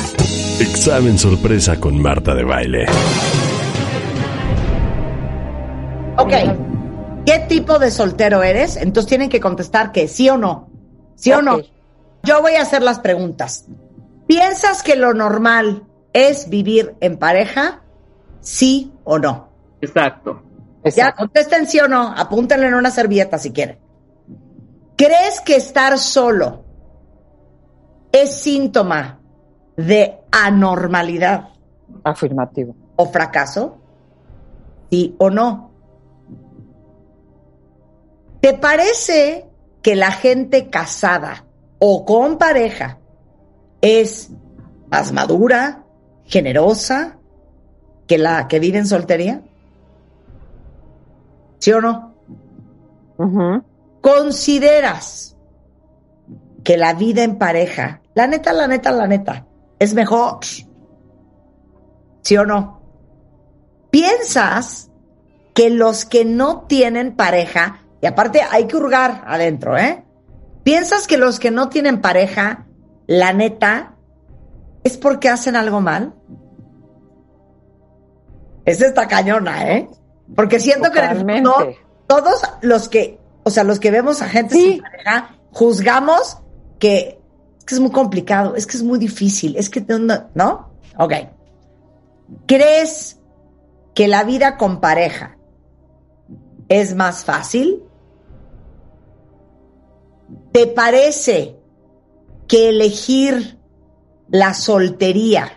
Examen sorpresa con Marta de baile. Ok. ¿Qué tipo de soltero eres? Entonces tienen que contestar que sí o no. ¿Sí o no? Yo voy a hacer las preguntas. ¿Piensas que lo normal es vivir en pareja? ¿Sí o no? Exacto. Ya, contesten sí o no. Apúntenle en una servilleta si quieren. ¿Crees que estar solo es síntoma de anormalidad afirmativo. o fracaso? ¿Sí o no? ¿Te parece que la gente casada o con pareja es más madura, generosa que la que vive en soltería? ¿Sí o no? ¿Consideras que la vida en pareja, la neta, la neta, la neta, es mejor? ¿Sí o no? ¿Piensas que los que no tienen pareja, y aparte hay que hurgar adentro, ¿eh? ¿Piensas que los que no tienen pareja, la neta, es porque hacen algo mal? Esa está cañona, ¿eh? Porque siento que en el todos los que, o sea, los que vemos a gente Sí. sin pareja, juzgamos que es que es muy complicado, es que es muy difícil, es que no, no, ¿no? Ok. ¿Crees que la vida con pareja es más fácil? ¿Te parece que elegir la soltería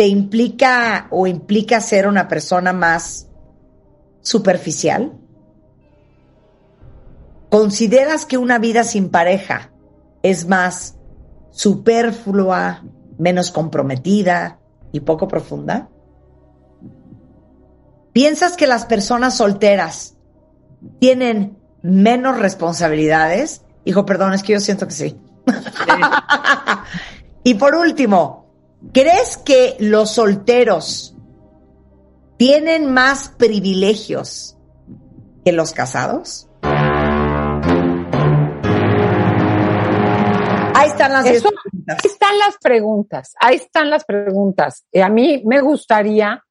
te implica o implica ser una persona más superficial? ¿Consideras que una vida sin pareja es más superflua, menos comprometida y poco profunda? ¿Piensas que las personas solteras tienen menos responsabilidades? Hijo, perdón, es que yo siento que sí. <laughs> y por último, ¿crees que los solteros tienen más privilegios que los casados? Ahí están las Eso- preguntas. ahí están las preguntas, ahí están las preguntas. Eh, a mí me gustaría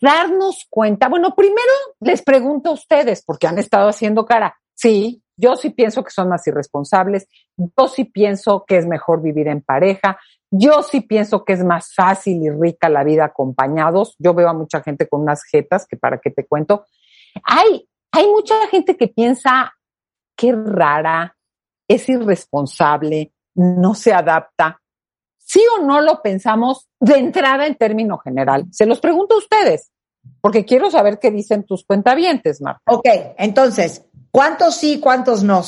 darnos cuenta. Bueno, primero les pregunto a ustedes, porque han estado haciendo cara. Sí, yo sí pienso que son más irresponsables. Yo sí pienso que es mejor vivir en pareja. Yo sí pienso que es más fácil y rica la vida acompañados. Yo veo a mucha gente con unas jetas que para qué te cuento. Hay, hay mucha gente que piensa qué rara, es irresponsable, no se adapta. ¿Sí o no lo pensamos de entrada en término general? Se los pregunto a ustedes, porque quiero saber qué dicen tus cuentavientes, Marta. Ok, entonces, ¿cuántos sí, cuántos no?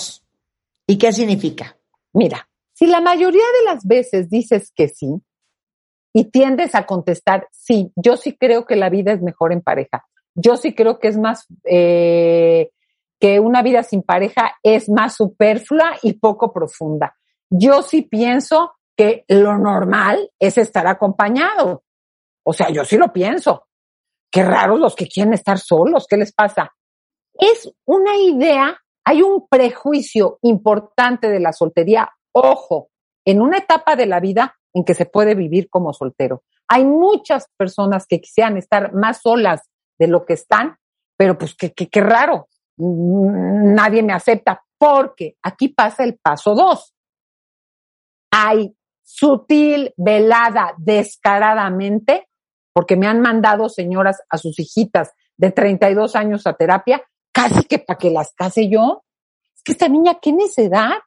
¿Y qué significa? Mira, si la mayoría de las veces dices que sí y tiendes a contestar, sí, yo sí creo que la vida es mejor en pareja, yo sí creo que es más, eh, que una vida sin pareja es más superflua y poco profunda. Yo sí pienso que lo normal es estar acompañado. O sea, yo sí lo pienso. Qué raros los que quieren estar solos, ¿qué les pasa? Es una idea, hay un prejuicio importante de la soltería. Ojo, en una etapa de la vida en que se puede vivir como soltero. Hay muchas personas que quisieran estar más solas de lo que están, pero pues qué, qué, qué raro. Mm, Nadie me acepta porque aquí pasa el paso dos. Hay sutil, velada, descaradamente, porque me han mandado señoras a sus hijitas de 32 años a terapia, casi que para que las case yo. Es que esta niña, qué necedad,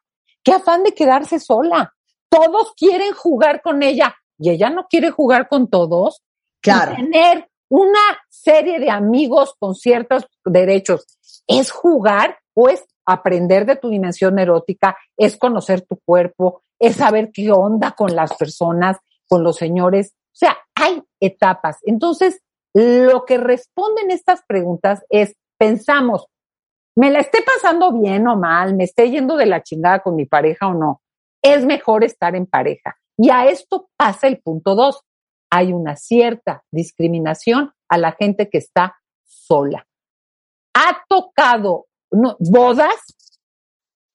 qué afán de quedarse sola. Todos quieren jugar con ella y ella no quiere jugar con todos. Claro. Y tener una serie de amigos con ciertos derechos es jugar o es aprender de tu dimensión erótica, es conocer tu cuerpo, es saber qué onda con las personas, con los señores. O sea, hay etapas. Entonces, lo que responden estas preguntas es, pensamos, ¿me la esté pasando bien o mal? ¿Me esté yendo de la chingada con mi pareja o no? Es mejor estar en pareja. Y a esto pasa el punto dos. Hay una cierta discriminación a la gente que está sola. Ha tocado bodas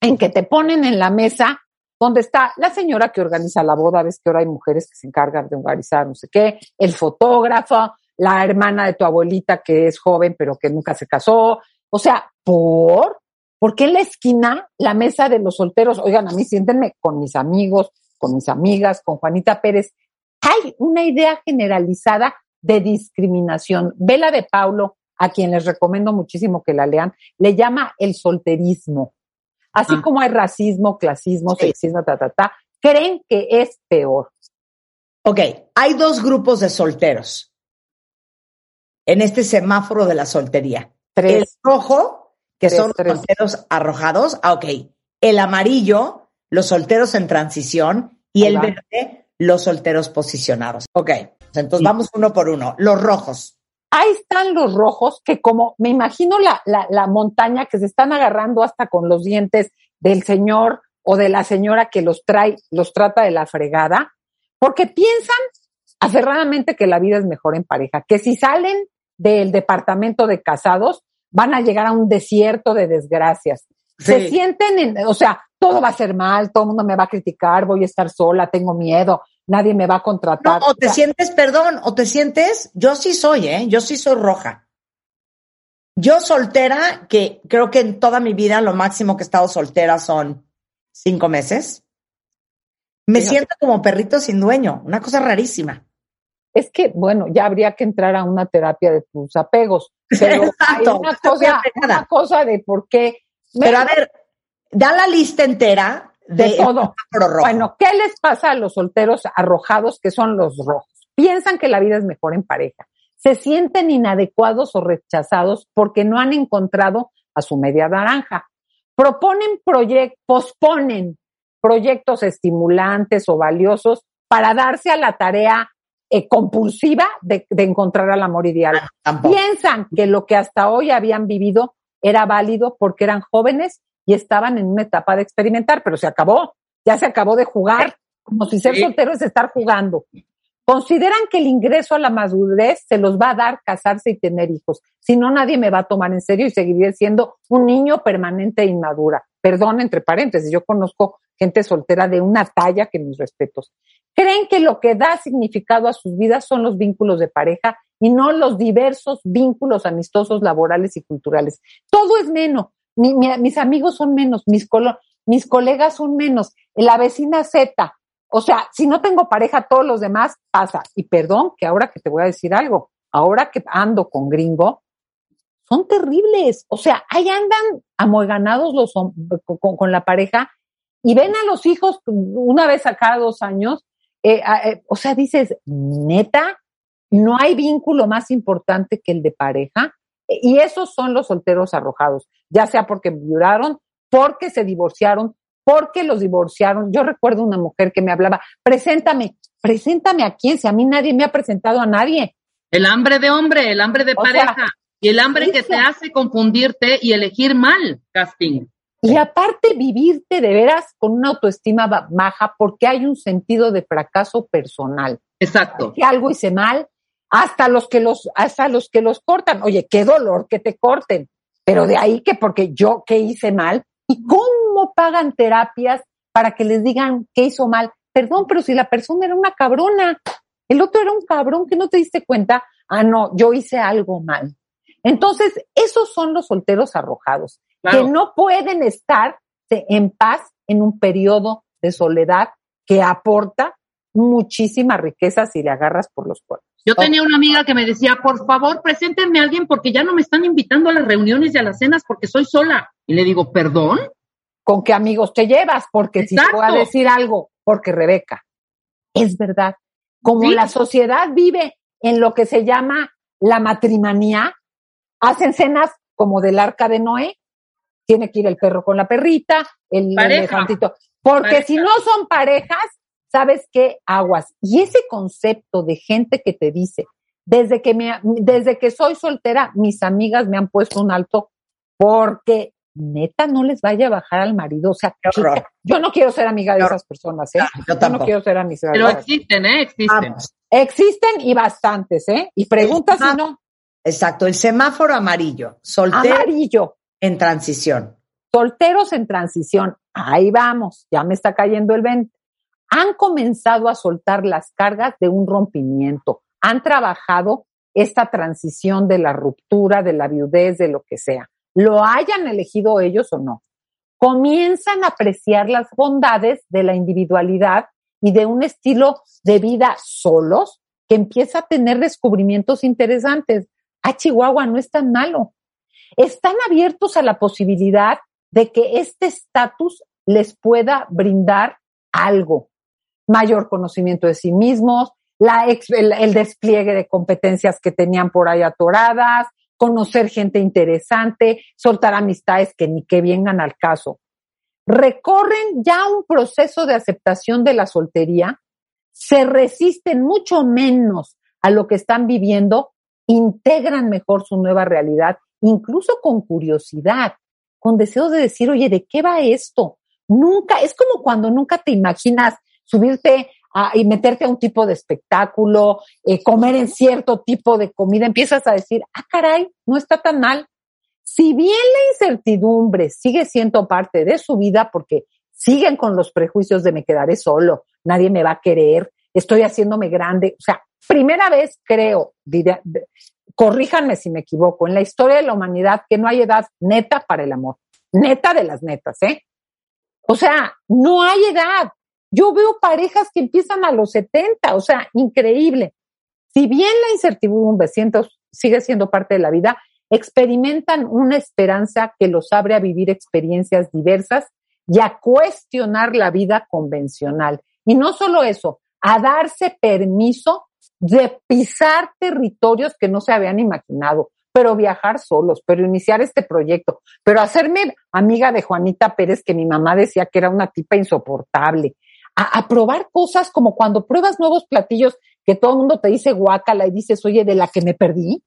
en que te ponen en la mesa donde está la señora que organiza la boda, ves que ahora hay mujeres que se encargan de organizar no sé qué, el fotógrafo, la hermana de tu abuelita que es joven pero que nunca se casó. O sea, ¿por? ¿Por qué en la esquina la mesa de los solteros? Oigan, a mí siéntenme con mis amigos, con mis amigas, con Juanita Pérez. Hay una idea generalizada de discriminación. Vela de Paulo, a quien les recomiendo muchísimo que la lean, le llama el solterismo. Así como hay racismo, clasismo, sexismo, ta, ta, ta, creen que es peor. Ok, hay dos grupos de solteros en este semáforo de la soltería. Tres. El rojo, que Tres, son los tres. solteros arrojados. Ah, ok. El amarillo, los solteros en transición. Y Ahí el va. verde, los solteros posicionados. Ok, entonces vamos uno por uno. Los rojos. Ahí están los rojos, que como me imagino la, la, la montaña que se están agarrando hasta con los dientes del señor o de la señora que los trae, los trata de la fregada, porque piensan aferradamente que la vida es mejor en pareja, que si salen del departamento de casados van a llegar a un desierto de desgracias. Se sienten, en, o sea, todo va a ser mal, todo el mundo me va a criticar, voy a estar sola, tengo miedo, nadie me va a No, contratar. o te sea, sientes, perdón, o te sientes, yo sí soy, ¿eh? Yo sí soy roja. Yo soltera, que creo que en toda mi vida lo máximo que he estado soltera son cinco meses. Me siento como perrito sin dueño, una cosa rarísima. Es que, bueno, ya habría que entrar a una terapia de tus apegos. Pero hay Exacto, una estoy cosa, una cosa de por qué. Pero a ver, da la lista entera de, de todo. Bueno, ¿qué les pasa a los solteros arrojados que son los rojos? Piensan que la vida es mejor en pareja. Se sienten inadecuados o rechazados porque no han encontrado a su media naranja. Proponen proyectos, posponen proyectos estimulantes o valiosos para darse a la tarea eh, compulsiva de, de encontrar al amor ideal. Tampoco. Piensan que lo que hasta hoy habían vivido era válido porque eran jóvenes y estaban en una etapa de experimentar, pero se acabó, ya se acabó de jugar, como si ser Sí. soltero es estar jugando. Consideran que el ingreso a la madurez se los va a dar casarse y tener hijos. Si no, nadie me va a tomar en serio y seguiré siendo un niño permanente e inmadura. Perdón, entre paréntesis, yo conozco gente soltera de una talla que mis respetos. Creen que lo que da significado a sus vidas son los vínculos de pareja y no los diversos vínculos amistosos, laborales y culturales. Todo es menos. Mi- mi- mis amigos son menos, mis, mis colegas son menos, la vecina Z. O sea, si no tengo pareja, todos los demás pasa. Y perdón, que ahora que te voy a decir algo, ahora que ando con gringo, son terribles. O sea, ahí andan amueganados los, con la pareja y ven a los hijos una vez a cada dos años. eh, eh, o sea, dices, neta, no hay vínculo más importante que el de pareja. Y esos son los solteros arrojados, ya sea porque violaron, porque se divorciaron, porque los divorciaron. Yo recuerdo una mujer que me hablaba, preséntame, preséntame a quién, si a mí nadie me ha presentado a nadie. El hambre de hombre, el hambre de O sea, pareja y el hambre que te hace confundirte y elegir mal, casting. Y aparte vivirte de veras con una autoestima ba- baja porque hay un sentido de fracaso personal. Exacto. Que algo hice mal, hasta los que los, hasta los que los cortan. Oye, qué dolor que te corten. Pero de ahí que porque yo qué hice mal y cómo pagan terapias para que les digan qué hizo mal. Perdón, pero si la persona era una cabrona, el otro era un cabrón que no te diste cuenta. Ah, no, yo hice algo mal. Entonces, esos son los solteros arrojados, Claro. que no pueden estar en paz en un periodo de soledad que aporta muchísima riqueza si le agarras por los cuernos. Yo tenía una amiga que me decía, por favor, preséntenme a alguien porque ya no me están invitando a las reuniones y a las cenas porque soy sola. Y le digo, ¿perdón? ¿Con qué amigos te llevas? Porque si te voy a decir algo, porque Rebeca, es verdad. Como Sí. la sociedad vive en lo que se llama la matrimonía, hacen cenas como del arca de Noé, tiene que ir el perro con la perrita, el Pareja. elefantito. Porque Pareja. si no son parejas, ¿sabes qué? Aguas. Y ese concepto de gente que te dice, desde que, me, desde que soy soltera, mis amigas me han puesto un alto porque neta no les vaya a bajar al marido. O sea, Qué horror. chica, yo no quiero ser amiga de esas personas, ¿eh? yo Yo no quiero ser amiga de Pero existen, ¿eh? Existen. Existen y bastantes, ¿eh? Y preguntas si no. Exacto, el semáforo amarillo, soltero Amarillo. En transición. solteros en transición, ahí vamos, ya me está cayendo el 20. Han comenzado a soltar las cargas de un rompimiento, han trabajado esta transición de la ruptura, de la viudez, de lo que sea. Lo hayan elegido ellos o no. Comienzan a apreciar las bondades de la individualidad y de un estilo de vida solos que empieza a tener descubrimientos interesantes. Ah, Chihuahua, no es tan malo están abiertos a la posibilidad de que este estatus les pueda brindar algo, mayor conocimiento de sí mismos, el, el despliegue de competencias que tenían por ahí atoradas, conocer gente interesante, soltar amistades que ni que vengan al caso. Recorren ya un proceso de aceptación de la soltería, se resisten mucho menos a lo que están viviendo, integran mejor su nueva realidad incluso con curiosidad, con deseo de decir, oye, ¿de qué va esto? Nunca, es como cuando nunca te imaginas subirte a, y meterte a un tipo de espectáculo, eh, comer en cierto tipo de comida, empiezas a decir, ah, caray, no está tan mal. Si bien la incertidumbre sigue siendo parte de su vida porque siguen con los prejuicios de me quedaré solo, nadie me va a querer, estoy haciéndome grande, o sea, primera vez creo, corríjanme si me equivoco, en la historia de la humanidad que no hay edad neta para el amor. Neta de las netas, ¿eh? O sea, no hay edad. Yo veo parejas que empiezan a los 70, o sea, increíble. si bien la incertidumbre sigue siendo parte de la vida, experimentan una esperanza que los abre a vivir experiencias diversas y a cuestionar la vida convencional. Y no solo eso, a darse permiso de pisar territorios que no se habían imaginado, pero viajar solos, pero iniciar este proyecto, pero hacerme amiga de Juanita Pérez, que mi mamá decía que era una tipa insoportable, a, a probar cosas como cuando pruebas nuevos platillos que todo el mundo te dice guácala y dices, oye, de la que me perdí.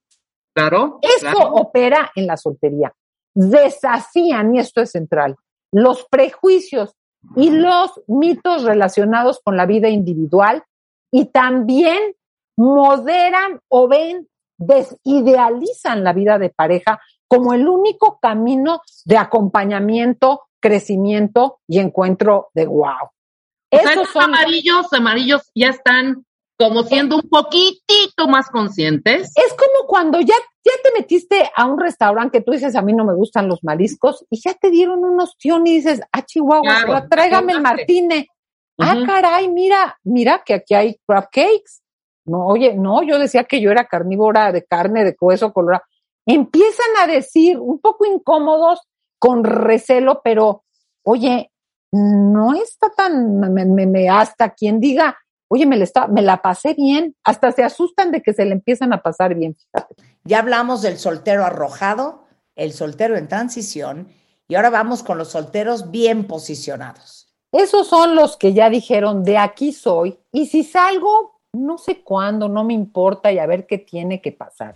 Claro. Esto claro. opera en la soltería. Desafían, y esto es central, los prejuicios y los mitos relacionados con la vida individual y también moderan o ven, desidealizan la vida de pareja como el único camino de acompañamiento, crecimiento y encuentro de wow. O sea, Esos amarillos, amarillos ya están como siendo un poquitito más conscientes. Es como cuando ya, ya te metiste a un restaurante que tú dices, a mí no me gustan los mariscos, y ya te dieron un ostión y dices, ah, Chihuahua, Claro, pero tráigame el martine. Ah, caray, mira, mira que aquí hay crab cakes. No, oye, no, yo decía que yo era carnívora de carne, de hueso colorado. Empiezan a decir, un poco incómodos, con recelo, pero, oye, no está tan, me, me- me- hasta quien diga, oye, me la, está, me la pasé bien, hasta se asustan de que se le empiezan a pasar bien, fíjate. Ya hablamos del soltero arrojado, el soltero en transición, y ahora vamos con los solteros bien posicionados. Esos son los que ya dijeron, de aquí soy, y si salgo, no sé cuándo, no me importa y a ver qué tiene que pasar.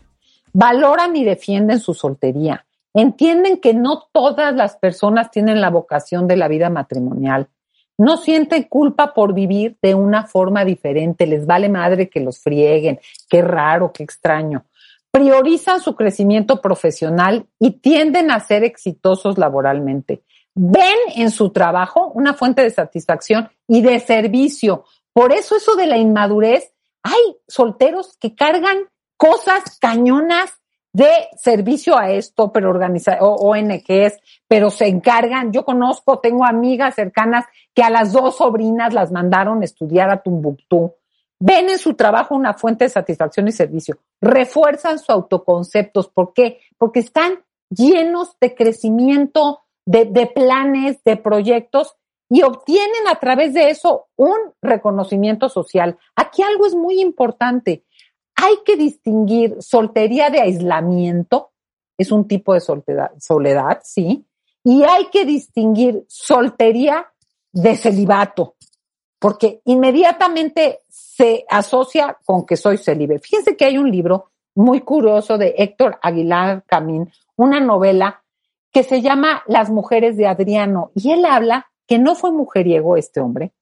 Valoran y defienden su soltería. Entienden que no todas las personas tienen la vocación de la vida matrimonial. No sienten culpa por vivir de una forma diferente. Les vale madre que los frieguen. Qué raro, qué extraño. Priorizan su crecimiento profesional y tienden a ser exitosos laboralmente ven en su trabajo una fuente de satisfacción y de servicio. Por eso eso de la inmadurez, hay solteros que cargan cosas cañonas de servicio a esto, pero organiza ONGs, pero se encargan. Yo conozco, tengo amigas cercanas que a las dos sobrinas las mandaron a estudiar a Tumbuctú. Ven en su trabajo una fuente de satisfacción y servicio. Refuerzan su autoconceptos. ¿Por qué? Porque están llenos de crecimiento, de, de planes, de proyectos y obtienen a través de eso un reconocimiento social. Aquí algo es muy importante. Hay que distinguir soltería de aislamiento, es un tipo de soledad, sí, y hay que distinguir soltería de celibato, porque inmediatamente se asocia con que soy célibe. Fíjense que hay un libro muy curioso de Héctor Aguilar Camín, una novela que se llama Las mujeres de Adriano, y él habla que no fue mujeriego este hombre,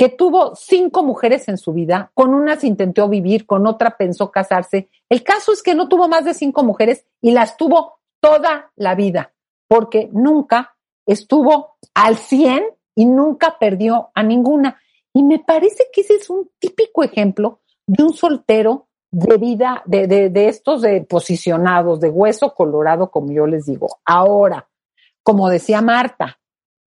que tuvo cinco mujeres en su vida, con unas intentó vivir, con otra pensó casarse. El caso es que no tuvo más de cinco mujeres y las tuvo toda la vida, porque nunca estuvo al 100 y nunca perdió a ninguna. Y me parece que ese es un típico ejemplo de un soltero de vida, de, de, de estos de posicionados, de hueso colorado, como yo les digo. Ahora, como decía Marta,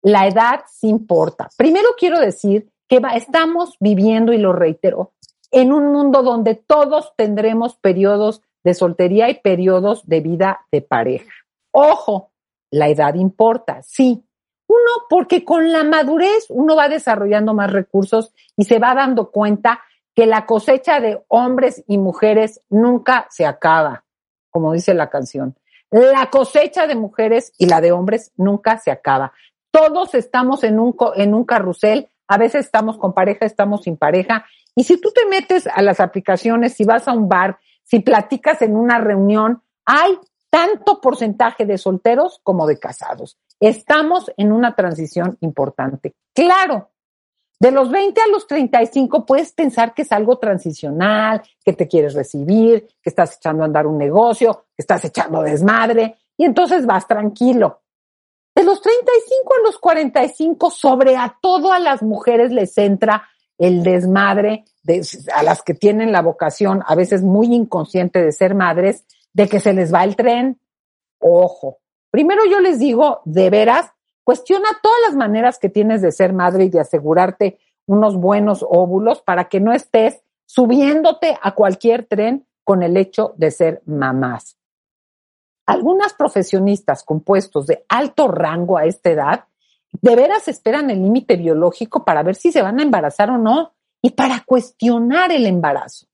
la edad sí importa. Primero quiero decir que estamos viviendo, y lo reitero, en un mundo donde todos tendremos periodos de soltería y periodos de vida de pareja. Ojo, la edad importa, sí. Uno, porque con la madurez uno va desarrollando más recursos y se va dando cuenta que la cosecha de hombres y mujeres nunca se acaba, como dice la canción. La cosecha de mujeres y la de hombres nunca se acaba. Todos estamos en un, en un carrusel, a veces estamos con pareja, estamos sin pareja. Y si tú te metes a las aplicaciones, si vas a un bar, si platicas en una reunión, hay tanto porcentaje de solteros como de casados. Estamos en una transición importante. Claro, de los 20 a los 35 puedes pensar que es algo transicional, que te quieres recibir, que estás echando a andar un negocio, que estás echando desmadre y entonces vas tranquilo. De los 35 a los 45, sobre a todo a las mujeres les entra el desmadre, de, a las que tienen la vocación, a veces muy inconsciente de ser madres, de que se les va el tren. Ojo, primero yo les digo, de veras, cuestiona todas las maneras que tienes de ser madre y de asegurarte unos buenos óvulos para que no estés subiéndote a cualquier tren con el hecho de ser mamás. Algunas profesionistas con puestos de alto rango a esta edad de veras esperan el límite biológico para ver si se van a embarazar o no y para cuestionar el embarazo.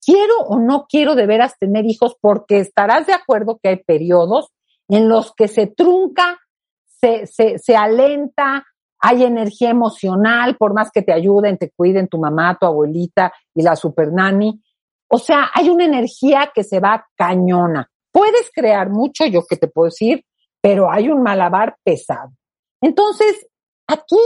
Quiero o no quiero de veras tener hijos porque estarás de acuerdo que hay periodos en los que se trunca, se, se, se alenta, hay energía emocional, por más que te ayuden, te cuiden tu mamá, tu abuelita y la super nani. O sea, hay una energía que se va cañona. Puedes crear mucho, yo que te puedo decir, pero hay un malabar pesado. Entonces, aquí,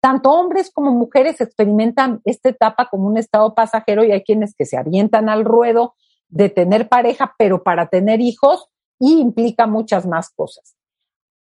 tanto hombres como mujeres experimentan esta etapa como un estado pasajero y hay quienes que se avientan al ruedo de tener pareja, pero para tener hijos y implica muchas más cosas.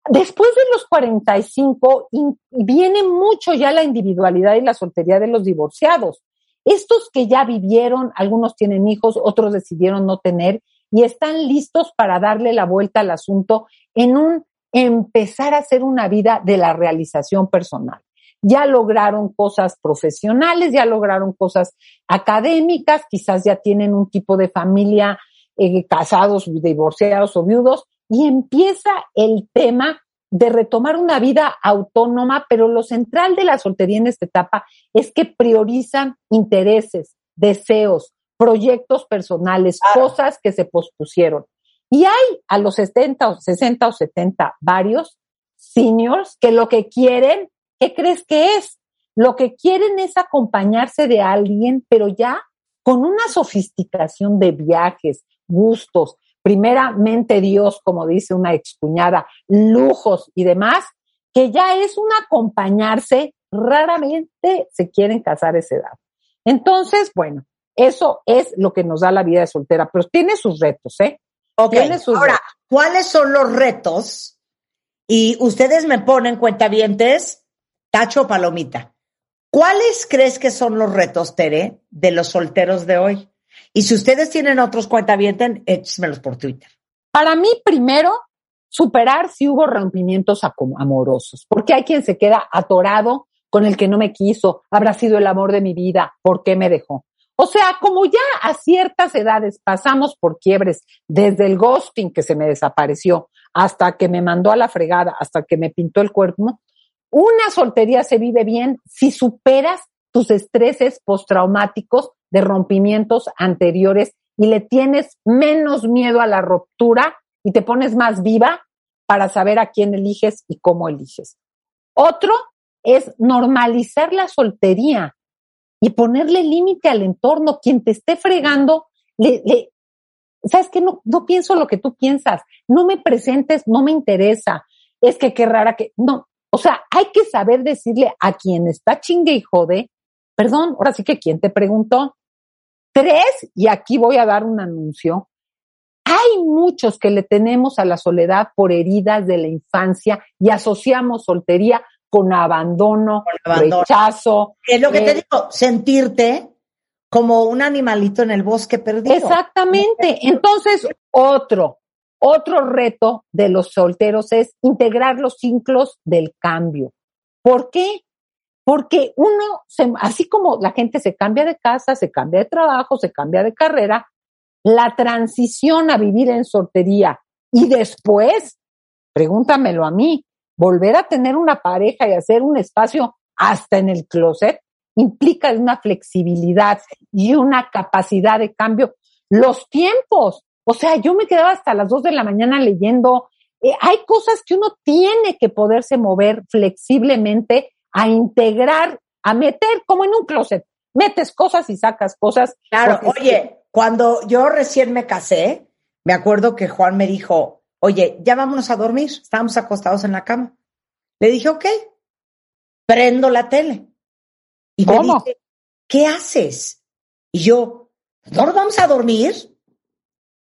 Después de los 45 in- viene mucho ya la individualidad y la soltería de los divorciados. Estos que ya vivieron, algunos tienen hijos, otros decidieron no tener y están listos para darle la vuelta al asunto en un empezar a hacer una vida de la realización personal. Ya lograron cosas profesionales, ya lograron cosas académicas, quizás ya tienen un tipo de familia eh, casados, divorciados o viudos, y empieza el tema de retomar una vida autónoma, pero lo central de la soltería en esta etapa es que priorizan intereses, deseos, proyectos personales, cosas que se pospusieron. Y hay a los 70 o 60 o 70 varios seniors que lo que quieren, ¿qué crees que es? Lo que quieren es acompañarse de alguien, pero ya con una sofisticación de viajes, gustos, primeramente Dios, como dice una excuñada, lujos y demás, que ya es un acompañarse, raramente se quieren casar a esa edad. Entonces, bueno, eso es lo que nos da la vida de soltera, pero tiene sus retos, ¿eh? Ok, Tiene sus ahora, retos. ¿cuáles son los retos? Y ustedes me ponen cuentavientes, tacho palomita. ¿Cuáles crees que son los retos, Tere, de los solteros de hoy? Y si ustedes tienen otros cuentavientes, échmelos por Twitter. Para mí, primero, superar si hubo rompimientos amorosos, porque hay quien se queda atorado con el que no me quiso, habrá sido el amor de mi vida, ¿por qué me dejó? O sea, como ya a ciertas edades pasamos por quiebres, desde el ghosting que se me desapareció, hasta que me mandó a la fregada, hasta que me pintó el cuerpo, una soltería se vive bien si superas tus estreses postraumáticos de rompimientos anteriores y le tienes menos miedo a la ruptura y te pones más viva para saber a quién eliges y cómo eliges. Otro es normalizar la soltería y ponerle límite al entorno. Quien te esté fregando, le, le- ¿sabes qué? No, no pienso lo que tú piensas. No me presentes, no me interesa. Es que qué rara que, no. O sea, hay que saber decirle a quien está chingue y jode, perdón, ahora sí que quien te preguntó. Tres, y aquí voy a dar un anuncio. Hay muchos que le tenemos a la soledad por heridas de la infancia y asociamos soltería con abandono, abandono. rechazo. Es lo que te eh, digo, sentirte como un animalito en el bosque perdido. Exactamente. Entonces, otro, otro reto de los solteros es integrar los ciclos del cambio. ¿Por qué? Porque uno, se- así como la gente se cambia de casa, se cambia de trabajo, se cambia de carrera, la transición a vivir en soltería y después, pregúntamelo a mí, volver a tener una pareja y hacer un espacio hasta en el closet implica una flexibilidad y una capacidad de cambio. Los tiempos, o sea, yo me quedaba hasta las dos de la mañana leyendo. Eh, hay cosas que uno tiene que poderse mover flexiblemente a integrar, a meter como en un closet. Metes cosas y sacas cosas. Claro, oye, cuando yo recién me casé, me acuerdo que Juan me dijo, oye, ya vámonos a dormir, estábamos acostados en la cama. Le dije, ok, prendo la tele. Y me ¿Cómo? dice, ¿qué haces? Y yo, ¿no nos vamos a dormir?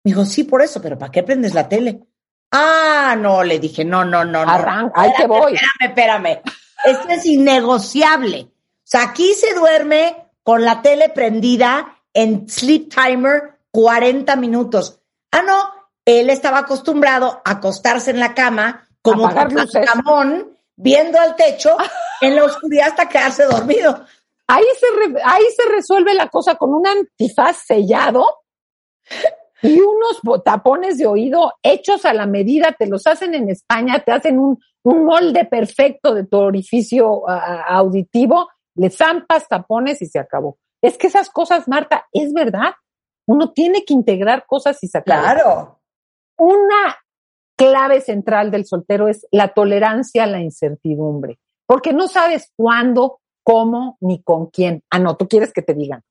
Me dijo, sí, por eso, pero ¿para qué prendes la tele? Ah, no, le dije, no, no, no, no. Arran- ahí te voy. Espérame, espérame. Esto es innegociable. O sea, aquí se duerme con la tele prendida en sleep timer 40 minutos. Ah, no, él estaba acostumbrado a acostarse en la cama como luces. jamón, viendo al techo <laughs> en la oscuridad hasta quedarse dormido. ahí se, re- ahí se resuelve la cosa con un antifaz sellado y unos tapones de oído hechos a la medida, te los hacen en España, te hacen un, un molde perfecto de tu orificio auditivo, le zampas tapones y se acabó. Es que esas cosas, Marta, es verdad. Uno tiene que integrar cosas y sacar. Claro. Una clave central del soltero es la tolerancia a la incertidumbre, porque no sabes cuándo, cómo ni con quién. Ah, no, tú quieres que te digan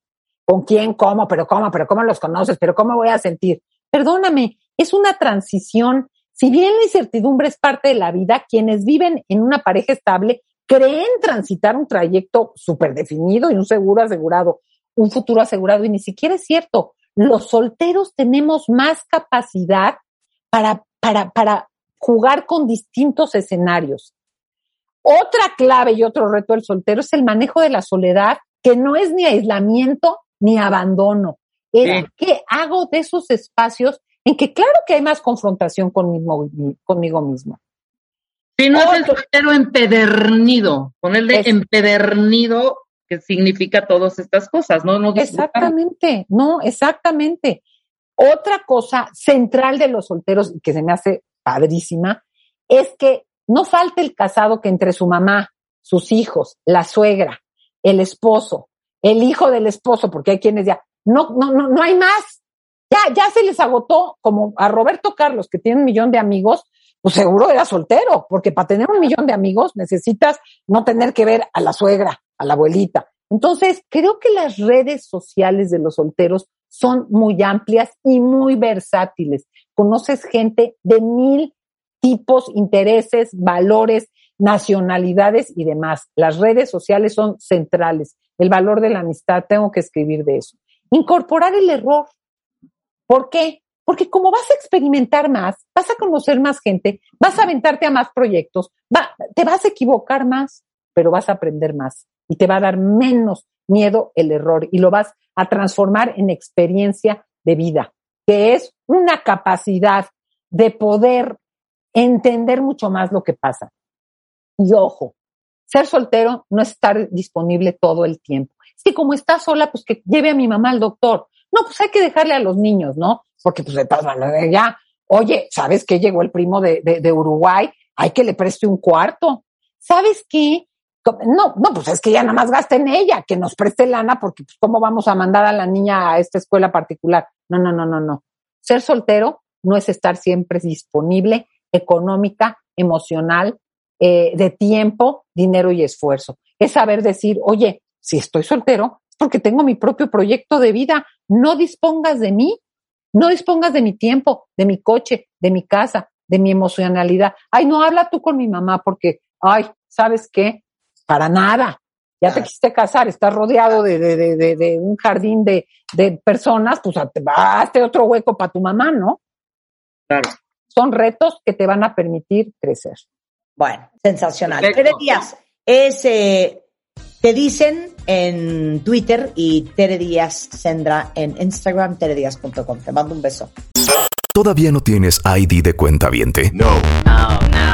con quién, cómo, pero cómo, pero cómo los conoces, pero cómo voy a sentir. Perdóname, es una transición. Si bien la incertidumbre es parte de la vida, quienes viven en una pareja estable creen transitar un trayecto súper definido y un seguro asegurado, un futuro asegurado, y ni siquiera es cierto. Los solteros tenemos más capacidad para, para, para jugar con distintos escenarios. Otra clave y otro reto del soltero es el manejo de la soledad, que no es ni aislamiento ni abandono. Es Sí. qué hago de esos espacios en que claro que hay más confrontación conmigo, conmigo mismo. Si no es el soltero empedernido, ponerle empedernido, que significa todas estas cosas, ¿no? no. Exactamente, no, exactamente. Otra cosa central de los solteros que se me hace padrísima es que no falte el casado que entre su mamá, sus hijos, la suegra, el esposo, el hijo del esposo, porque hay quienes ya, no, no, no, no hay más. Ya, ya se les agotó, como a Roberto Carlos, que tiene un millón de amigos, pues seguro era soltero, porque para tener un millón de amigos necesitas no tener que ver a la suegra, a la abuelita. Entonces, creo que las redes sociales de los solteros son muy amplias y muy versátiles. Conoces gente de mil tipos, intereses, valores, nacionalidades y demás. Las redes sociales son centrales. El valor de la amistad, tengo que escribir de eso. Incorporar el error. ¿Por qué? Porque como vas a experimentar más, vas a conocer más gente, vas a aventarte a más proyectos, va- te vas a equivocar más, pero vas a aprender más y te va a dar menos miedo el error y lo vas a transformar en experiencia de vida, que es una capacidad de poder entender mucho más lo que pasa. Y ojo, ser soltero no es estar disponible todo el tiempo. Es que como está sola, pues que lleve a mi mamá al doctor. No, pues hay que dejarle a los niños, ¿no? Porque pues de todas maneras ya, oye, ¿sabes qué? Llegó el primo de, de, de Uruguay, hay que le preste un cuarto. ¿Sabes qué? No, no, pues es que ya nada más gasta en ella, que nos preste lana, porque pues cómo vamos a mandar a la niña a esta escuela particular. No, no, no, no, no. Ser soltero no es estar siempre disponible económica, emocional, eh, de tiempo, dinero y esfuerzo. Es saber decir, oye, si estoy soltero, es porque tengo mi propio proyecto de vida. No dispongas de mí, no dispongas de mi tiempo, de mi coche, de mi casa, de mi emocionalidad. Ay, no habla tú con mi mamá porque, ay, ¿sabes qué? Para nada. Ya te quisiste casar, estás rodeado de, de, de, de, de un jardín de, de personas, pues hazte- hazte otro hueco para tu mamá, ¿no? Claro. Son retos que te van a permitir crecer. Bueno, sensacional. Perfecto. Tere Díaz es, eh, te dicen en Twitter y Tere Díaz Sendra en Instagram, teredíaz.com. Te mando un beso. ¿Todavía no tienes ID de cuenta viente? No. No, no,